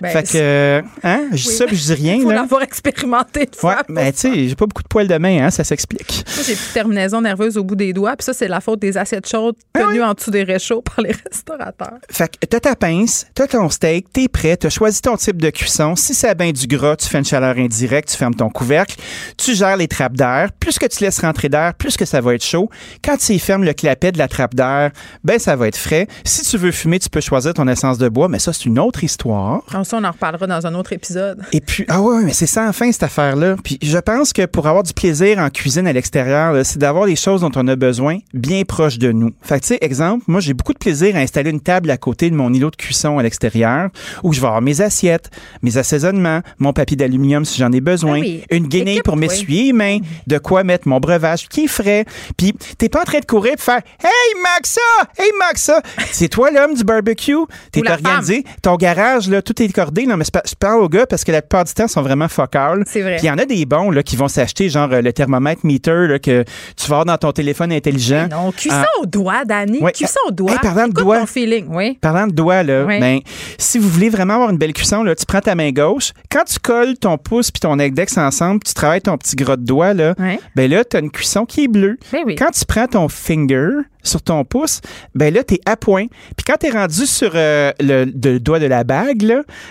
Ben, fait que, hein, je dis Oui, ça puis je dis rien. Il faut l'avoir expérimenté une Ouais, fois. mais tu sais, j'ai pas beaucoup de poils de main, hein, ça s'explique. Moi, j'ai de terminaison nerveuse au bout des doigts. Puis ça, c'est la faute des assiettes chaudes Ah tenues en dessous des réchauds par les restaurateurs. Fait que t'as ta pince, t'as ton steak, t'es prêt, t'as choisi ton type de cuisson. Si c'est bien du gras, tu fais une chaleur indirecte, tu fermes ton couvercle, tu gères les trappes d'air. Plus que tu laisses rentrer d'air, plus que ça va être chaud. Quand tu y fermes le clapet de la trappe d'air, ben ça va être frais. Si tu veux fumer, tu peux choisir ton essence de bois, mais ça c'est une autre histoire. Ça, on en reparlera dans un autre épisode. Et puis, ah ouais, mais c'est sans fin cette affaire-là. Puis je pense que pour avoir du plaisir en cuisine à l'extérieur, c'est d'avoir les choses dont on a besoin bien proches de nous. Fait que, tu sais, exemple, moi, j'ai beaucoup de plaisir à installer une table à côté de mon îlot de cuisson à l'extérieur où je vais avoir mes assiettes, mes assaisonnements, mon papier d'aluminium si j'en ai besoin, Ah oui. une guenille pour m'essuyer les mains, de quoi mettre mon breuvage qui est frais. Puis, t'es pas en train de courir et faire Hey, Maxa! Hey, Maxa! C'est toi l'homme du barbecue? T'es organisé. Ton garage, là, tout est Non, mais je parle aux gars parce que la plupart du temps, ils sont vraiment focal. C'est vrai. Puis il y en a des bons là, qui vont s'acheter, genre euh, le thermomètre meter là, que tu vas avoir dans ton téléphone intelligent. Non, cuisson Ah. au doigt, Dani. Ouais. Cuisson au doigt. Hey, parlant de doigts. ton feeling, oui. Parlant de doigts, là, Oui. ben, si vous voulez vraiment avoir une belle cuisson, là, tu prends ta main gauche. Quand tu colles ton pouce puis ton index ensemble, tu travailles ton petit gros de doigt, là, ben là, tu as une cuisson qui est bleue. Ben oui. Quand tu prends ton finger sur ton pouce, ben là, tu es à point. Puis quand tu es rendu sur euh, le, le doigt de la bague,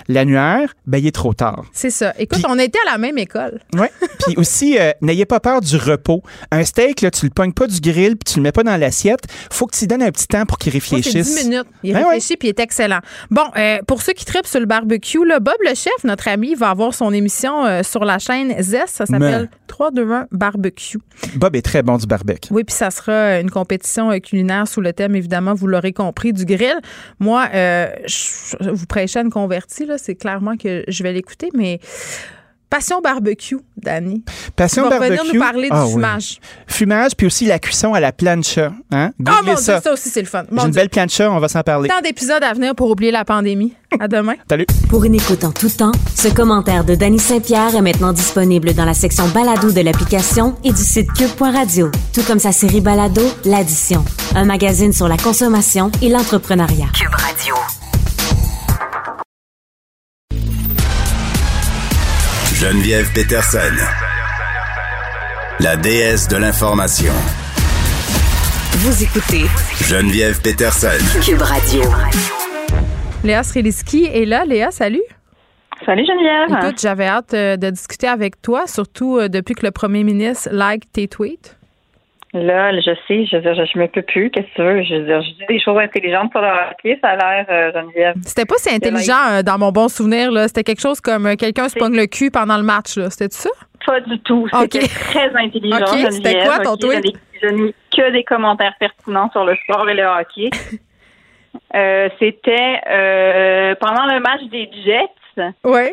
l'annuaire, ben il est trop tard. C'est ça. Écoute, Puis- on était à la même école. Ouais. Puis aussi, euh, n'ayez pas peur du repos. Un steak, là, tu le pognes pas du grill puis tu le mets pas dans l'assiette. Faut que tu donnes un petit temps pour qu'il c'est réfléchisse. 10 minutes. Il Ben réfléchit puis il est excellent. Bon, euh, pour ceux qui tripent sur le barbecue, là, Bob le chef, notre ami, va avoir son émission euh, sur la chaîne Zest. Ça s'appelle 3-2-1 Barbecue. Bob est très bon du barbecue. Oui, puis ça sera une compétition culinaire sous le thème, évidemment, vous l'aurez compris, du grill. Moi, euh, je, vous prêchez à une convertie, là. C'est clairement que je vais l'écouter, mais Passion barbecue, Dani. Passion tu vas barbecue? venir nous parler du Ah oui. fumage. Fumage, puis aussi la cuisson à la plancha. Hein? Ah Googlez mon ça. Dieu, ça aussi, c'est le fun. J'ai une Dieu. belle plancha, on va s'en parler. Tant d'épisodes à venir pour oublier la pandémie. À demain. Salut. Pour une écoute en tout temps, ce commentaire de Danny Saint-Pierre est maintenant disponible dans la section balado de l'application et du site cube.radio, tout comme sa série balado L'Addition, un magazine sur la consommation et l'entrepreneuriat. Cube Radio. Geneviève Peterson. La déesse de l'information. Vous écoutez Geneviève Peterson. Cube Radio. Léa Sreliski est là. Léa, salut. Salut Geneviève. Écoute, j'avais hâte euh, de discuter avec toi, surtout euh, depuis que le premier ministre like tes tweets. Là, je sais, je veux dire, je, je me peux plus. Qu'est-ce que tu veux? Je veux dire, je dis des choses intelligentes sur le hockey, ça a l'air, euh, Geneviève. C'était pas si intelligent euh, dans mon bon souvenir. là. C'était quelque chose comme euh, quelqu'un se pogne le cul pendant le match. là. C'était ça? Pas du tout. C'était très intelligent, Ok, Geneviève. c'était quoi ton tweet? Je n'ai- que des commentaires pertinents sur le sport et le hockey. C'était pendant le match des Jets. Oui.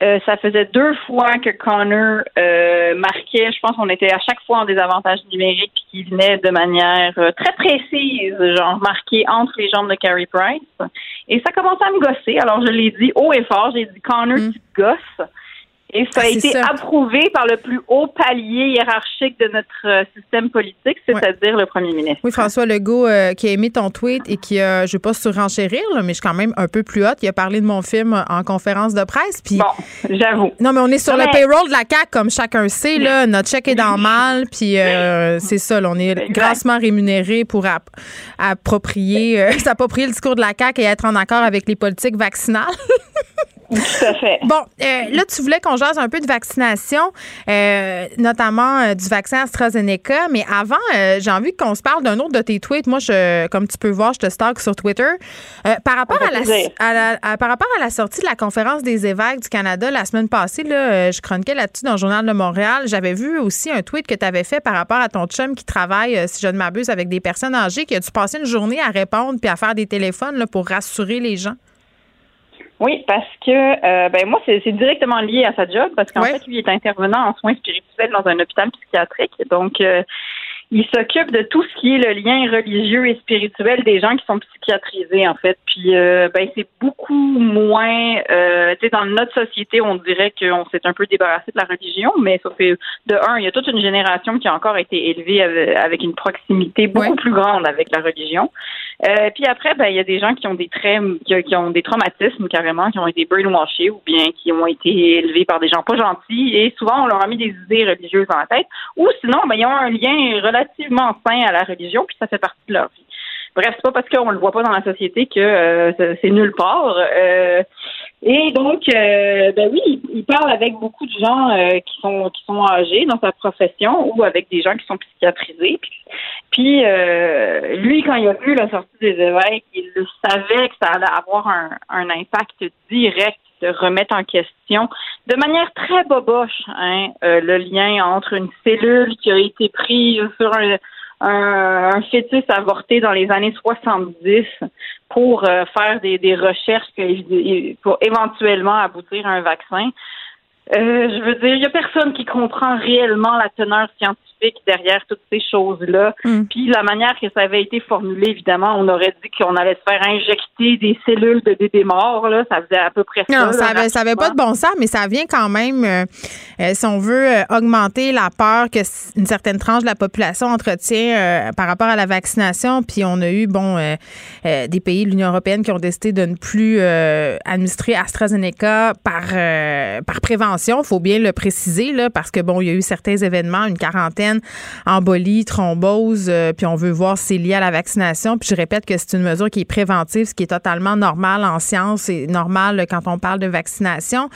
Euh, ça faisait deux fois que Connor euh, marquait. Je pense qu'on était à chaque fois en désavantage numérique puis qu'il venait de manière euh, très précise, genre marqué entre les jambes de Carey Price. Et ça commençait à me gosser. Alors je l'ai dit haut et fort. J'ai dit Connor, tu te gosses. Et ça a. Ah, été ça. approuvé par le plus haut palier hiérarchique de notre euh, système politique, c'est-à-dire le premier ministre. Oui, François Legault euh, qui a aimé ton tweet et qui a, je ne vais pas surenchérir, là, mais je suis quand même un peu plus haute. Il a parlé de mon film en conférence de presse. Puis, Bon, j'avoue. non, mais on est sur Non, le mais- payroll de la CAQ, comme chacun sait. Là, notre chèque est dans le mal. Puis euh, c'est ça, là, on est grassement rémunéré pour app- approprier, euh, s'approprier le discours de la CAQ et être en accord avec les politiques vaccinales. Tout à fait. Bon, euh, là, tu voulais qu'on jase un peu de vaccination, euh, notamment euh, du vaccin AstraZeneca. Mais avant, euh, j'ai envie qu'on se parle d'un autre de tes tweets. Moi, je, comme tu peux voir, je te stalk sur Twitter. Par, rapport à la, plaisir. à la- à- par rapport à la sortie de la conférence des évêques du Canada la semaine passée, là, je chroniquais là-dessus dans le Journal de Montréal. J'avais vu aussi un tweet que tu avais fait par rapport à ton chum qui travaille, si je ne m'abuse, avec des personnes âgées, qui a dû passer une journée à répondre puis à faire des téléphones là, pour rassurer les gens. Oui, parce que euh, ben moi c'est directement lié à sa job parce qu'en Ouais. fait lui est intervenant en soins spirituels dans un hôpital psychiatrique donc euh, il s'occupe de tout ce qui est le lien religieux et spirituel des gens qui sont psychiatrisés en fait puis euh, ben c'est beaucoup moins euh, tu sais dans notre société on dirait qu'on s'est un peu débarrassé de la religion mais ça fait de un il y a toute une génération qui a encore été élevée avec, avec une proximité beaucoup Ouais. plus grande avec la religion euh, puis après, ben il y a des gens qui ont des traits, qui, ont des traumatismes carrément, qui ont été brainwashés ou bien qui ont été élevés par des gens pas gentils et souvent on leur a mis des idées religieuses dans la tête. Ou sinon, ben ils ont un lien relativement sain à la religion puis ça fait partie de leur vie. Bref, c'est pas parce qu'on le voit pas dans la société que euh, c'est- c'est nulle part. Euh, et donc, euh, ben oui, il, parle avec beaucoup de gens euh, qui sont qui sont âgés dans sa profession ou avec des gens qui sont psychiatrisés. Puis, euh, lui, quand il a vu la sortie des évêques, il savait que ça allait avoir un, un impact direct de remettre en question de manière très boboche hein, euh, le lien entre une cellule qui a été prise sur un, un, un fœtus avorté dans les années 70 pour euh, faire des, des recherches que- pour éventuellement aboutir à un vaccin. Euh, je veux dire, il y a personne qui comprend réellement la teneur scientifique derrière toutes ces choses-là. Mm. Puis la manière que ça avait été formulé, évidemment, on aurait dit qu'on allait se faire injecter des cellules de bébés morts. Là, ça faisait à peu près ça. Non, ça avait, ça avait pas de bon sens, mais ça vient quand même, euh, euh, si on veut, euh, augmenter la peur que une certaine tranche de la population entretient euh, par rapport à la vaccination. Puis on a eu, bon, des pays de l'Union européenne qui ont décidé de ne plus administrer AstraZeneca par, par prévention. faut bien le préciser, là, parce que, bon, il y a eu certains événements, une quarantaine, embolie, thrombose, euh, puis on veut voir si c'est lié à la vaccination. Puis je répète que c'est une mesure qui est préventive, ce qui est totalement normal en science et normal quand on parle de vaccination.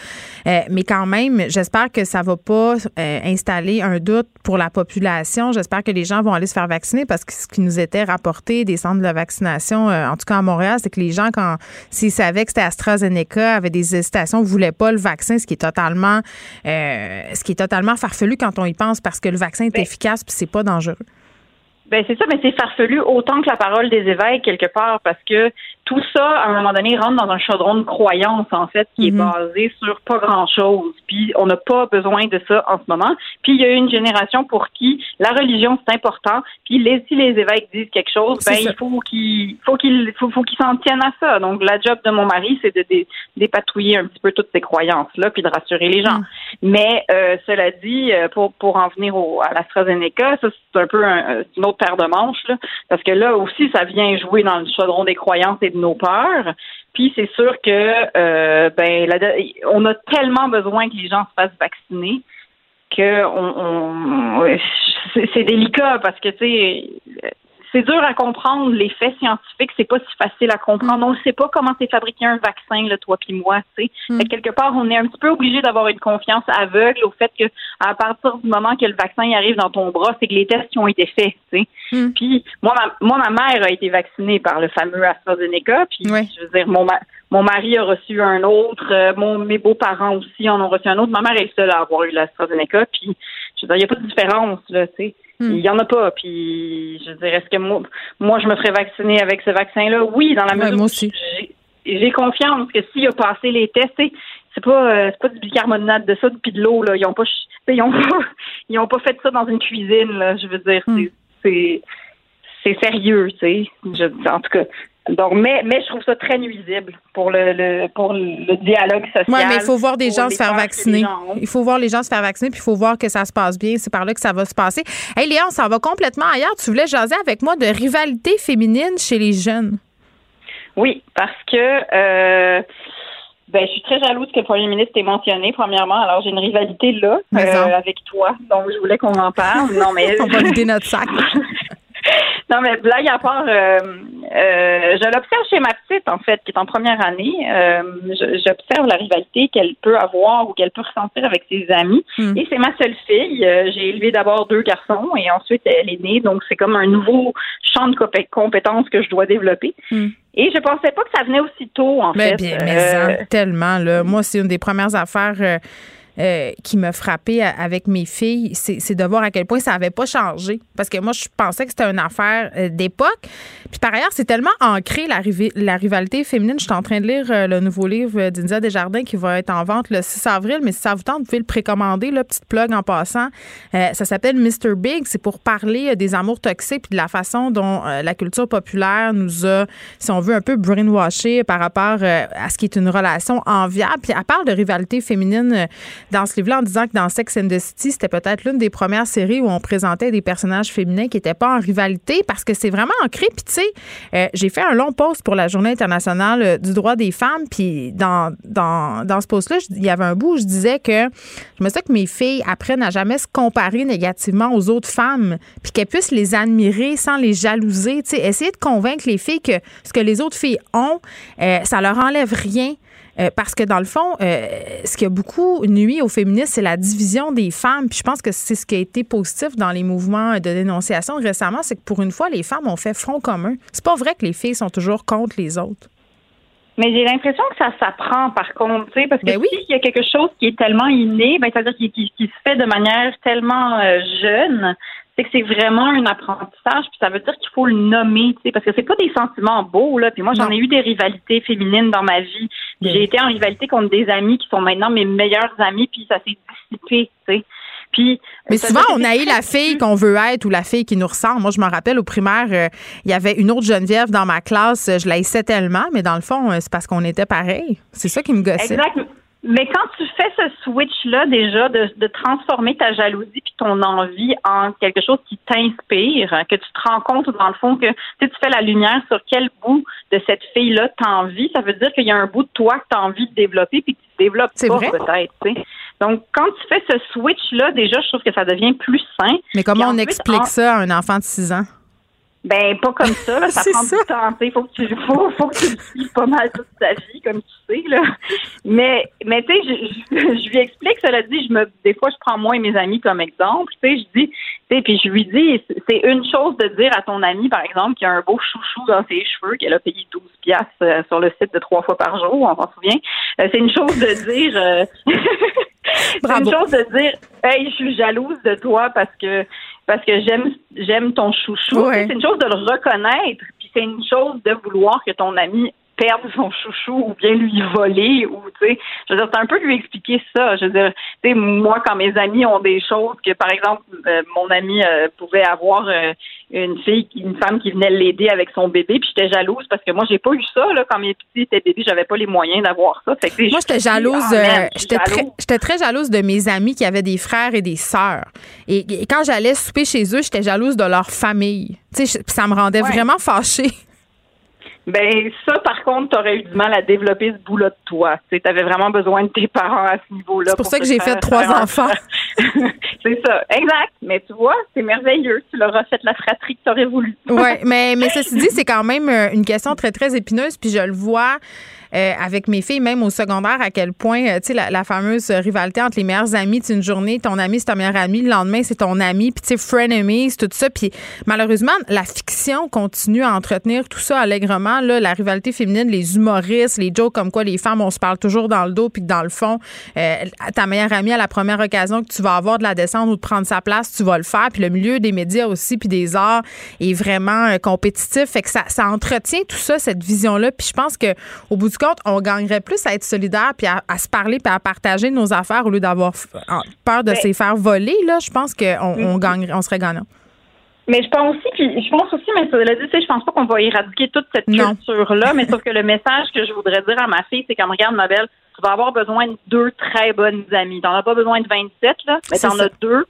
Euh, mais quand même, j'espère que ça va pas euh, installer un doute pour la population. J'espère que les gens vont aller se faire vacciner parce que ce qui nous était rapporté des centres de vaccination, euh, en tout cas à Montréal, c'est que les gens, quand s'ils savaient que c'était AstraZeneca, avaient des hésitations, voulaient pas le vaccin, ce qui est totalement, euh, ce qui est totalement farfelu quand on y pense parce que le vaccin est efficace puis c'est pas dangereux. Ben c'est ça, mais c'est farfelu autant que la parole des évêques quelque part parce que tout ça, à un moment donné, rentre dans un chaudron de croyance, en fait, qui est Mhm. basé sur pas grand-chose. Puis on n'a pas besoin de ça en ce moment. Puis il y a une génération pour qui la religion, c'est important. Puis les, si les évêques disent quelque chose, ben ça. il faut qu'ils faut qu'ils faut, faut qu'ils s'en tiennent à ça. Donc la job de mon mari, c'est de dé- dépatouiller un petit peu toutes ces croyances-là, puis de rassurer les gens. Mais euh, cela dit, euh, pour pour en venir au, à l'AstraZeneca, ça c'est un peu un- euh, une autre paire de manches, là, parce que là aussi, ça vient jouer dans le chaudron des croyances et de nos peurs. Puis c'est sûr que euh, ben la- on a tellement besoin que les gens se fassent vacciner que on, c'est délicat parce que tu sais c'est dur à comprendre les faits scientifiques, c'est pas si facile à comprendre. On ne sait pas comment c'est fabriqué un vaccin, là, toi puis moi, tu sais. Fait que quelque part, on est un petit peu obligé d'avoir une confiance aveugle au fait que à partir du moment que le vaccin arrive dans ton bras, c'est que les tests qui ont été faits, tu sais. Puis moi ma, moi, ma mère a été vaccinée par le fameux AstraZeneca, puis je veux dire, mon, ma- mon mari a reçu un autre, euh, mon, mes beaux-parents aussi en ont reçu un autre. Ma mère est le seule à avoir eu l'AstraZeneca, puis je veux dire, il n'y a pas de différence, là, tu sais. Il y en a pas, puis je veux dire, est-ce que moi, moi, je me ferais vacciner avec ce vaccin-là? Oui, dans la mesure moi aussi. j'ai- confiance que s'il a passé les tests, c'est pas euh, pas du bicarbonate de ça puis de l'eau là, ils ont pas ils ont pas ils ont pas fait ça dans une cuisine là, je veux dire Hmm. c'est sérieux, tu sais. Je- En tout cas, donc mais mais je trouve ça très nuisible pour le, le pour le dialogue social. Oui, mais il faut voir des gens se faire vacciner. Il faut voir les gens se faire vacciner, puis il faut voir que ça se passe bien. C'est par là que ça va se passer. Hey, Léon, ça va complètement ailleurs. Tu voulais jaser avec moi de rivalité féminine chez les jeunes. Oui, parce que euh, ben, je suis très jalouse que le premier ministre ait mentionné, premièrement. Alors, j'ai une rivalité là, euh, avec toi. Donc, je voulais qu'on en parle. Non, mais. On va vider notre sac. non, mais blague à part, euh, euh, je l'observe chez ma petite, en fait, qui est en première année. Euh, J'observe la rivalité qu'elle peut avoir ou qu'elle peut ressentir avec ses amis. Hmm. Et c'est ma seule fille. Euh, J'ai élevé d'abord deux garçons et ensuite elle est née. Donc, c'est comme un nouveau champ de compé- compétences que je dois développer. Hmm. Et je pensais pas que ça venait aussi tôt, en Mais fait. bien, mais Euh, en, tellement. Là. Moi, c'est une des premières affaires euh, qui m'a frappée à- avec mes filles, c'est de voir à quel point ça n'avait pas changé. Parce que moi, je pensais que c'était une affaire euh, d'époque. Puis par ailleurs, c'est tellement ancré, la, la rivalité féminine. Je suis en train de lire euh, le nouveau livre d'India Desjardins qui va être en vente le 6 avril. Mais si ça vous tente, vous pouvez le précommander. Là, petite plug en passant. Ça s'appelle Mr. Big. C'est pour parler des amours toxiques puis de la façon dont la culture populaire nous a, si on veut, un peu brainwashé par rapport à ce qui est une relation enviable. Puis elle parle de rivalité féminine dans ce livre-là en disant que dans Sex and the City, c'était peut-être l'une des premières séries où on présentait des personnages féminins qui n'étaient pas en rivalité parce que c'est vraiment ancré. Puis tu sais, euh, j'ai fait un long post pour la Journée internationale euh, du droit des femmes. Puis dans, dans, dans ce post-là, il y avait un bout où je disais que je me disais que mes filles apprennent à jamais se comparer négativement aux autres femmes, puis qu'elles puissent les admirer sans les jalouser. Tu sais, essayer de convaincre les filles que ce que les autres filles ont, euh, ça leur enlève rien. Euh, parce que dans le fond, euh, ce qui a beaucoup nuit aux féministes, c'est la division des femmes. Puis je pense que c'est ce qui a été positif dans les mouvements de dénonciation récemment, c'est que pour une fois, les femmes ont fait front commun. C'est pas vrai que les filles sont toujours contre les autres. Mais j'ai l'impression que ça s'apprend, par contre, tu sais, parce que Ben oui. s'il y a quelque chose qui est tellement inné, ben, c'est-à-dire qui, qui, qui se fait de manière tellement euh, jeune, c'est que c'est vraiment un apprentissage, puis ça veut dire qu'il faut le nommer, tu sais, parce que c'est pas des sentiments beaux, là. Puis moi, j'en ai eu des rivalités féminines dans ma vie. J'ai été en rivalité contre des amis qui sont maintenant mes meilleurs amis, puis ça s'est dissipé, tu sais. Puis, Mais ça souvent, on a eu la fille qu'on veut être ou la fille qui nous ressemble. Moi, je me rappelle au primaire, euh, il y avait une autre Geneviève dans ma classe. euh, Je la haïssais tellement, mais dans le fond, euh, c'est parce qu'on était pareil. C'est ça qui me gossait. Exact. Mais quand tu fais ce switch-là, déjà, de, de transformer ta jalousie puis ton envie en quelque chose qui t'inspire, que tu te rends compte, dans le fond, que tu sais, tu fais la lumière sur quel bout de cette fille-là t'as envie, ça veut dire qu'il y a un bout de toi que tu as envie de développer puis que tu développes pas, peut-être. Donc, quand tu fais ce switch-là, déjà, je trouve que ça devient plus sain. Mais comment on explique en- ça à un enfant de 6 ans? Ben, pas comme ça, là. Ça prend ça. du temps, tu. Faut que tu, faut, faut que tu le suives pas mal toute ta vie, comme tu sais, là. Mais, mais, tu sais, je, je, je lui explique, cela dit, je me, des fois, je prends moi et mes amis comme exemple, tu sais, je dis, tu sais, puis je lui dis, c'est une chose de dire à ton ami, par exemple, qu'il a un beau chouchou dans ses cheveux, qu'elle a payé 12 piastres euh, sur le site de trois fois par jour, on s'en souvient. Euh, c'est une chose de dire, euh, c'est une chose de dire, hey, je suis jalouse de toi parce que parce que j'aime j'aime ton chouchou. Ouais. C'est une chose de le reconnaître. Puis c'est une chose de vouloir que ton ami perdre son chouchou ou bien lui voler ou tu sais. Je veux dire c'est un peu lui expliquer ça. Je veux dire tu sais moi quand mes amis ont des choses que par exemple euh, mon ami euh, pouvait avoir euh, une fille une femme qui venait l'aider avec son bébé puis j'étais jalouse parce que moi j'ai pas eu ça là. Quand mes petits étaient bébés j'avais pas les moyens d'avoir ça. Fait que, moi j'étais jalouse ah, j'étais très j'étais très jalouse de mes amis qui avaient des frères et des sœurs. Et, et quand j'allais souper chez eux j'étais jalouse de leur famille. Tu sais ça me rendait Ouais. vraiment fâchée Ben ça, par contre, t'aurais eu du mal à développer ce bout-là de toi. Tu avais vraiment besoin de tes parents à ce niveau-là. C'est pour ça que j'ai fait trois enfants. c'est ça, exact. Mais tu vois, c'est merveilleux. Tu leur as fait la fratrie que t'aurais voulu. Oui, mais, mais ceci dit, c'est quand même euh, une question très, très épineuse. Puis je le vois euh, avec mes filles, même au secondaire, à quel point, euh, tu sais, la, la fameuse rivalité entre les meilleurs amis. Une journée, ton ami, c'est ton meilleur ami. Le lendemain, c'est ton ami. Puis, tu sais, frenemies, tout ça. Puis, malheureusement, la fiction continue à entretenir tout ça allègrement. Là, la rivalité féminine, les humoristes, les jokes comme quoi les femmes, on se parle toujours dans le dos. Puis dans le fond, euh, ta meilleure amie, à la première occasion que tu vas avoir de la descente ou de prendre sa place, tu vas le faire. Puis le milieu des médias aussi, puis des arts est vraiment euh, compétitif. Fait que ça, ça entretient tout ça, cette vision-là. Puis je pense que au bout du compte, on gagnerait plus à être solidaire puis à, à se parler puis à partager nos affaires au lieu d'avoir peur de se faire voler. Là, je pense qu'on on gagnerait, on serait gagnant. Mais je pense aussi, puis je pense aussi, mais cela dit, tu sais, je pense pas qu'on va éradiquer toute cette culture-là, mais sauf que le message que je voudrais dire à ma fille, c'est comme regarde, ma belle, tu vas avoir besoin de deux très bonnes amies. T'en as pas besoin de 27, là, mais t'en ça. as deux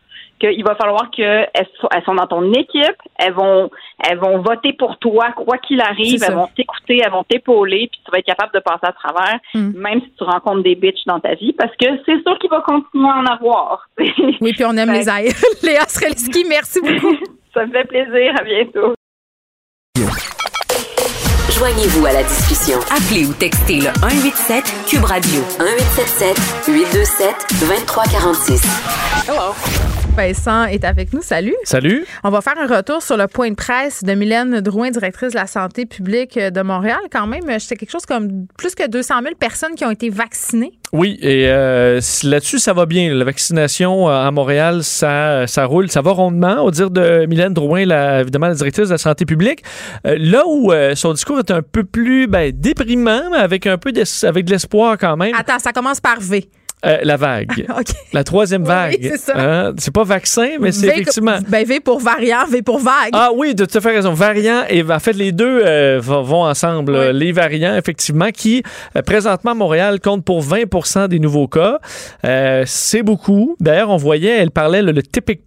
qu'il va falloir qu'elles elles sont dans ton équipe, elles vont elles vont voter pour toi, quoi qu'il arrive, elles vont t'écouter, elles vont t'épauler, puis tu vas être capable de passer à travers, Mm. même si tu rencontres des bitches dans ta vie, parce que c'est sûr qu'il va continuer à en avoir. Oui, puis on aime les airs. Léa Streliski, merci beaucoup. Ça me fait plaisir, à bientôt. Joignez-vous à la discussion. Appelez ou textez le 187 Cube Radio 1877 827 2346. Hello. Vincent est avec nous. Salut. Salut. On va faire un retour sur le point de presse de Mylène Drouin, directrice de la santé publique de Montréal. Quand même, c'est quelque chose comme plus que 200 000 personnes qui ont été vaccinées. Oui, et euh, là-dessus, ça va bien. La vaccination euh, à Montréal, ça, ça roule, ça va rondement. Au dire de Mylène Drouin, la, évidemment la directrice de la santé publique, Euh, là où euh, son discours est un peu plus ben, déprimant, mais avec un peu d'es- avec de l'espoir quand même, Attends, ça commence par V. euh, la vague. OK. La troisième Oui, vague. c'est ça. Hein? C'est pas vaccin, mais c'est effectivement. Ben, v pour variant, V pour vague. Ah oui, de tout à fait raison. Variants et en fait les deux euh, vont ensemble. Les variants effectivement qui euh, présentement Montréal comptent pour 20% des nouveaux cas. Euh, c'est beaucoup. D'ailleurs, on voyait, elle parlait le, le tipping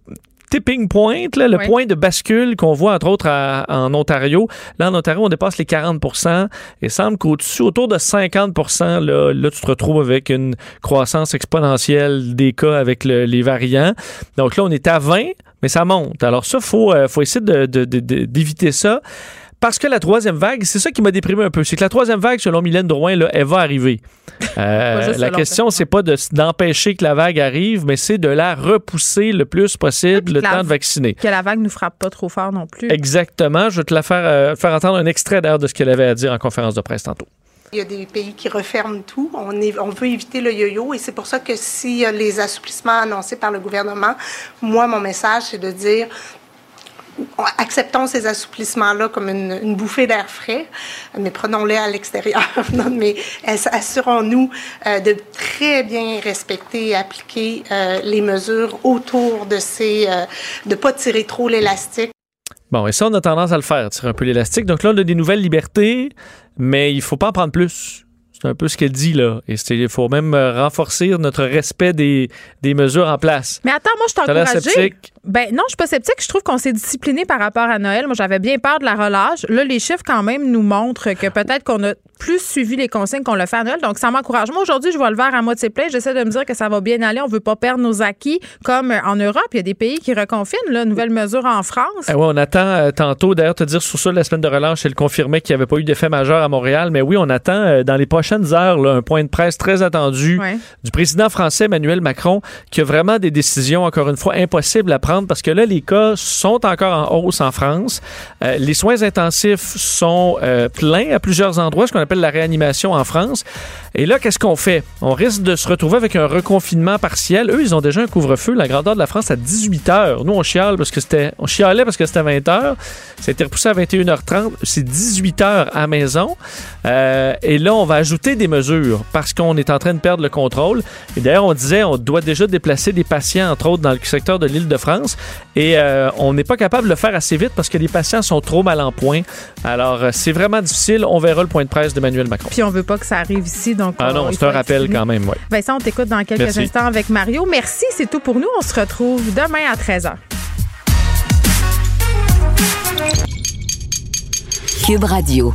tipping point, là, le Oui. point de bascule qu'on voit entre autres à- en Ontario. Là, en Ontario, on dépasse les 40% et semble qu'au-dessus, autour de 50 là, là, tu te retrouves avec une croissance exponentielle des cas avec le- les variants. Donc là, on est à 20, mais ça monte. Alors ça, il faut, euh, faut essayer de- de- de- de- d'éviter ça. Parce que la troisième vague, c'est ça qui m'a déprimé un peu. C'est que la troisième vague, selon Mylène Drouin, là, elle va arriver. Euh, la question, c'est pas de- d'empêcher que la vague arrive, mais c'est de la repousser le plus possible le temps de vacciner. Que la vague nous frappe pas trop fort non plus. Exactement. Je vais te la faire, euh, faire entendre un extrait d'ailleurs de ce qu'elle avait à dire en conférence de presse tantôt. Il y a des pays qui referment tout. On, est- on veut éviter le yo-yo et c'est pour ça que si euh, les assouplissements annoncés par le gouvernement, moi, mon message, c'est de dire acceptons ces assouplissements-là comme une, une bouffée d'air frais, mais prenons-les à l'extérieur. Non, mais ass- assurons-nous euh, de très bien respecter et appliquer euh, les mesures autour de ces... euh, de pas tirer trop l'élastique. Bon, et ça, on a tendance à le faire, tirer un peu l'élastique. Donc là, on a des nouvelles libertés, mais il faut pas en prendre plus. C'est un peu ce qu'elle dit là. Et il faut même euh, renforcer notre respect des, des mesures en place. Mais attends, moi, je suis Ben non, je suis pas sceptique. Je trouve qu'on s'est discipliné par rapport à Noël. Moi, j'avais bien peur de la relâche. Là, les chiffres, quand même, nous montrent que peut-être qu'on a plus suivi les consignes qu'on l'a fait à Noël. Donc, ça m'encourage. Moi, aujourd'hui, je vois le verre à moitié plein. J'essaie de me dire que ça va bien aller. On veut pas perdre nos acquis. Comme euh, en Europe, il y a des pays qui reconfinent. Là, nouvelle mesure en France. Ouais, on attend euh, tantôt, d'ailleurs, te dire sur ça, la semaine de relâche, elle confirmait qu'il n'y avait pas eu d'effet majeur à Montréal. Mais oui, on attend euh, dans les prochaines heures là, un point de presse très attendu Ouais. du président français Emmanuel Macron, qui a vraiment des décisions, encore une fois, impossibles à prendre parce que là, les cas sont encore en hausse en France. Euh, les soins intensifs sont euh, pleins à plusieurs endroits, ce qu'on appelle la réanimation en France. Et là, qu'est-ce qu'on fait? On risque de se retrouver avec un reconfinement partiel. Eux, ils ont déjà un couvre-feu, la grandeur de la France, à 18 heures. Nous, on chiale parce que c'était, on chialait parce que c'était 20 heures. Ça a été repoussé à 21h30. C'est 18 heures à maison. Euh, et là, on va ajouter des mesures parce qu'on est en train de perdre le contrôle. Et d'ailleurs, on disait, on doit déjà déplacer des patients, entre autres, dans le secteur de l'île de France. Et euh, on n'est pas capable de le faire assez vite parce que les patients sont trop mal en point. Alors, euh, c'est vraiment difficile. On verra le point de presse d'Emmanuel Macron. Puis on veut pas que ça arrive ici, donc. Ah non, on- c'est un rappel fini. quand même, oui. Vincent, on t'écoute dans quelques Merci. instants avec Mario. Merci, c'est tout pour nous. On se retrouve demain à 13h. Cube Radio.